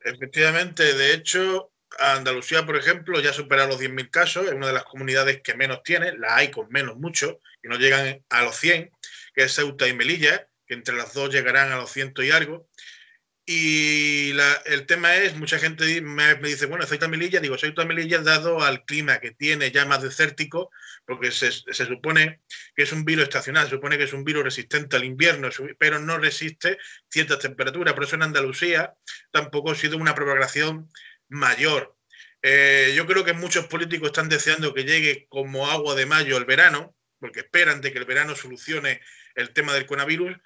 Efectivamente, de hecho, Andalucía, por ejemplo, ya supera los 10.000 casos, es una de las comunidades que menos tiene, la hay con menos mucho, y no llegan a los 100, que es Ceuta y Melilla, que entre las dos llegarán a los ciento y algo. Y el tema es, mucha gente me, dice, bueno, Ceuta Melilla, digo, Ceuta Melilla dado al clima que tiene ya más desértico, porque se, supone que es un virus estacional, se supone que es un virus resistente al invierno, pero no resiste ciertas temperaturas. Por eso en Andalucía tampoco ha sido una propagación mayor. Eh, yo creo que muchos políticos están deseando que llegue como agua de mayo el verano, porque esperan de que el verano solucione el tema del coronavirus,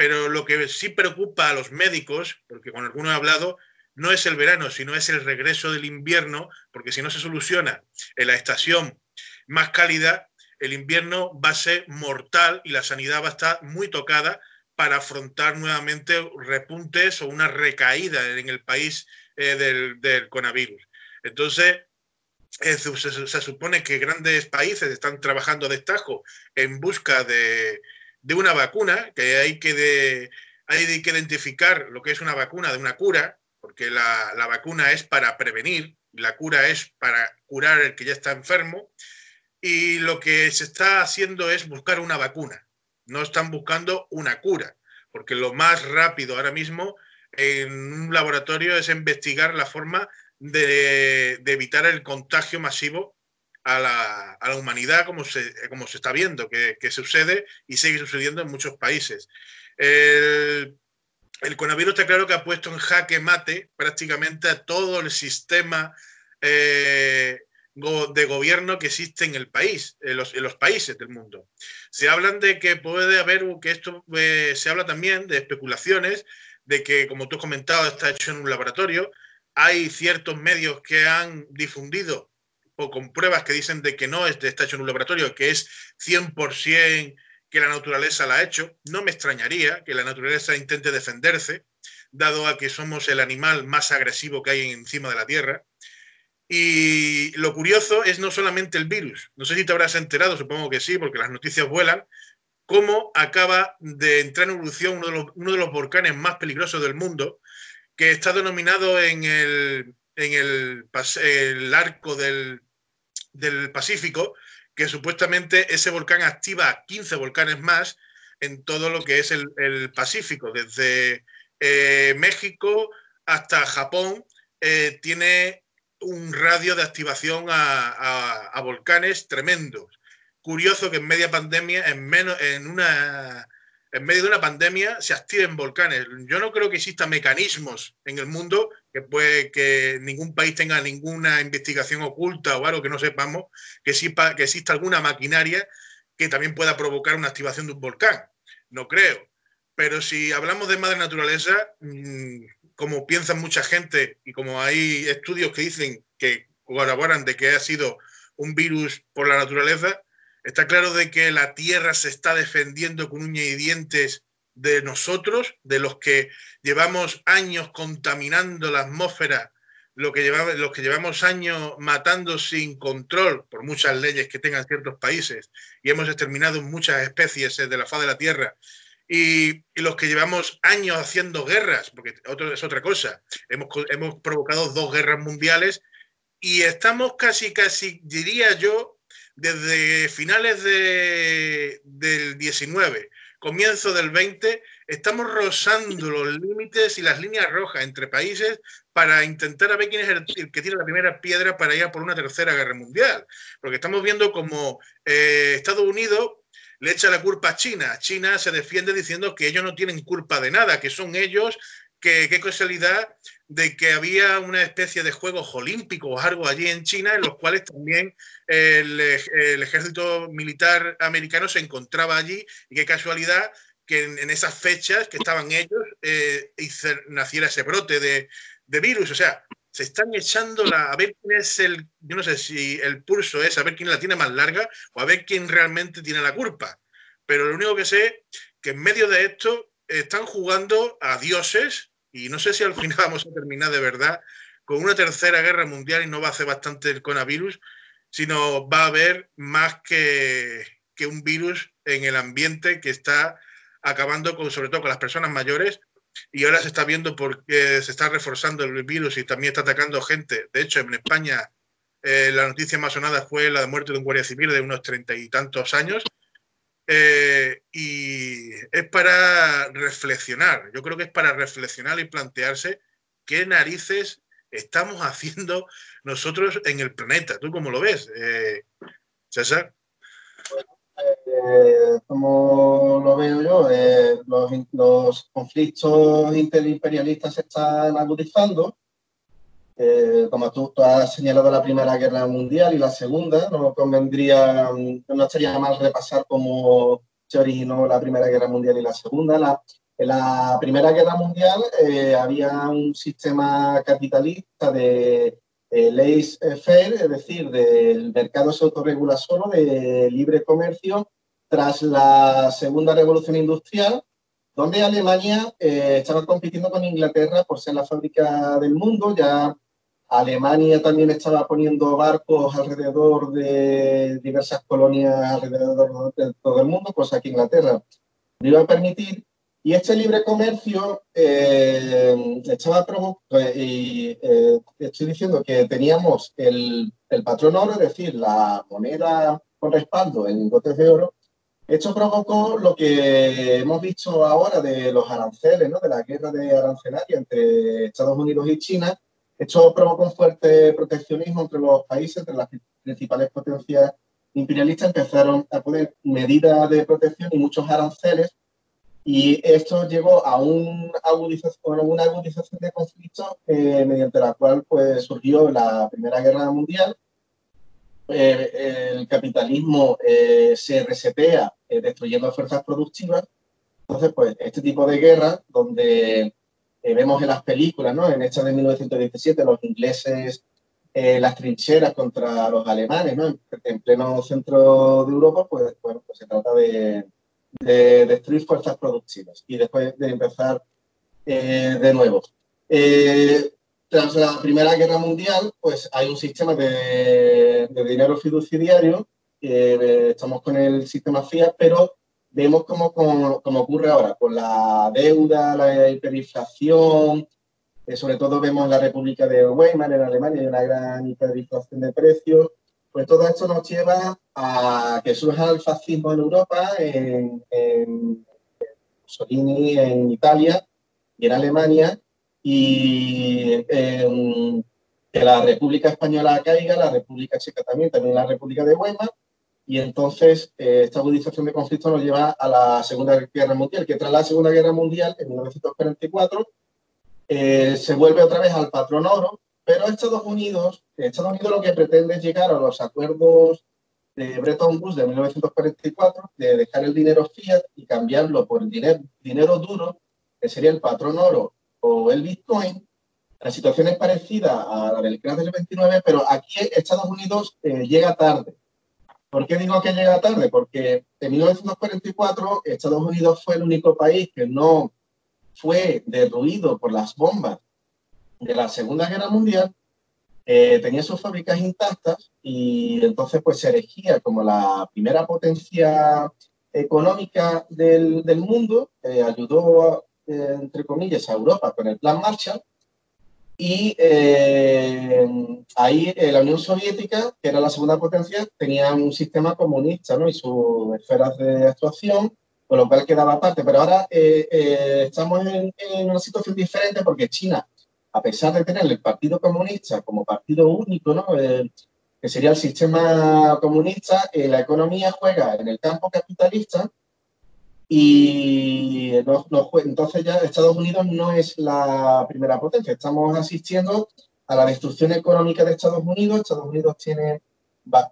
pero lo que sí preocupa a los médicos, porque con algunos he hablado, no es el verano, sino es el regreso del invierno, porque si no se soluciona en la estación más cálida, el invierno va a ser mortal y la sanidad va a estar muy tocada para afrontar nuevamente repuntes o una recaída en el país eh, del, coronavirus. Entonces, se, se, supone que grandes países están trabajando a destajo en busca de, una vacuna, que hay que, hay que identificar lo que es una vacuna de una cura, porque la, la vacuna es para prevenir, la cura es para curar el que ya está enfermo, y lo que se está haciendo es buscar una vacuna, no están buscando una cura, porque lo más rápido ahora mismo en un laboratorio es investigar la forma de, evitar el contagio masivo a la, humanidad como se, como se está viendo, que, sucede y sigue sucediendo en muchos países. El, coronavirus está claro que ha puesto en jaque mate prácticamente a todo el sistema eh, de gobierno que existe en el país, en los, países del mundo. Se hablan de que puede haber, que esto eh, se habla también de especulaciones de que, como tú has comentado, está hecho en un laboratorio. Hay ciertos medios que han difundido o con pruebas que dicen de que no está hecho en un laboratorio, que es 100% que la naturaleza la ha hecho. No me extrañaría que la naturaleza intente defenderse, dado a que somos el animal más agresivo que hay encima de la Tierra. Y lo curioso es no solamente el virus. No sé si te habrás enterado, supongo que sí, porque las noticias vuelan, cómo acaba de entrar en evolución uno de los, volcanes más peligrosos del mundo, que está denominado en el, en el, arco del, Pacífico, que supuestamente ese volcán activa 15 volcanes más en todo lo que es el, Pacífico, desde eh, México hasta Japón, eh, tiene un radio de activación a volcanes tremendos curioso que en media pandemia, en menos, en una en medio de una pandemia se activen volcanes. Yo no creo que existan mecanismos en el mundo que puede que ningún país tenga ninguna investigación oculta o algo que no sepamos, que, sepa, que exista alguna maquinaria que también pueda provocar una activación de un volcán. No creo. Pero si hablamos de madre naturaleza, mm, como piensa mucha gente y como hay estudios que dicen que colaboran de que ha sido un virus por la naturaleza, Está claro de que la Tierra se está defendiendo con uñas y dientes de nosotros, de los que llevamos años contaminando la atmósfera, lo que llevamos, los que llevamos años matando sin control por muchas leyes que tengan ciertos países y hemos exterminado muchas especies de la faz de la Tierra. Y, los que llevamos años haciendo guerras, porque otro, es otra cosa. Hemos, hemos provocado dos guerras mundiales y estamos casi, casi, diría yo, desde finales del 19, comienzo del 20, estamos rozando los límites y las líneas rojas entre países para intentar a ver quién es el, que tiene la primera piedra para ir a por una tercera guerra mundial. Porque estamos viendo como eh, Estados Unidos le echa la culpa a China. China se defiende diciendo que ellos no tienen culpa de nada, que son ellos que qué casualidad de que había una especie de Juegos Olímpicos o algo allí en China, en los cuales también el, ejército militar americano se encontraba allí, y qué casualidad que en, esas fechas que estaban ellos eh, naciera ese brote de, virus. O sea, se están echando la, a ver quién es el, yo no sé si el pulso es a ver quién la tiene más larga o a ver quién realmente tiene la culpa. Pero lo único que sé que en medio de esto están jugando a dioses y no sé si al final vamos a terminar de verdad con una tercera guerra mundial y no va a hacer bastante el coronavirus, sino va a haber más que, que un virus en el ambiente que está acabando con, sobre todo con las personas mayores y ahora se está viendo por qué se está reforzando el virus y también está atacando gente. De hecho, en España eh, la noticia más sonada fue la muerte de un guardia civil de unos treinta y tantos años. Eh, y es para reflexionar, yo creo que es para reflexionar y plantearse qué narices estamos [LAUGHS] haciendo nosotros en el planeta. ¿Tú cómo lo ves, eh, César? Eh, como lo veo yo, eh, los, los, conflictos interimperialistas se están agudizando. Eh, como tú, has señalado la Primera Guerra Mundial y la Segunda, no convendría, no estaría mal repasar cómo se originó la Primera Guerra Mundial y la Segunda. La, en la Primera Guerra Mundial había un sistema capitalista de eh, laissez-faire, es decir, del mercado se autorregula solo, de libre comercio, tras la Segunda Revolución Industrial, donde Alemania eh, estaba compitiendo con Inglaterra por ser la fábrica del mundo. Ya Alemania también estaba poniendo barcos alrededor de diversas colonias alrededor de todo el mundo, cosa que Inglaterra no iba a permitir. Y este libre comercio eh, estaba eh, y eh, estoy diciendo que teníamos el, el, patrón oro, es decir, la moneda con respaldo en lingotes de oro. Esto provocó lo que hemos visto ahora de los aranceles, ¿no? de la guerra de arancelaria entre Estados Unidos y China. Esto provocó un fuerte proteccionismo entre los países, entre las principales potencias imperialistas empezaron a poner medidas de protección y muchos aranceles y esto llevó a un agudización, una agudización de conflictos eh, mediante la cual pues, surgió la Primera Guerra Mundial. Eh, el capitalismo eh, se resetea destruyendo fuerzas productivas. Entonces, pues este tipo de guerra, donde vemos en las películas, ¿no? en esta de 1917, los ingleses, las trincheras contra los alemanes, ¿no? en, pleno centro de Europa, pues, bueno, pues se trata de, de destruir fuerzas productivas y después de empezar eh, de nuevo. Eh, tras la Primera Guerra Mundial, pues hay un sistema de, dinero fiduciario, eh, estamos con el sistema FIAT, pero vemos cómo, ocurre ahora, con la deuda, la hiperinflación, sobre todo vemos la República de Weimar, en Alemania, hay una gran hiperinflación de precios, pues todo esto nos lleva a que surja el fascismo en Europa, en, en Mussolini en Italia y en Alemania, y em, que la República Española caiga, la República Checa también, también la República de Weimar, y entonces eh, esta agudización de conflicto nos lleva a la Segunda Guerra Mundial, que tras la Segunda Guerra Mundial, en 1944, eh, se vuelve otra vez al patrón oro, pero Estados Unidos, Estados Unidos lo que pretende es llegar a los acuerdos de Bretton Woods de 1944, de dejar el dinero fiat y cambiarlo por dinero, dinero duro, que sería el patrón oro o el Bitcoin. La situación es parecida a la del crash del 29, pero aquí Estados Unidos eh, llega tarde. ¿Por qué digo que llega tarde? Porque en 1944 Estados Unidos fue el único país que no fue derruido por las bombas de la Segunda Guerra Mundial eh, tenía sus fábricas intactas y entonces pues se erigía como la primera potencia económica del, del mundo, eh, ayudó eh, entre comillas a Europa con el Plan Marshall y ahí la Unión Soviética, que era la segunda potencia, tenía un sistema comunista ¿no? y sus esferas de actuación, con lo cual quedaba aparte. Pero ahora estamos en, en, una situación diferente porque China a pesar de tener el Partido Comunista como partido único, ¿no? que sería el sistema comunista, eh, la economía juega en el campo capitalista y entonces ya Estados Unidos no es la primera potencia. Estamos asistiendo a la destrucción económica de Estados Unidos. Estados Unidos tiene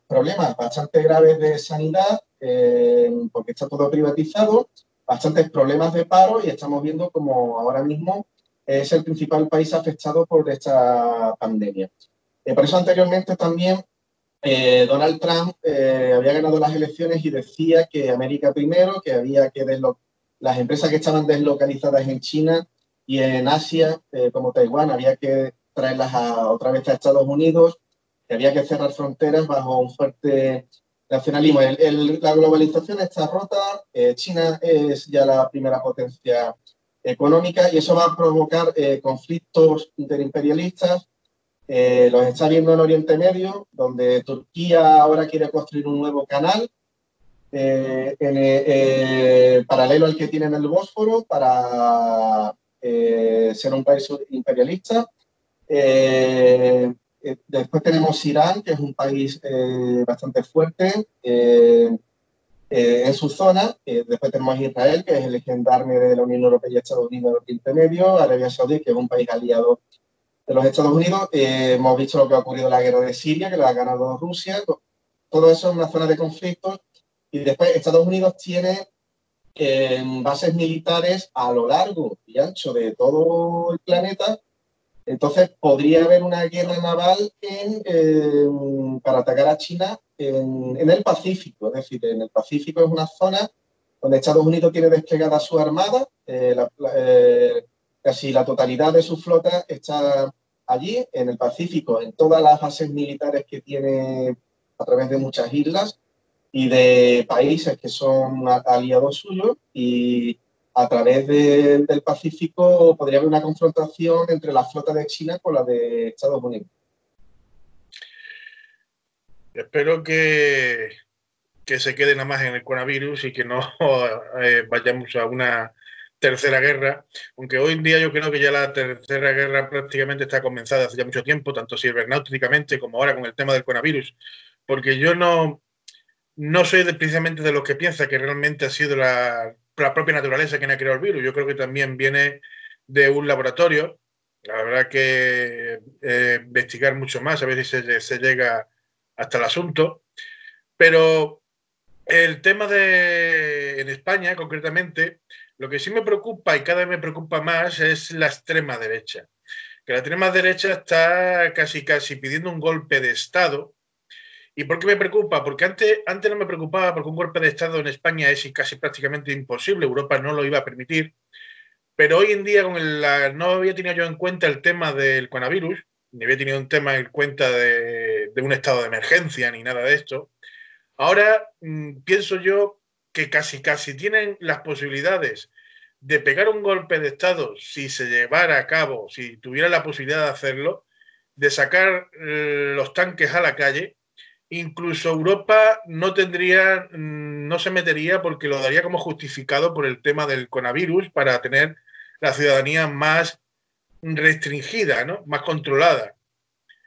problemas bastante graves de sanidad eh, porque está todo privatizado, bastantes problemas de paro y estamos viendo como ahora mismo es el principal país afectado por esta pandemia. Eh, por eso anteriormente también eh, Donald Trump eh, había ganado las elecciones y decía que América primero, que había que las empresas que estaban deslocalizadas en China y en Asia, como Taiwán, había que traerlas a, otra vez a Estados Unidos, que había que cerrar fronteras bajo un fuerte nacionalismo. la globalización está rota, eh, China es ya la primera potencia económica y eso va a provocar eh, conflictos interimperialistas. Eh, los está viendo en Oriente Medio, donde Turquía ahora quiere construir un nuevo canal paralelo al que tiene en el Bósforo para ser un país imperialista. Eh, después tenemos Irán, que es un país eh, bastante fuerte eh, en su zona. después tenemos Israel, que es el gendarme de la Unión Europea y Estados Unidos del Oriente Medio. Arabia Saudí, que es un país aliado de los Estados Unidos. hemos visto lo que ha ocurrido en la guerra de Siria, que la ha ganado Rusia. Todo eso es una zona de conflictos. Y después Estados Unidos tiene bases militares a lo largo y ancho de todo el planeta entonces, podría haber una guerra naval para atacar a China en, el Pacífico. Es decir, en el Pacífico es una zona donde Estados Unidos tiene desplegada su armada. Eh, eh, casi la totalidad de su flota está allí, en el Pacífico, en todas las bases militares que tiene a través de muchas islas y de países que son aliados suyos. Y a través del Pacífico podría haber una confrontación entre la flota de China con la de Estados Unidos. Espero que, que se quede nada más en el coronavirus y que no [LAUGHS] eh, vayamos a una tercera guerra, aunque hoy en día yo creo que ya la tercera guerra prácticamente está comenzada hace ya mucho tiempo, tanto cibernáuticamente como ahora con el tema del coronavirus, porque yo no, no soy precisamente de los que piensa que realmente ha sido la la propia naturaleza quien ha creado el virus. Yo creo que también viene de un laboratorio. La verdad que eh, investigar mucho más, a ver si se, llega hasta el asunto. Pero el tema de en España, concretamente, lo que sí me preocupa y cada vez me preocupa más es la extrema derecha. Que la extrema derecha está casi casi pidiendo un golpe de Estado ¿Y por qué me preocupa? Porque antes, antes no me preocupaba porque un golpe de Estado en España es casi prácticamente imposible, Europa no lo iba a permitir, pero hoy en día con la, no había tenido yo en cuenta el tema del coronavirus, ni había tenido un tema en cuenta de, un estado de emergencia ni nada de esto. Ahora mm, pienso yo que casi casi tienen las posibilidades de pegar un golpe de Estado si se llevara a cabo, si tuviera la posibilidad de hacerlo, de sacar eh, los tanques a la calle incluso Europa no tendría, mm, no se metería porque lo daría como justificado por el tema del coronavirus para tener la ciudadanía más restringida, ¿no? más controlada.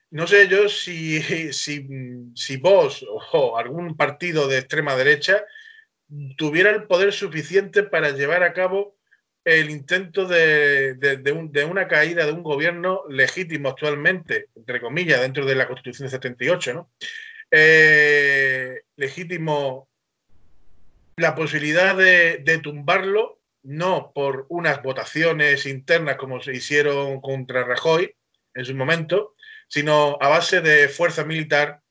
No sé yo si, si, vos o algún partido de extrema derecha tuviera el poder suficiente para llevar a cabo el intento de, de, una caída de un gobierno legítimo actualmente, entre comillas, dentro de la Constitución de 78, ¿no? Eh, legítimo la posibilidad de, tumbarlo, no por unas votaciones internas como se hicieron contra Rajoy en su momento, sino a base de fuerza militar,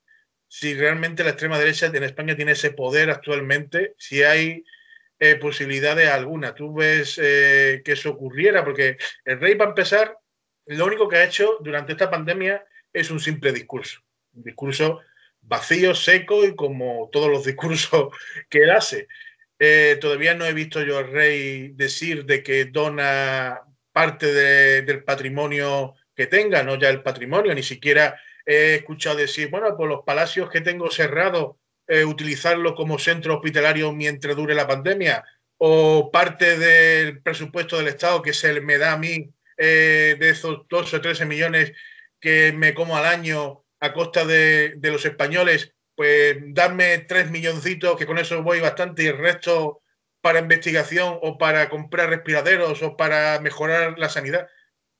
si realmente la extrema derecha en España tiene ese poder actualmente, si hay eh, posibilidades alguna. Tú ves eh, que eso ocurriera, porque el rey, para empezar, lo único que ha hecho durante esta pandemia es un simple discurso. Un discurso vacío, seco y como todos los discursos [LAUGHS] que él hace. Eh, todavía no he visto yo al rey decir de que dona parte del patrimonio que tenga, no ya el patrimonio, ni siquiera he escuchado decir, bueno, pues los palacios que tengo cerrados, eh, utilizarlo como centro hospitalario mientras dure la pandemia, o parte del presupuesto del Estado que se me da a mí eh, de esos 12 o 13 millones que me como al año a costa de, los españoles, pues darme tres milloncitos, que con eso voy bastante, y el resto para investigación o para comprar respiraderos o para mejorar la sanidad.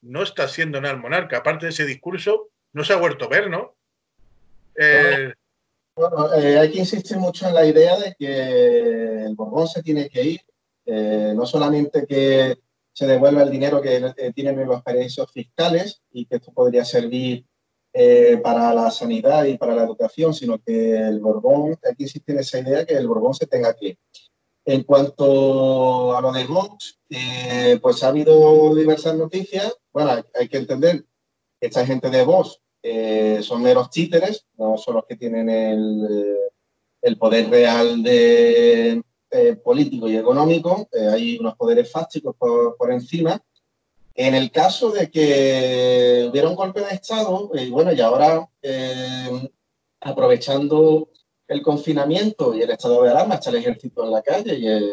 No está siendo nada el monarca. Aparte de ese discurso, no se ha vuelto a ver, ¿no? Eh, bueno, eh, hay que insistir mucho en la idea de que el Borbón se tiene que ir. Eh, no solamente que se devuelva el dinero que tienen los paraísos fiscales y que esto podría servir eh, para la sanidad y para la educación, sino que el Borbón, aquí existe esa idea que el Borbón se tenga que En cuanto a lo de Vox, eh, pues ha habido diversas noticias. Bueno, hay que entender esta gente de Vox eh, son meros títeres, no son los que tienen el, el poder real de, eh, político y económico, hay unos poderes fácticos por, por, encima. En el caso de que hubiera un golpe de Estado, y bueno, y ahora aprovechando el confinamiento y el estado de alarma, está el ejército en la calle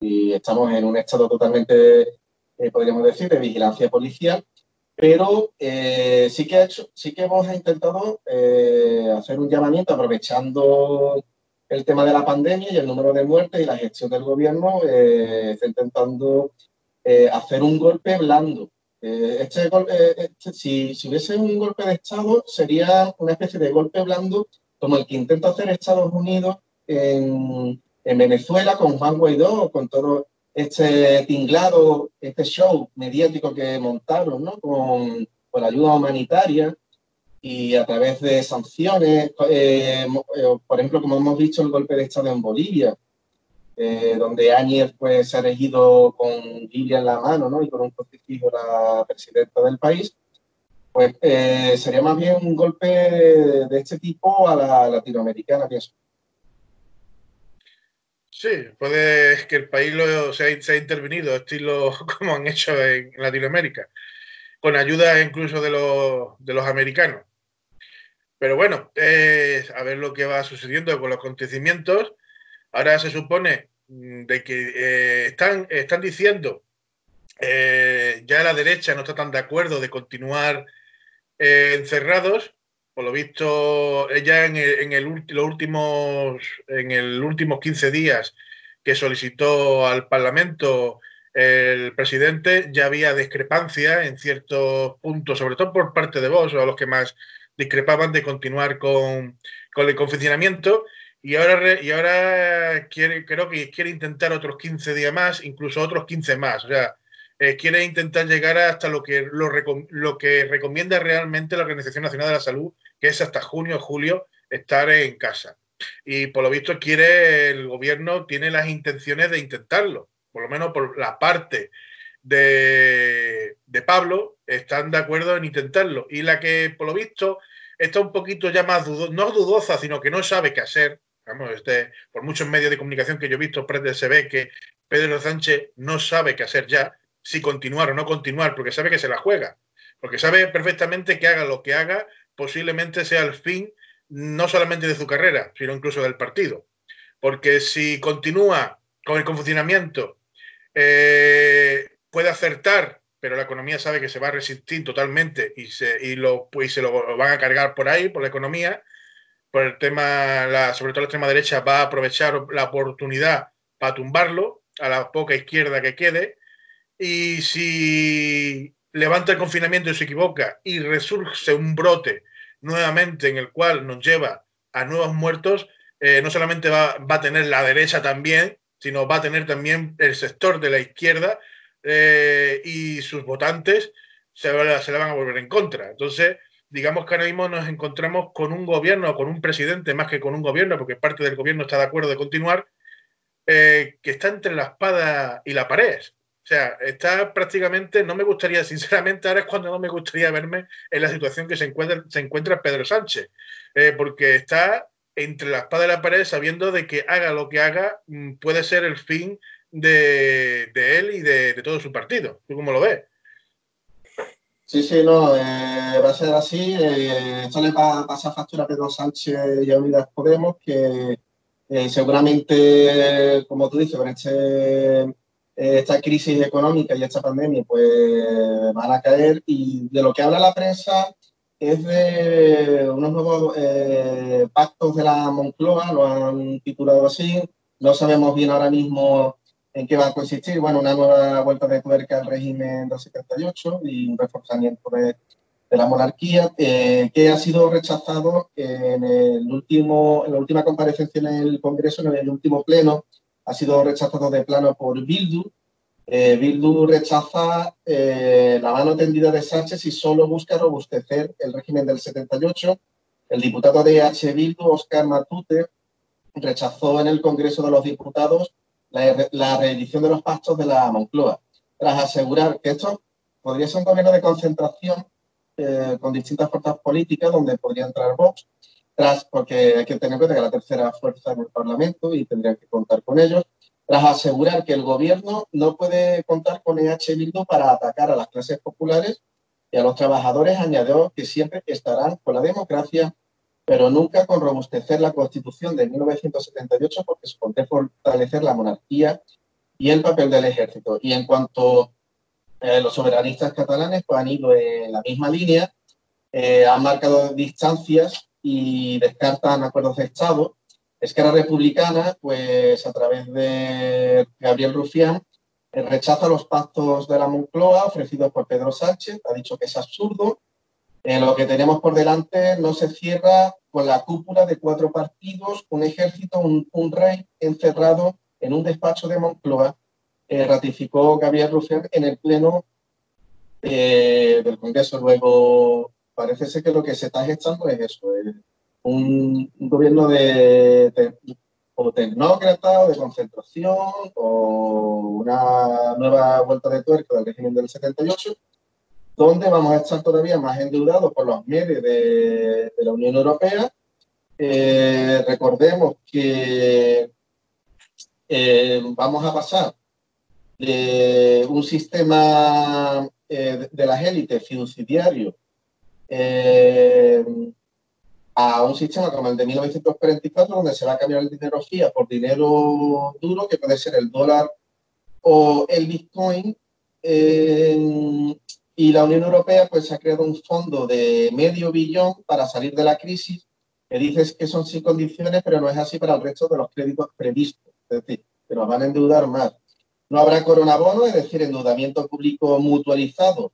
y, y estamos en un estado totalmente, eh, podríamos decir, de vigilancia policial, pero eh, sí, que hecho, sí que hemos intentado eh, hacer un llamamiento aprovechando el tema de la pandemia y el número de muertes y la gestión del gobierno, intentando hacer un golpe blando. Este, este, si, hubiese un golpe de Estado, sería una especie de golpe blando como el que intenta hacer Estados Unidos en, Venezuela con Juan Guaidó, con todo este tinglado, este show mediático que montaron, ¿no? Con, la ayuda humanitaria y a través de sanciones, eh, eh, por ejemplo, como hemos visto el golpe de Estado en Bolivia, eh, donde Áñez pues, se ha elegido con Biblia en la mano ¿no? y con un crucifijo la presidenta del país, pues eh, sería más bien un golpe de este tipo a la latinoamericana, pienso. Sí, puede que el país lo, se, ha, intervenido, estilo [LAUGHS] como han hecho en Latinoamérica, con ayuda incluso de los, de los americanos. Pero bueno, a ver lo que va sucediendo con los acontecimientos. Ahora se supone de que eh, están, están diciendo, eh, ya la derecha no está tan de acuerdo de continuar eh, encerrados, por lo visto, ya en, el, los últimos, en el últimos 15 días que solicitó al Parlamento el presidente, ya había discrepancia en ciertos puntos, sobre todo por parte de vos, o los que más discrepaban de continuar con, con el confinamiento. Y ahora, y ahora quiere, creo que quiere intentar otros 15 días más, incluso otros 15 más. O sea, eh, quiere intentar llegar hasta lo que, lo, que recomienda realmente la Organización Nacional de la Salud, que es hasta junio o julio estar en casa. Y por lo visto quiere, el gobierno tiene las intenciones de intentarlo, por lo menos por la parte de, Pablo, están de acuerdo en intentarlo. Y la que, por lo visto, está un poquito ya más dudosa, no dudosa, sino que no sabe qué hacer. Vamos, este, por muchos medios de comunicación que yo he visto, se ve que Pedro Sánchez no sabe qué hacer ya si continuar o no continuar, porque sabe que se la juega, porque sabe perfectamente que haga lo que haga, posiblemente sea el fin no solamente de su carrera, sino incluso del partido. Porque si continúa con el confusionamiento, eh, puede acertar, pero la economía sabe que se va a resistir totalmente y se, y lo, pues se lo van a cargar por ahí, por la economía, por el tema, sobre todo la extrema derecha va a aprovechar la oportunidad para tumbarlo a la poca izquierda que quede y si levanta el confinamiento y se equivoca y resurge un brote nuevamente en el cual nos lleva a nuevos muertos, eh, no solamente va, a tener la derecha también, sino va a tener también el sector de la izquierda eh, y sus votantes se, se, la van a volver en contra. Entonces, digamos que ahora mismo nos encontramos con un gobierno, con un presidente más que con un gobierno, porque parte del gobierno está de acuerdo de continuar, eh, que está entre la espada y la pared. O sea, está prácticamente, no me gustaría, [LAUGHS] sinceramente, ahora es cuando no me gustaría verme en la situación que se encuentra, se encuentra Pedro Sánchez, eh, porque está entre la espada y la pared sabiendo de que haga lo que haga mm, puede ser el fin de, él y de, todo su partido. ¿Tú cómo lo ves? Sí, sí, no, eh, va a ser así. Eh, esto le va a pasar factura a Pedro Sánchez y a Unidas Podemos, que seguramente, como tú dices, con este eh, esta crisis económica y esta pandemia pues van a caer y de lo que habla la prensa es de unos nuevos eh, pactos de la Moncloa, lo han titulado así, no sabemos bien ahora mismo en qué va a consistir, bueno, una nueva vuelta de tuerca al régimen del 78 y un reforzamiento de, de la monarquía, eh, que ha sido rechazado en, el último, en la última comparecencia en el Congreso, en el último pleno, ha sido rechazado de plano por Bildu. Eh, Bildu rechaza eh, la mano tendida de Sánchez y solo busca robustecer el régimen del 78. El diputado de H. Bildu, Oscar Matute, rechazó en el Congreso de los Diputados la, la reedición de los pactos de la Moncloa, tras asegurar que esto podría ser un gobierno de concentración eh, con distintas fuerzas políticas donde podría entrar Vox, tras, porque hay que tener en cuenta que la tercera fuerza en el Parlamento y tendrían que contar con ellos, tras asegurar que el gobierno no puede contar con EH Bildu para atacar a las clases populares y a los trabajadores, añadió que siempre estarán con la democracia, pero nunca con robustecer la Constitución de 1978 porque supone fortalecer la monarquía y el papel del ejército. Y en cuanto eh, los soberanistas catalanes pues, han ido en la misma línea, eh, han marcado distancias y descartan acuerdos de Estado. Esquerra Republicana, pues a través de Gabriel Rufián, eh, rechaza los pactos de la Moncloa ofrecidos por Pedro Sánchez, ha dicho que es absurdo. Lo que tenemos por delante no se cierra con la cúpula de cuatro partidos, un ejército, un, un rey encerrado en un despacho de Moncloa eh, ratificó Gabriel Rufián en el Pleno eh, del Congreso. Luego, parece ser que lo que se está gestando es eso, un, gobierno de, o tecnócrata o de concentración o una nueva vuelta de tuerca del régimen del 78 donde vamos a estar todavía más endeudados por los medios de, la Unión Europea. Eh, recordemos que vamos a pasar de un sistema eh, de las élites fiduciario eh, a un sistema como el de 1944, donde se va a cambiar el dinero FIA por dinero duro, que puede ser el dólar o el Bitcoin. Eh, y la Unión Europea pues ha creado un fondo de medio billón para salir de la crisis, que dices que son sin condiciones, pero no es así para el resto de los créditos previstos. Es decir, que nos van a endeudar más. No habrá coronabono, es decir, endeudamiento público mutualizado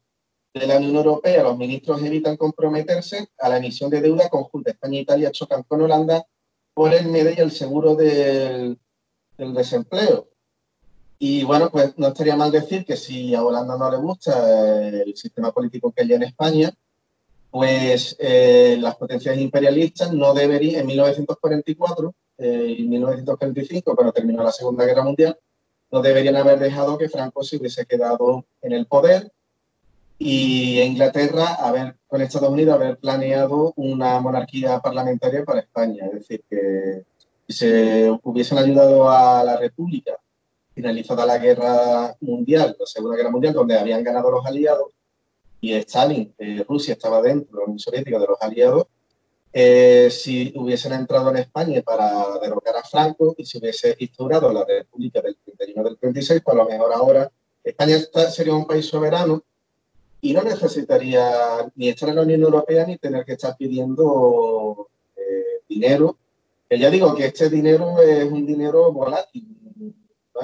de la Unión Europea. Los ministros evitan comprometerse a la emisión de deuda conjunta. España e Italia chocan con Holanda por el MEDE y el seguro del, desempleo. Y bueno, pues no estaría mal decir que si a Holanda no le gusta el sistema político que hay en España, pues eh, las potencias imperialistas no deberían, en 1944 eh, y 1945, cuando terminó la Segunda Guerra Mundial, no deberían haber dejado que Franco se hubiese quedado en el poder y Inglaterra haber, con Estados Unidos haber planeado una monarquía parlamentaria para España. Es decir, que se hubiesen ayudado a la República finalizada la guerra mundial, la Segunda Guerra Mundial, donde habían ganado los aliados, y Stalin, eh, Rusia estaba dentro de la Unión Soviética de los aliados, eh, si hubiesen entrado en España para derrocar a Franco y si hubiese instaurado la República del 31 del 36, pues a lo mejor ahora España sería un país soberano y no necesitaría ni estar en la Unión Europea ni tener que estar pidiendo eh, dinero. Que ya digo que este dinero es un dinero volátil.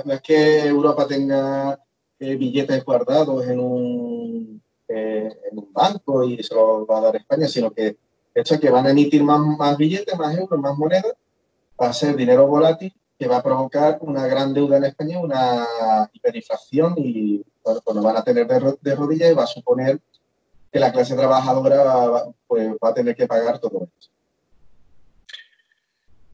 No es que Europa tenga eh, billetes guardados en un, en un banco y se los va a dar España, sino que hecho que van a emitir más, más billetes, más euros, más monedas, va a ser dinero volátil que va a provocar una gran deuda en España, una hiperinflación y bueno, pues nos van a tener de, rodillas y va a suponer que la clase trabajadora va, pues, va a tener que pagar todo esto.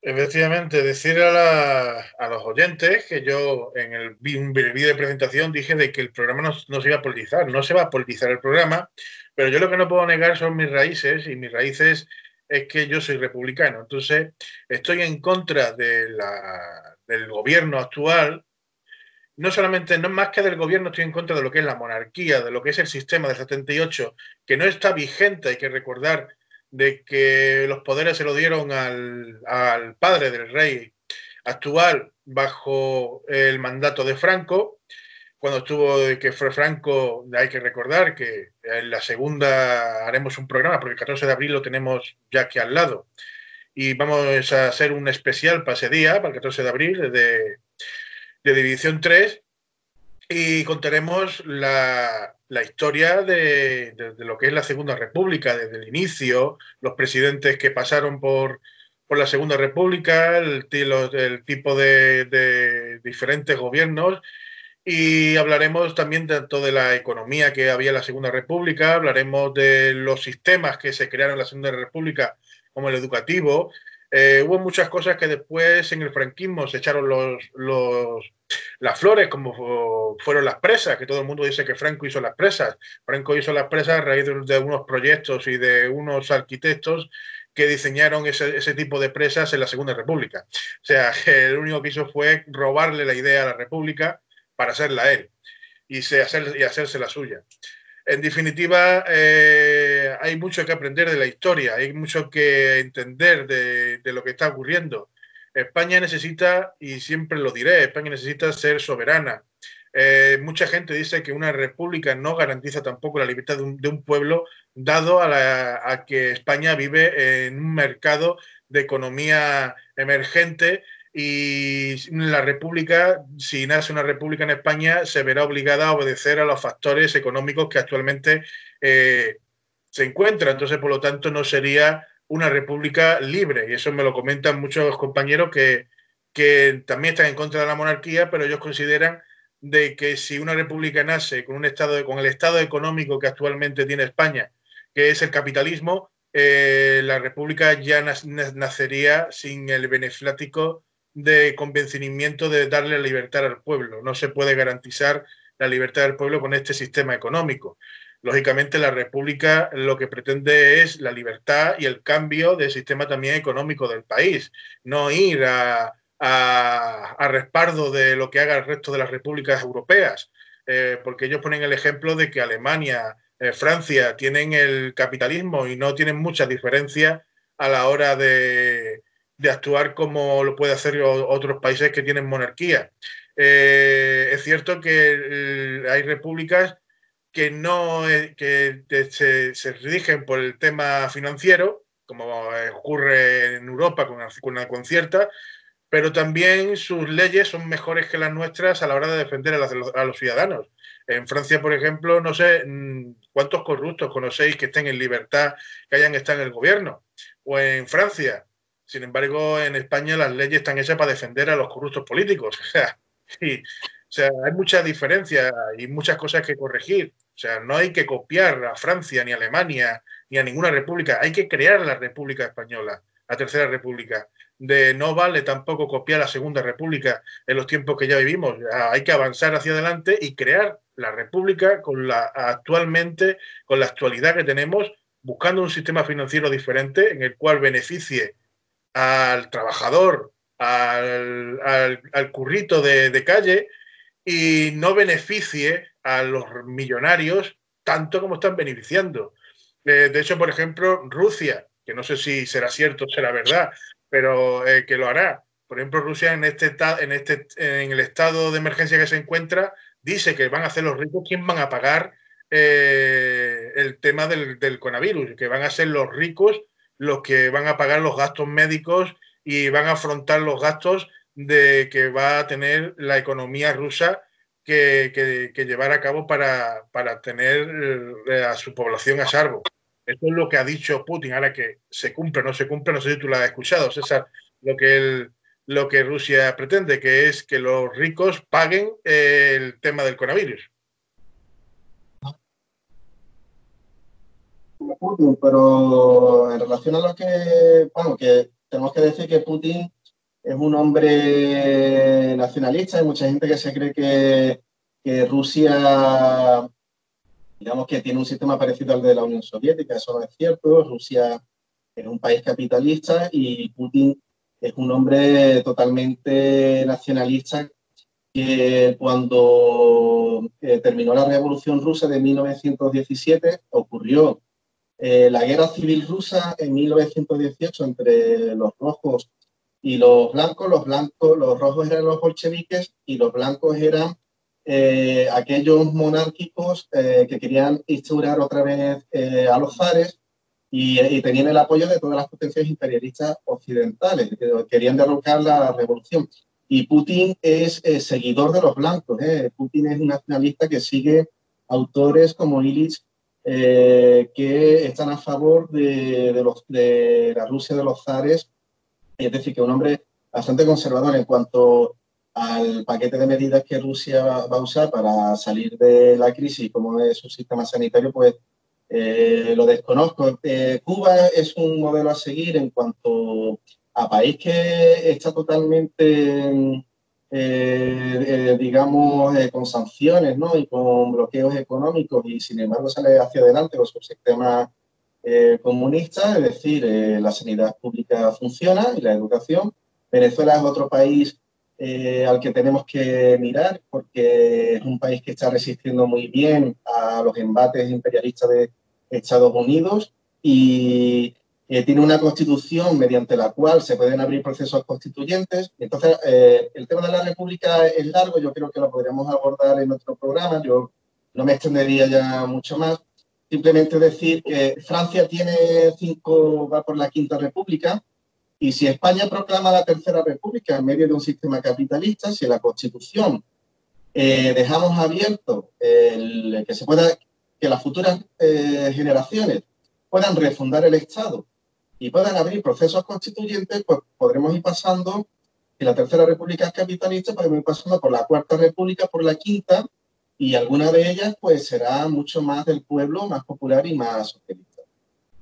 Efectivamente, decir a, a, los oyentes que yo en el vídeo de presentación dije de que el programa no, se iba a politizar, no se va a politizar el programa, pero yo lo que no puedo negar son mis raíces y mis raíces es que yo soy republicano. Entonces, estoy en contra de la, del gobierno actual. No solamente, no más que del gobierno, estoy en contra de lo que es la monarquía, de lo que es el sistema del 78, que no está vigente. Hay que recordar de que los poderes se lo dieron al, al padre del rey actual bajo el mandato de Franco cuando estuvo que fue Franco, hay que recordar que en la segunda haremos un programa, porque el 14 de abril lo tenemos ya aquí al lado. Y vamos a hacer un especial para ese día, para el 14 de abril, de, de División 3, y contaremos la, la historia de, de, lo que es la Segunda República, desde el inicio, los presidentes que pasaron por, por la Segunda República, el, tipo de, de diferentes gobiernos y hablaremos también tanto de la economía que había en la Segunda República, hablaremos de los sistemas que se crearon en la Segunda República, como el educativo, Eh, hubo muchas cosas que después en el franquismo se echaron los, las flores, como fueron las presas, que todo el mundo dice que Franco hizo las presas. Franco hizo las presas a raíz de, unos proyectos y de unos arquitectos que diseñaron ese, ese, tipo de presas en la Segunda República. O sea, que [LAUGHS] el único que hizo fue robarle la idea a la República para hacerla él y, hacer, y hacerse la suya. En definitiva, eh, hay mucho que aprender de la historia, hay mucho que entender de, lo que está ocurriendo. España necesita, y siempre lo diré, España necesita ser soberana. Eh, mucha gente dice que una república no garantiza tampoco la libertad de un, pueblo, dado a que España vive en un mercado de economía emergente y la República, si nace una República en España, se verá obligada a obedecer a los factores económicos que actualmente eh, se encuentran. Entonces, por lo tanto, no sería una República libre. Y eso me lo comentan muchos compañeros que, que también están en contra de la monarquía, pero ellos consideran de que si una república nace con un estado con el estado económico que actualmente tiene España, que es el capitalismo, eh, la república ya nacería sin el beneflático de convencimiento de darle la libertad al pueblo. No se puede garantizar la libertad del pueblo con este sistema económico. Lógicamente, la República lo que pretende es la libertad y el cambio del sistema también económico del país, no ir a, a, respaldo de lo que haga el resto de las repúblicas europeas, eh, porque ellos ponen el ejemplo de que Alemania, eh, Francia tienen el capitalismo y no tienen mucha diferencia a la hora de, de actuar como lo puede hacer otros países que tienen monarquía. Eh, es cierto que eh, hay repúblicas que no eh, que se, se, rigen por el tema financiero, como ocurre en Europa con una concierta, pero también sus leyes son mejores que las nuestras a la hora de defender a los, a los ciudadanos. En Francia, por ejemplo, no sé mm, cuántos corruptos conocéis que estén en libertad, que hayan estado en el gobierno. O en Francia, sin embargo, en España las leyes están hechas para defender a los corruptos políticos. [LAUGHS] O sea, y, o sea hay muchas diferencias y muchas cosas que corregir. O sea, no hay que copiar a Francia, ni a Alemania, ni a ninguna república. Hay que crear la República Española, la Tercera República. De no vale tampoco copiar la Segunda República en los tiempos que ya vivimos. Hay que avanzar hacia adelante y crear la República con la actualmente, con la actualidad que tenemos, buscando un sistema financiero diferente en el cual beneficie al trabajador, al, al, currito de, de, calle y no beneficie a los millonarios tanto como están beneficiando. Eh, de hecho, por ejemplo, Rusia, que no sé si será cierto será verdad, pero eh, que lo hará. Por ejemplo, Rusia en este, en este en el estado de emergencia que se encuentra dice que van a hacer los ricos quién van a pagar eh, el tema del, del coronavirus, que van a ser los ricos los que van a pagar los gastos médicos y van a afrontar los gastos de que va a tener la economía rusa que, que, llevar a cabo para, para, tener eh, a su población a salvo. Eso es lo que ha dicho Putin. Ahora que se cumple o no se cumple, no sé si tú lo has escuchado, César, lo que, él, lo que Rusia pretende, que es que los ricos paguen el tema del coronavirus. Putin, pero en relación a lo que, bueno, que tenemos que decir que Putin es un hombre nacionalista, hay mucha gente que se cree que, que Rusia, digamos que tiene un sistema parecido al de la Unión Soviética, eso no es cierto, Rusia es un país capitalista y Putin es un hombre totalmente nacionalista que cuando eh, terminó la Revolución Rusa de 1917 ocurrió eh, la guerra civil rusa en 1918 entre los rojos y los blancos, los blancos, los rojos eran los bolcheviques y los blancos eran eh, aquellos monárquicos eh, que querían instaurar otra vez eh, a los zares y, y, tenían el apoyo de todas las potencias imperialistas occidentales, que querían derrocar la revolución. Y Putin es seguidor de los blancos, Putin es un nacionalista que sigue autores como Illich eh, que están a favor de, de, los, de, la Rusia de los zares, es decir, que un hombre bastante conservador en cuanto al paquete de medidas que Rusia va a usar para salir de la crisis, como es su sistema sanitario, pues eh, lo desconozco. Eh, Cuba es un modelo a seguir en cuanto a país que está totalmente, eh, digamos, con sanciones ¿no? y con bloqueos económicos y sin embargo sale hacia adelante con su sistema comunista, es decir, la sanidad pública funciona y la educación. Venezuela es otro país eh, al que tenemos que mirar porque es un país que está resistiendo muy bien a los embates imperialistas de Estados Unidos y eh, tiene una constitución mediante la cual se pueden abrir procesos constituyentes. Entonces, eh, el tema de la República es largo, yo creo que lo podríamos abordar en otro programa, yo no me extendería ya mucho más. Simplemente decir que Francia tiene cinco, va por la quinta república, y si España proclama la Tercera República en medio de un sistema capitalista, si la Constitución eh, dejamos abierto que se pueda que las futuras generaciones puedan refundar el Estado y puedan abrir procesos constituyentes, pues podremos ir pasando, si la Tercera República es capitalista, podemos ir pasando por la Cuarta República, por la Quinta, y alguna de ellas pues será mucho más del pueblo, más popular y más socialista.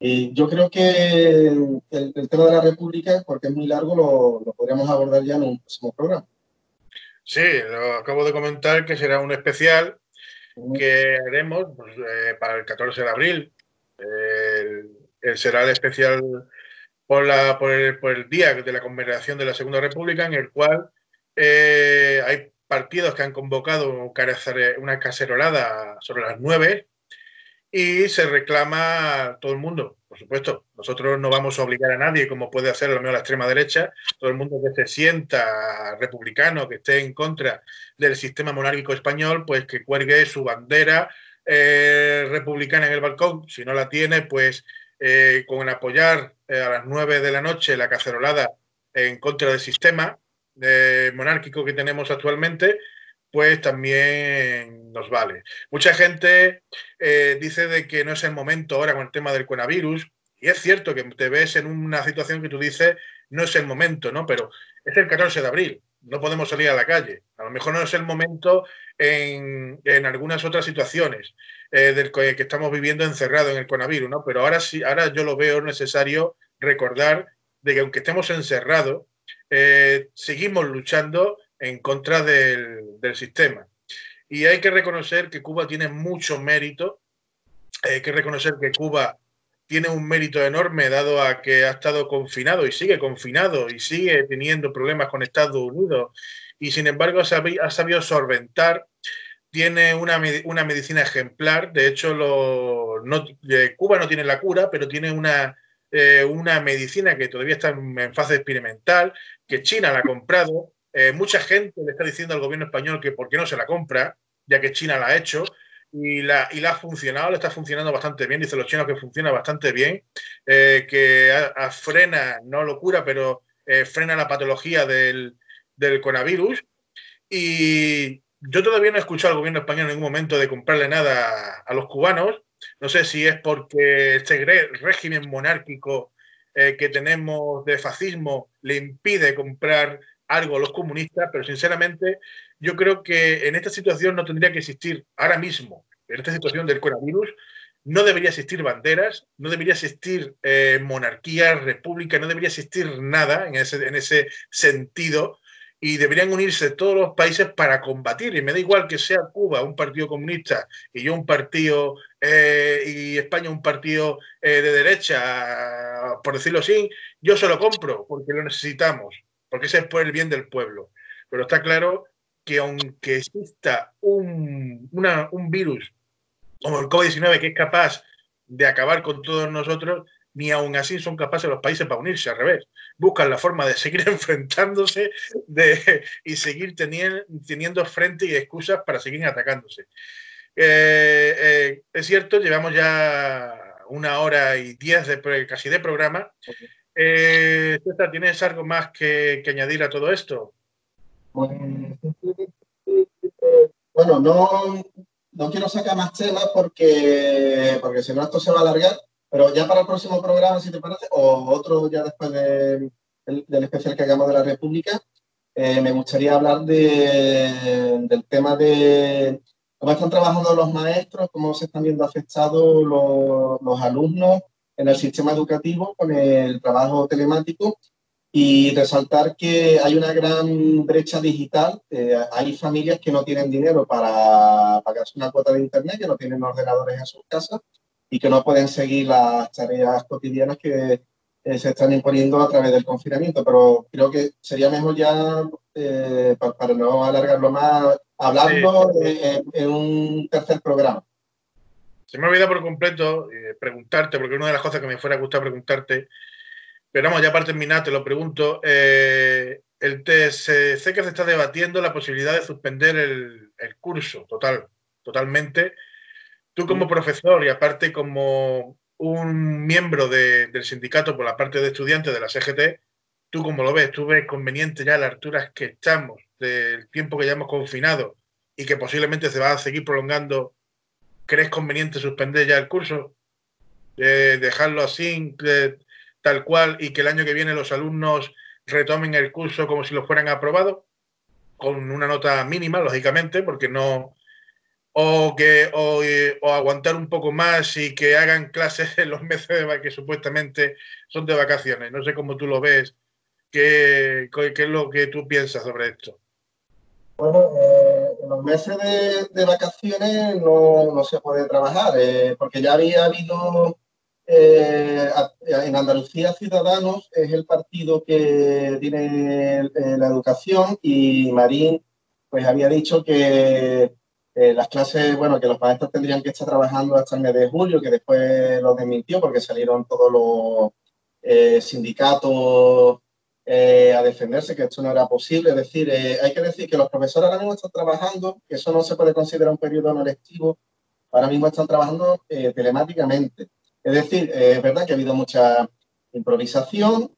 Y yo creo que el, tema de la República, porque es muy largo, lo, podríamos abordar ya en un próximo programa. Sí, lo acabo de comentar que será un especial que haremos pues, eh, para el 14 de abril. Será el especial por, la, por, el, día de la conmemoración de la Segunda República, en el cual eh, hay partidos que han convocado una cacerolada sobre las nueve y se reclama todo el mundo, por supuesto. Nosotros no vamos a obligar a nadie, como puede hacer lo la extrema derecha, todo el mundo que se sienta republicano, que esté en contra del sistema monárquico español, pues que cuelgue su bandera eh, republicana en el balcón. Si no la tiene, pues eh, con apoyar eh, a las nueve de la noche la cacerolada en contra del sistema monárquico que tenemos actualmente, pues también nos vale. Mucha gente eh, dice de que no es el momento ahora con el tema del coronavirus, y es cierto que te ves en una situación que tú dices, no es el momento, ¿no? Pero es el 14 de abril, no podemos salir a la calle. A lo mejor no es el momento en, algunas otras situaciones eh, del que, estamos viviendo encerrado en el coronavirus, ¿no? Pero ahora sí, ahora yo lo veo necesario recordar de que aunque estemos encerrados, eh, seguimos luchando en contra del, sistema. Y hay que reconocer que Cuba tiene mucho mérito, hay que reconocer que Cuba tiene un mérito enorme dado a que ha estado confinado y sigue confinado y sigue teniendo problemas con Estados Unidos y sin embargo ha sabido, solventar, tiene una, medicina ejemplar, de hecho eh, Cuba no tiene la cura, pero tiene una, eh, una medicina que todavía está en fase experimental, que China la ha comprado, eh, mucha gente le está diciendo al gobierno español que por qué no se la compra, ya que China la ha hecho y la, y la ha funcionado, está funcionando bastante bien. Dicen los chinos que funciona bastante bien, eh, que frena, no locura, pero eh, frena la patología del, del coronavirus. Y yo todavía no he escuchado al gobierno español en ningún momento de comprarle nada a los cubanos. No sé si es porque este régimen monárquico que tenemos de fascismo le impide comprar algo a los comunistas, pero sinceramente yo creo que en esta situación no tendría que existir ahora mismo, en esta situación del coronavirus, no debería existir banderas, no debería existir eh, monarquía, república, no debería existir nada en ese, en ese sentido y deberían unirse todos los países para combatir. Y me da igual que sea Cuba un partido comunista y yo un partido, eh, y España un partido eh, de derecha, por decirlo así, yo se lo compro porque lo necesitamos porque ese es por el bien del pueblo. Pero está claro que aunque exista un, un virus como el COVID-19 que es capaz de acabar con todos nosotros, ni aún así son capaces los países para unirse, al revés. Buscan la forma de [LAUGHS] seguir enfrentándose de, y seguir teniendo, teniendo frente y excusas para seguir atacándose. Eh, eh, es cierto, llevamos ya una hora y diez de, casi de programa. Eh, César, ¿tienes algo más que, añadir a todo esto? Pues, bueno, no, no quiero sacar más temas porque, porque si no esto se va a alargar, pero ya para el próximo programa, si te parece, o otro ya después del especial que hagamos de la República, eh, me gustaría hablar del tema de cómo están trabajando los maestros, cómo se están viendo afectados los, los alumnos en el sistema educativo con el trabajo telemático y resaltar que hay una gran brecha digital. Eh, hay familias que no tienen dinero para pagarse una cuota de Internet, que no tienen ordenadores en sus casas y que no pueden seguir las tareas cotidianas que eh, se están imponiendo a través del confinamiento. Pero creo que sería mejor ya, eh, para, no alargarlo más, hablarlo en un tercer programa. Se me ha olvidado por completo preguntarte, porque una de las cosas que me fuera a gustar preguntarte pero vamos, ya para terminar, te lo pregunto. Eh, el sé que se está debatiendo la posibilidad de suspender el, curso total, totalmente. Tú como profesor y aparte como un miembro del sindicato por la parte de estudiantes de la CGT, ¿tú cómo lo ves? ¿Tú ves conveniente ya a las alturas que estamos, del tiempo que ya hemos confinado y que posiblemente se va a seguir prolongando? ¿Crees conveniente suspender ya el curso? Eh, ¿Dejarlo así? tal cual y que el año que viene los alumnos retomen el curso como si lo fueran aprobado, con una nota mínima, lógicamente, porque no. O, que, o, aguantar un poco más y que hagan clases en los [LAUGHS] meses de, que supuestamente son de vacaciones. No sé cómo tú lo ves. ¿Qué, qué es lo que tú piensas sobre esto? Bueno, eh, en los meses de, vacaciones no, no, se puede trabajar, eh, porque ya había habido eh, en Andalucía Ciudadanos es el partido que tiene eh, la educación y Marín pues había dicho que eh, las clases, bueno, que los maestros tendrían que estar trabajando hasta el mes de julio, que después lo desmintió porque salieron todos los sindicatos a defenderse, que esto no era posible. Es decir, hay que decir que los profesores ahora mismo están trabajando, que eso no se puede considerar un periodo no lectivo, ahora mismo están trabajando telemáticamente. Es decir, eh, es verdad que ha habido mucha improvisación,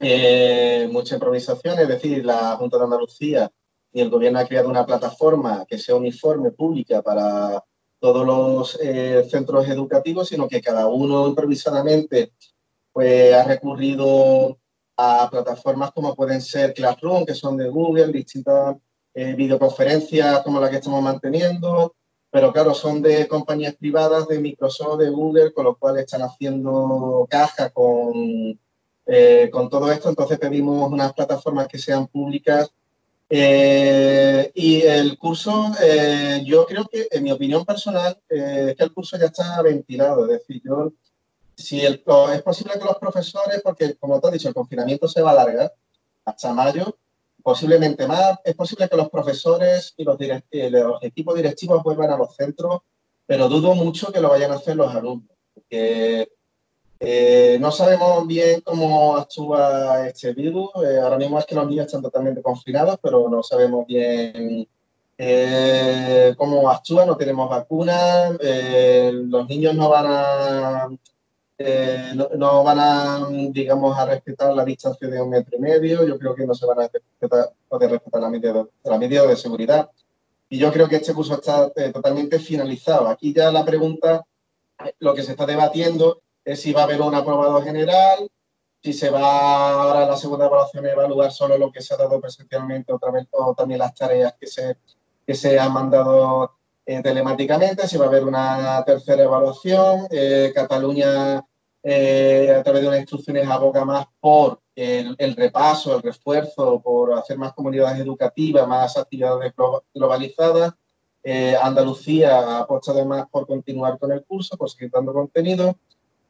eh, mucha improvisación, es decir, la Junta de Andalucía y el Gobierno ha creado una plataforma que sea uniforme, pública para todos los eh, centros educativos, sino que cada uno improvisadamente pues, ha recurrido a plataformas como pueden ser Classroom, que son de Google, distintas videoconferencias como la que estamos manteniendo, pero claro, son de compañías privadas, de Microsoft, de Google, con lo cual están haciendo caja con, eh, con todo esto. Entonces pedimos unas plataformas que sean públicas. Eh, y el curso, eh, yo creo que, en mi opinión personal, es que el curso ya está ventilado. Es decir, yo, si es posible que los profesores, porque como te has dicho, el confinamiento se va a alargar hasta mayo, posiblemente más. Es posible que los profesores y los, los equipos directivos vuelvan a los centros, pero dudo mucho que lo vayan a hacer los alumnos, porque eh, no sabemos bien cómo actúa este virus. Eh, ahora mismo es que los niños están totalmente confinados, pero no sabemos bien eh, cómo actúa, no tenemos vacunas, los niños no van a eh, no, van a, digamos, a respetar la distancia de un metro y medio, yo creo que no se van a poder respetar la medida, la medida de seguridad. Y yo creo que este curso está eh, totalmente finalizado. Aquí ya la pregunta, lo que se está debatiendo es si va a haber un aprobado general, si se va ahora la segunda evaluación a evaluar solo lo que se ha dado presencialmente otra vez, o también las tareas que se, que se han mandado eh, telemáticamente, si va a haber una tercera evaluación. Cataluña eh, a través de unas instrucciones aboga más por el, repaso, el refuerzo, por hacer más comunidades educativas, más actividades globalizadas. Eh, Andalucía apuesta además por continuar con el curso, por seguir dando contenido,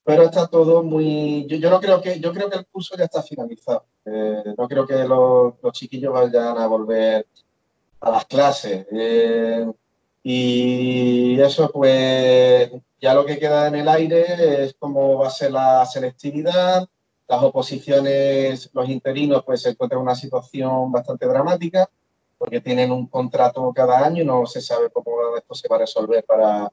pero está todo muy... Yo, no creo que, yo creo que el curso ya está finalizado. Eh, no creo que los, los, chiquillos vayan a volver a las clases. y eso pues ya lo que queda en el aire es cómo va a ser la selectividad. Las oposiciones, los interinos, pues se encuentran en una situación bastante dramática porque tienen un contrato cada año y no se sabe cómo esto se va a resolver para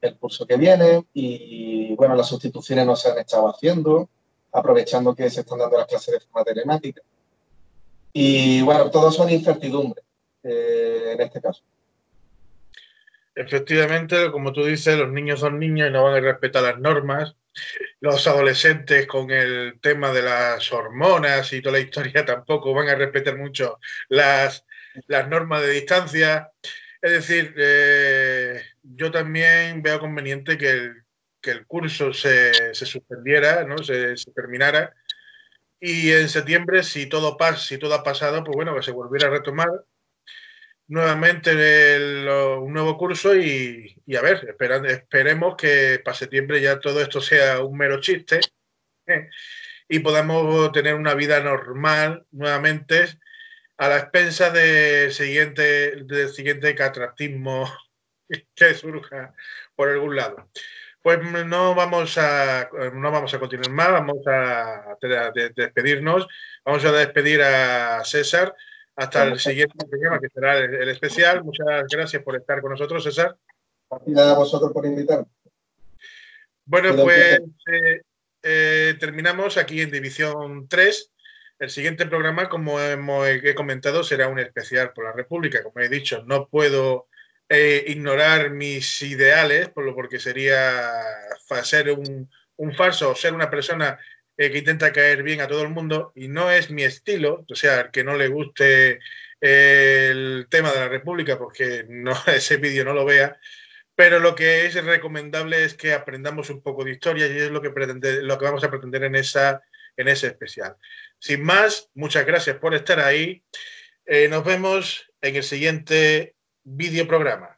el curso que viene. Y bueno, las sustituciones no se han estado haciendo, aprovechando que se están dando las clases de forma telemática. Y bueno, todo son incertidumbres eh, en este caso. Efectivamente, como tú dices, los niños son niños y no van a respetar las normas. Los adolescentes con el tema de las hormonas y toda la historia tampoco van a respetar mucho las, las normas de distancia. Es decir, eh, yo también veo conveniente que el, que el curso se, se suspendiera, ¿no? se, terminara, Y en septiembre, si todo pasa, si todo ha pasado, pues bueno, que se volviera a retomar nuevamente un nuevo curso y, a ver, esperemos que para septiembre ya todo esto sea un mero chiste ¿eh? y podamos tener una vida normal nuevamente a la expensa del siguiente, del siguiente catractismo [LAUGHS] que surja por algún lado. Pues no vamos a, no vamos a continuar más, vamos a, despedirnos, vamos a despedir a César hasta el siguiente programa que será el, especial. Muchas gracias por estar con nosotros, César. Gracias a vosotros por invitarme. Bueno, pues eh, eh, terminamos aquí en División 3. El siguiente programa, como hemos, he comentado, será un especial por la República. Como he dicho, no puedo eh, ignorar mis ideales, por lo porque sería ser un, un falso o ser una persona eh, que intenta caer bien a todo el mundo y no es mi estilo, o sea, que no le guste el tema de la República porque no, [LAUGHS] ese vídeo no lo vea, pero lo que es recomendable es que aprendamos un poco de historia y es lo que, pretende, lo que vamos a pretender en, esa, en ese especial. Sin más, muchas gracias por estar ahí. Eh, nos vemos en el siguiente vídeo programa.